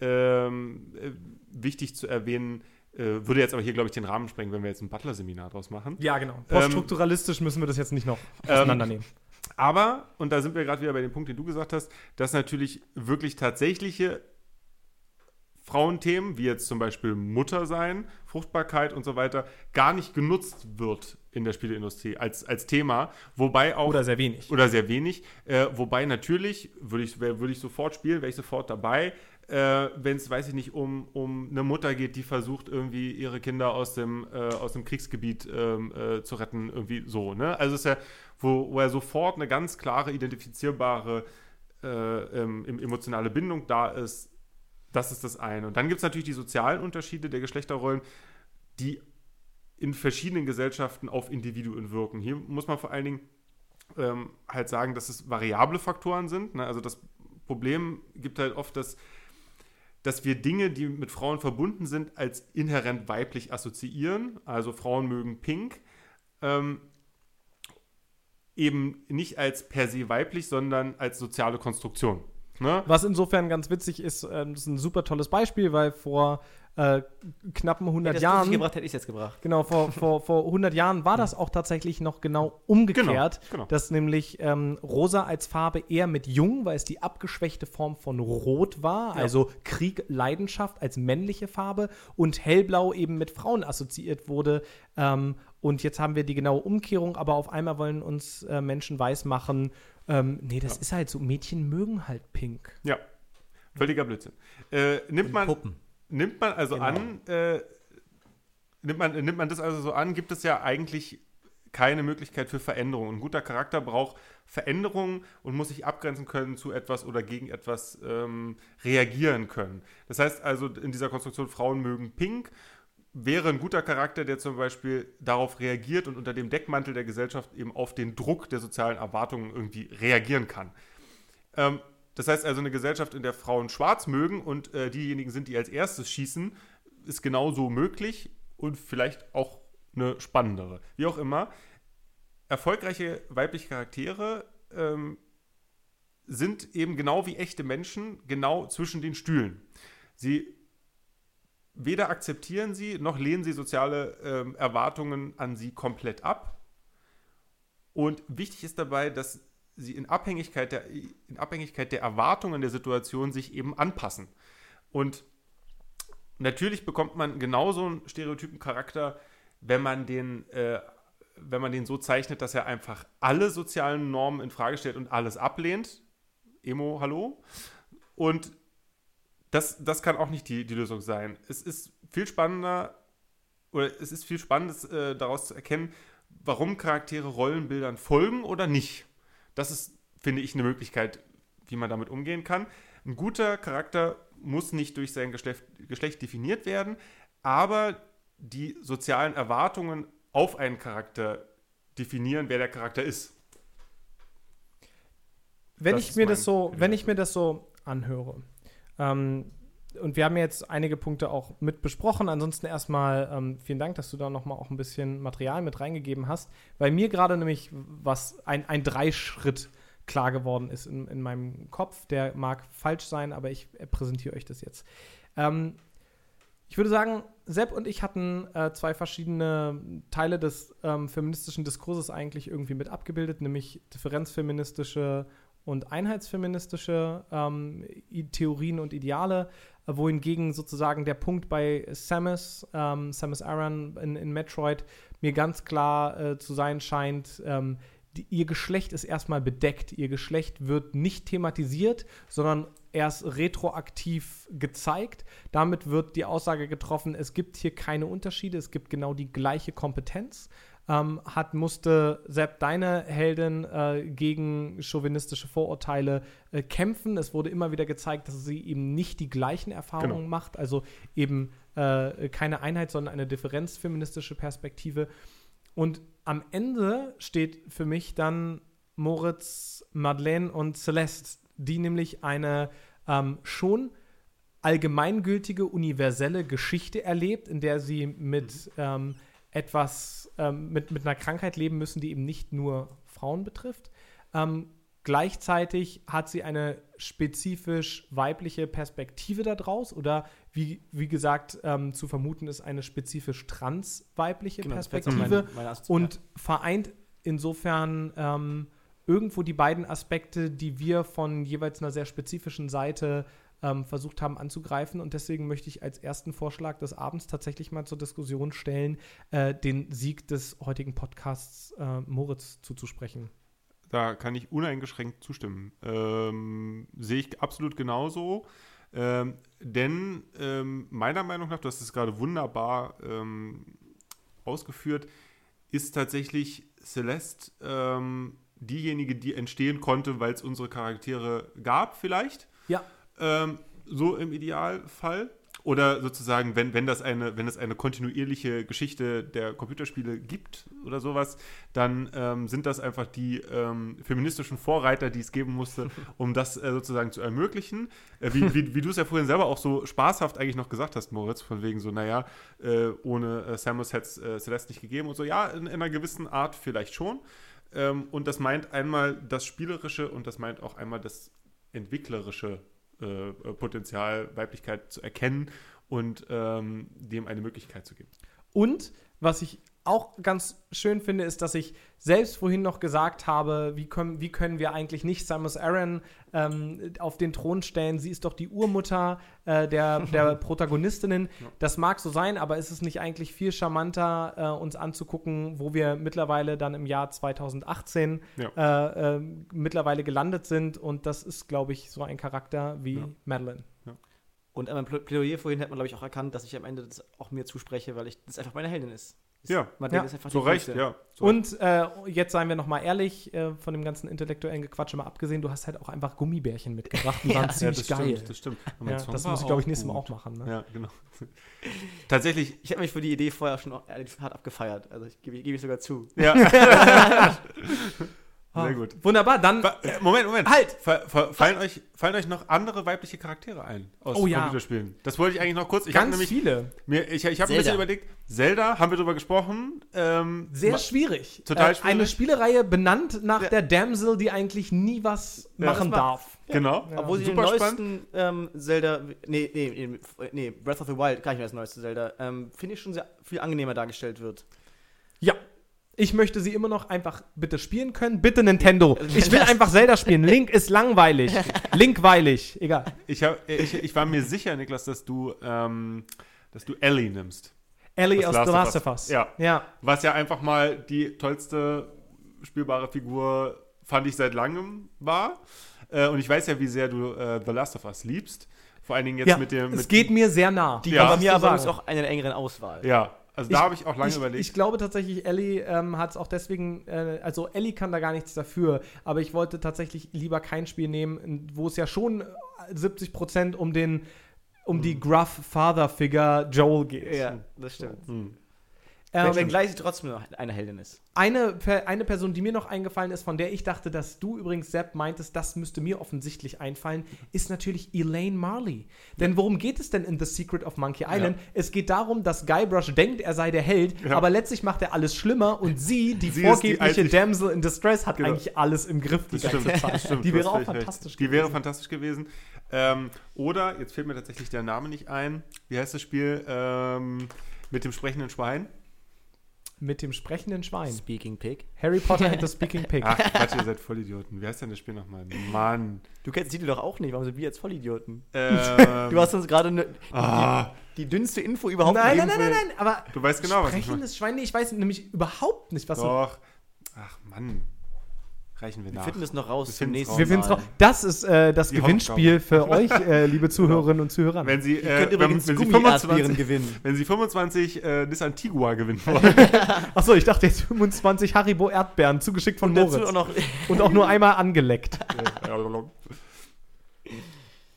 Ähm, äh, wichtig zu erwähnen, äh, würde jetzt aber hier, glaube ich, den Rahmen sprengen, wenn wir jetzt ein Butler-Seminar draus machen. Ja, genau. Poststrukturalistisch müssen wir das jetzt nicht noch Ähm, auseinandernehmen. Aber, und da sind wir gerade wieder bei dem Punkt, den du gesagt hast, dass natürlich wirklich tatsächliche Frauenthemen, wie jetzt zum Beispiel Muttersein, Fruchtbarkeit und so weiter, gar nicht genutzt wird in der Spieleindustrie als, als Thema. Wobei auch. Oder sehr wenig. Oder sehr wenig. Äh, wobei natürlich, würde ich, wär- würde ich sofort spielen, wäre ich sofort dabei, äh, wenn es, weiß ich nicht, um, um eine Mutter geht, die versucht, irgendwie ihre Kinder aus dem, äh, aus dem Kriegsgebiet ähm, äh, zu retten, irgendwie so. Ne? Also es ist ja, wo, wo ja sofort eine ganz klare, identifizierbare äh, ähm, em- emotionale Bindung da ist. Das ist das eine. Und dann gibt es natürlich die sozialen Unterschiede der Geschlechterrollen, die in verschiedenen Gesellschaften auf Individuen wirken. Hier muss man vor allen Dingen ähm, halt sagen, dass es variable Faktoren sind. Ne? Also das Problem gibt halt oft, dass, dass wir Dinge, die mit Frauen verbunden sind, als inhärent weiblich assoziieren. Also Frauen mögen pink. Ähm, eben nicht als per se weiblich, sondern als soziale Konstruktion. Ne? Was insofern ganz witzig ist, ähm, das ist ein super tolles Beispiel, weil vor äh, knappen 100 Hättest du Jahren. gebracht, hätte ich jetzt gebracht. Genau, vor, vor, vor 100 Jahren war das auch tatsächlich noch genau umgekehrt, Genau, genau. dass nämlich ähm, rosa als Farbe eher mit jung, weil es die abgeschwächte Form von rot war, also Krieg, Leidenschaft als männliche Farbe und hellblau eben mit Frauen assoziiert wurde. Ähm, und jetzt haben wir die genaue Umkehrung, aber auf einmal wollen uns äh, Menschen weismachen, ähm, nee, das ist halt so, Mädchen mögen halt pink. Ja, völliger Blödsinn. Äh, nimmt, man, Puppen. Nimmt man also Genau. an, äh, nimmt, man, nimmt man das also so an, gibt es ja eigentlich keine Möglichkeit für Veränderung. Ein guter Charakter braucht Veränderung und muss sich abgrenzen können zu etwas oder gegen etwas ähm, reagieren können. Das heißt also in dieser Konstruktion, Frauen mögen pink, wäre ein guter Charakter, der zum Beispiel darauf reagiert und unter dem Deckmantel der Gesellschaft eben auf den Druck der sozialen Erwartungen irgendwie reagieren kann. Ähm, das heißt also, eine Gesellschaft, in der Frauen schwarz mögen und äh, diejenigen sind, die als erstes schießen, ist genauso möglich und vielleicht auch eine spannendere. Wie auch immer, erfolgreiche weibliche Charaktere ähm, sind eben genau wie echte Menschen genau zwischen den Stühlen. Sie weder akzeptieren sie noch lehnen sie soziale ähm, Erwartungen an sie komplett ab. Und wichtig ist dabei, dass sie in Abhängigkeit, der, in Abhängigkeit der Erwartungen der Situation sich eben anpassen. Und natürlich bekommt man genauso einen stereotypen Charakter, wenn man den, äh, wenn man den so zeichnet, dass er einfach alle sozialen Normen in Frage stellt und alles ablehnt. Emo, hallo. Und das, das kann auch nicht die, die Lösung sein. Es ist viel spannender, oder es ist viel Spannendes äh, daraus zu erkennen, warum Charaktere Rollenbildern folgen oder nicht. Das ist, finde ich, eine Möglichkeit, wie man damit umgehen kann. Ein guter Charakter muss nicht durch sein Geschlecht, Geschlecht definiert werden, aber die sozialen Erwartungen auf einen Charakter definieren, wer der Charakter ist. Wenn Das ich mir das so, wenn ich mir das so anhöre, ähm, und wir haben jetzt einige Punkte auch mit besprochen. Ansonsten erstmal ähm, vielen Dank, dass du da nochmal auch ein bisschen Material mit reingegeben hast, weil mir gerade nämlich was ein, ein Dreischritt klar geworden ist in, in meinem Kopf. Der mag falsch sein, aber ich präsentiere euch das jetzt. Ähm, ich würde sagen, Sepp und ich hatten äh, zwei verschiedene Teile des ähm, feministischen Diskurses eigentlich irgendwie mit abgebildet, nämlich differenzfeministische und einheitsfeministische ähm, Theorien und Ideale, wohingegen sozusagen der Punkt bei Samus, ähm, Samus Aran in, in Metroid mir ganz klar äh, zu sein scheint, ähm, die, ihr Geschlecht ist erstmal bedeckt. Ihr Geschlecht wird nicht thematisiert, sondern erst retroaktiv gezeigt. Damit wird die Aussage getroffen, es gibt hier keine Unterschiede, es gibt genau die gleiche Kompetenz. Ähm, hat, musste Sepp, deine Heldin, äh, gegen chauvinistische Vorurteile äh, kämpfen. Es wurde immer wieder gezeigt, dass sie eben nicht die gleichen Erfahrungen Genau. macht, also eben äh, keine Einheit, sondern eine differenzfeministische Perspektive. Und am Ende steht für mich dann Moritz, Madeleine und Celeste, die nämlich eine ähm, schon allgemeingültige, universelle Geschichte erlebt, in der sie mit ähm, etwas, ähm, mit, mit einer Krankheit leben müssen, die eben nicht nur Frauen betrifft. Ähm, gleichzeitig hat sie eine spezifisch weibliche Perspektive daraus oder wie, wie gesagt ähm, zu vermuten ist eine spezifisch trans-weibliche Genau, Perspektive mein- Assoziation. und vereint insofern ähm, irgendwo die beiden Aspekte, die wir von jeweils einer sehr spezifischen Seite ähm, versucht haben anzugreifen. Und deswegen möchte ich als ersten Vorschlag des Abends tatsächlich mal zur Diskussion stellen, äh, den Sieg des heutigen Podcasts äh, Moritz zuzusprechen. Da kann ich uneingeschränkt zustimmen. Ähm, sehe ich absolut genauso. Ähm, denn ähm, meiner Meinung nach, du hast es gerade wunderbar ähm, ausgeführt, ist tatsächlich Celeste ähm, diejenige, die entstehen konnte, weil es unsere Charaktere gab, vielleicht. Ja. Ähm, so im Idealfall. Oder sozusagen, wenn, wenn, das eine, wenn es eine kontinuierliche Geschichte der Computerspiele gibt oder sowas, dann ähm, sind das einfach die ähm, feministischen Vorreiter, die es geben musste, um das äh, sozusagen zu ermöglichen. Äh, wie wie, wie du es ja vorhin selber auch so spaßhaft eigentlich noch gesagt hast, Moritz, von wegen so, naja, äh, ohne äh, Samus hätte es äh, Celeste nicht gegeben und so. Ja, in, in einer gewissen Art vielleicht schon. Ähm, und das meint einmal das Spielerische und das meint auch einmal das Entwicklerische äh, Potenzial, Weiblichkeit zu erkennen und ähm, dem eine Möglichkeit zu geben. Und was ich auch ganz schön finde, ist, dass ich selbst vorhin noch gesagt habe, wie können, wie können wir eigentlich nicht Samus Aran ähm, auf den Thron stellen? Sie ist doch die Urmutter äh, der, der Protagonistinnen. Das mag so sein, aber ist es nicht eigentlich viel charmanter, äh, uns anzugucken, wo wir mittlerweile dann im Jahr 2018 Ja. äh, äh, mittlerweile gelandet sind? Und das ist, glaube ich, so ein Charakter wie Ja. Madeline. Und an meinem Plä- Plädoyer vorhin hat man, glaube ich, auch erkannt, dass ich am Ende das auch mir zuspreche, weil ich das einfach meine Heldin ist. Ja. Madeleine Ja. ist einfach So die recht, Coolste. ja. So Und äh, jetzt seien wir noch mal ehrlich, äh, von dem ganzen intellektuellen Gequatsche mal abgesehen, du hast halt auch einfach Gummibärchen mitgebracht und waren ja, ziemlich das geil. stimmt, das stimmt. Ja, das muss ich, glaube ich, nächstes Mal auch machen. Ne? Ja, genau. Tatsächlich, Ich habe mich für die Idee vorher schon hart abgefeiert. Also ich gebe gebe ich sogar zu. ja. Ah, Sehr gut. Wunderbar, dann. Äh, Moment, Moment. Halt! Fa- fa- Fallen euch, fallen euch noch andere weibliche Charaktere ein aus Oh ja. Computerspielen? Das wollte ich eigentlich noch kurz. Ich habe ganz nämlich viele. mir, ich, ich habe ein bisschen überlegt. Zelda, haben wir drüber gesprochen. Ähm, Sehr schwierig. Total äh, schwierig. Eine Spielereihe benannt nach Ja. der Damsel, die eigentlich nie was Ja. machen war- darf. Genau. Obwohl sie den Super spannend. neuesten ähm, Zelda, nee, nee, nee, nee, Breath of the Wild, gar nicht mehr das neueste Zelda, ähm, finde ich schon sehr viel angenehmer dargestellt wird. Ja. Ich möchte sie immer noch einfach bitte spielen können. Bitte Nintendo. Ich will einfach Zelda spielen. Link ist langweilig. Linkweilig. Egal. Ich, hab, ich, ich war mir sicher, Niklas, dass du, ähm, dass du Ellie nimmst. Ellie Das aus Last The Last of Us. Ja. Ja. Was ja einfach mal die tollste spielbare Figur, fand ich seit langem war. Äh, und ich weiß ja, wie sehr du äh, The Last of Us liebst. Vor allen Dingen jetzt ja. mit dem. es mit, geht mir sehr nah. Die Ja. war bei mir aber auch eine der engeren Auswahl. Ja, also da habe ich auch lange ich, überlegt. Ich glaube tatsächlich, Ellie ähm, hat es auch deswegen, äh, also Ellie kann da gar nichts dafür, aber ich wollte tatsächlich lieber kein Spiel nehmen, wo es ja schon äh, 70 Prozent um den, um die gruff Father-Figure Joel geht. Ja, das stimmt. hm. Ähm, Aber wenngleich sie trotzdem noch eine Heldin ist. eine, eine Person, die mir noch eingefallen ist, von der ich dachte, dass du übrigens, Sepp, meintest, das müsste mir offensichtlich einfallen, ist natürlich Elaine Marley. Denn worum geht es denn in The Secret of Monkey Island? Es geht darum, dass Guybrush denkt, er sei der Held, Ja. aber letztlich macht er alles schlimmer und sie, die Sie die vorgebliche einzig- Damsel in Distress, hat Genau. eigentlich alles im Griff die Das ganze stimmt, Zeit. stimmt. Die wäre auch völlig recht. fantastisch Die wäre gewesen. fantastisch gewesen. Ähm, oder, jetzt fällt mir tatsächlich der Name nicht ein. Wie heißt das Spiel? Ähm, mit dem sprechenden Schwein? Mit dem sprechenden Schwein. Speaking Pig. Harry Potter and the Speaking Pig. Ach, Quatsch, ihr seid Vollidioten. Wie heißt denn das Spiel nochmal? Mann. Du kennst die doch auch nicht, warum sind wir jetzt Vollidioten? Ähm, Du hast uns gerade ne, ah, die, die dünnste Info überhaupt Nein, nein, nein, nein, nein, aber Du weißt genau, was ich meine. sprechendes Schwein, nee, ich weiß nämlich überhaupt nicht, was Doch. Ach, Mann. Reichen wir Wir nach. finden es noch raus Wir zum nächsten raus. Wir finden es Mal. raus. Das ist äh, das Die Gewinnspiel für euch, äh, liebe Zuhörerinnen und Zuhörer. Wenn Sie, äh, wenn, wenn Sie Gummi-Erdbeeren 25, gewinnen. wenn Sie 25 äh, Nissan Tigua gewinnen wollen, Achso, ich dachte jetzt 25 Haribo Erdbeeren, zugeschickt von Und Moritz. auch noch und auch nur einmal angeleckt.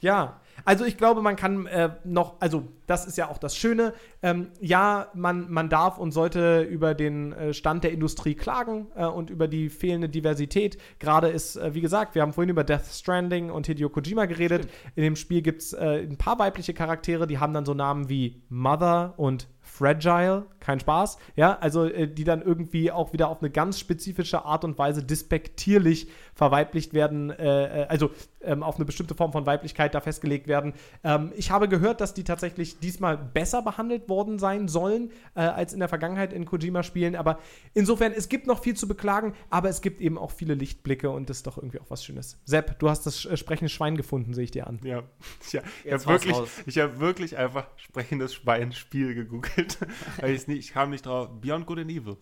Ja, Also ich glaube, man kann äh, noch, also das ist ja auch das Schöne. Ähm, ja, man, man darf und sollte über den äh, Stand der Industrie klagen äh, und über die fehlende Diversität. Gerade ist, äh, wie gesagt, wir haben vorhin über Death Stranding und Hideo Kojima geredet. In dem Spiel gibt es äh, ein paar weibliche Charaktere, die haben dann so Namen wie Mother und Fragile, kein Spaß, ja, also äh, die dann irgendwie auch wieder auf eine ganz spezifische Art und Weise despektierlich verweiblicht werden, äh, äh, also ähm, auf eine bestimmte Form von Weiblichkeit da festgelegt werden. Ähm, ich habe gehört, dass die tatsächlich diesmal besser behandelt worden sein sollen äh, als in der Vergangenheit in Kojima-Spielen, aber insofern, es gibt noch viel zu beklagen, aber es gibt eben auch viele Lichtblicke und das ist doch irgendwie auch was Schönes. Sepp, du hast das äh, sprechende Schwein gefunden, sehe ich dir an. Ja, ja ich habe wirklich, ich hab wirklich einfach sprechendes Schwein-Spiel gegoogelt. Nicht, ich kam nicht drauf. Beyond Good and Evil.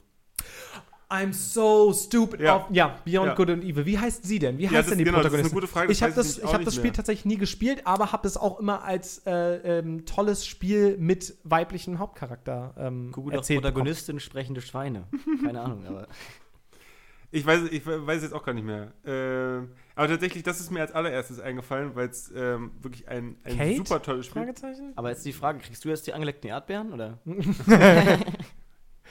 I'm so stupid. Ja. Auf, ja, Beyond Ja. Good and Evil. Wie heißt sie denn? Wie heißt Ja, das- denn die genau, das ist eine Protagonistin? gute Frage, Ich habe das, ich hab das Spiel mehr. tatsächlich nie gespielt, aber habe es auch immer als äh, ähm, tolles Spiel mit weiblichen Hauptcharakter ähm, Google doch erzählt. bekommen. Protagonistin sprechende Schweine. Keine Ahnung, aber. Ich weiß, ich weiß jetzt auch gar nicht mehr. Ähm, aber tatsächlich, das ist mir als allererstes eingefallen, weil es ähm, wirklich ein, ein Kate? super tolles Spiel Fragezeichen? Aber jetzt die Frage: Kriegst du jetzt die angeleckten Erdbeeren? Oder?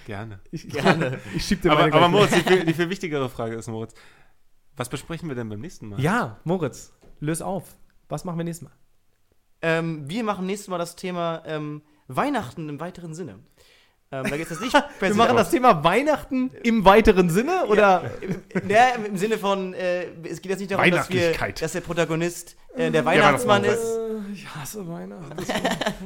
Gerne. Ich, Gerne. ich schieb dir Aber, meine aber gleich Moritz, die viel, die viel wichtigere Frage ist, Moritz, was besprechen wir denn beim nächsten Mal? Ja, Moritz, löse auf. Was machen wir nächstes Mal? Ähm, wir machen nächstes Mal das Thema ähm, Weihnachten im weiteren Sinne. Ähm, da geht es jetzt nicht Wir machen das Thema Weihnachten im weiteren Sinne oder? Im, ja, im Sinne von, äh, es geht jetzt nicht darum, dass, wir, dass der Protagonist äh, der Weihnachtsmann ist, Äh, ich hasse Weihnachten.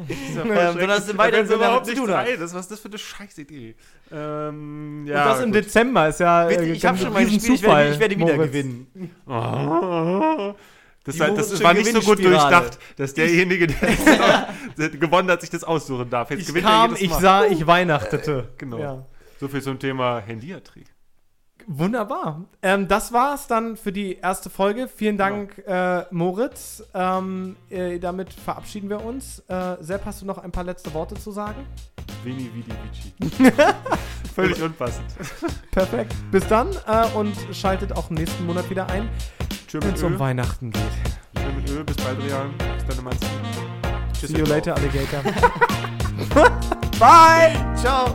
ähm, sondern es im weiteren Sinne tun hat. rein. Das, was ist das für eine Scheißidee? Ähm, Und ja, das im gut. Dezember ist ja. Äh, ich habe schon mein riesen Spiel, ich werde, Zufall, ich werde wieder Moritz. gewinnen. Oh. Das, war, das war nicht so gut durchdacht, dass derjenige, der gewonnen hat, sich das aussuchen darf. Jetzt Ich kam, ich sah, ich weihnachtete. Genau. Ja. So viel zum Thema Handyatrie. Wunderbar. Ähm, das war's dann für die erste Folge. Vielen Dank, äh, Moritz. Ähm, äh, damit verabschieden wir uns. Äh, Sepp, hast du noch ein paar letzte Worte zu sagen? Vini Vidi Vici. Völlig unpassend. Perfekt. Bis dann äh, und schaltet auch nächsten Monat wieder ein, wenn es um. Weihnachten geht. Tschüss mit Ö. Bis bald, Rian. Bis dann, Mann. See you later, Alligator. Bye! Ciao!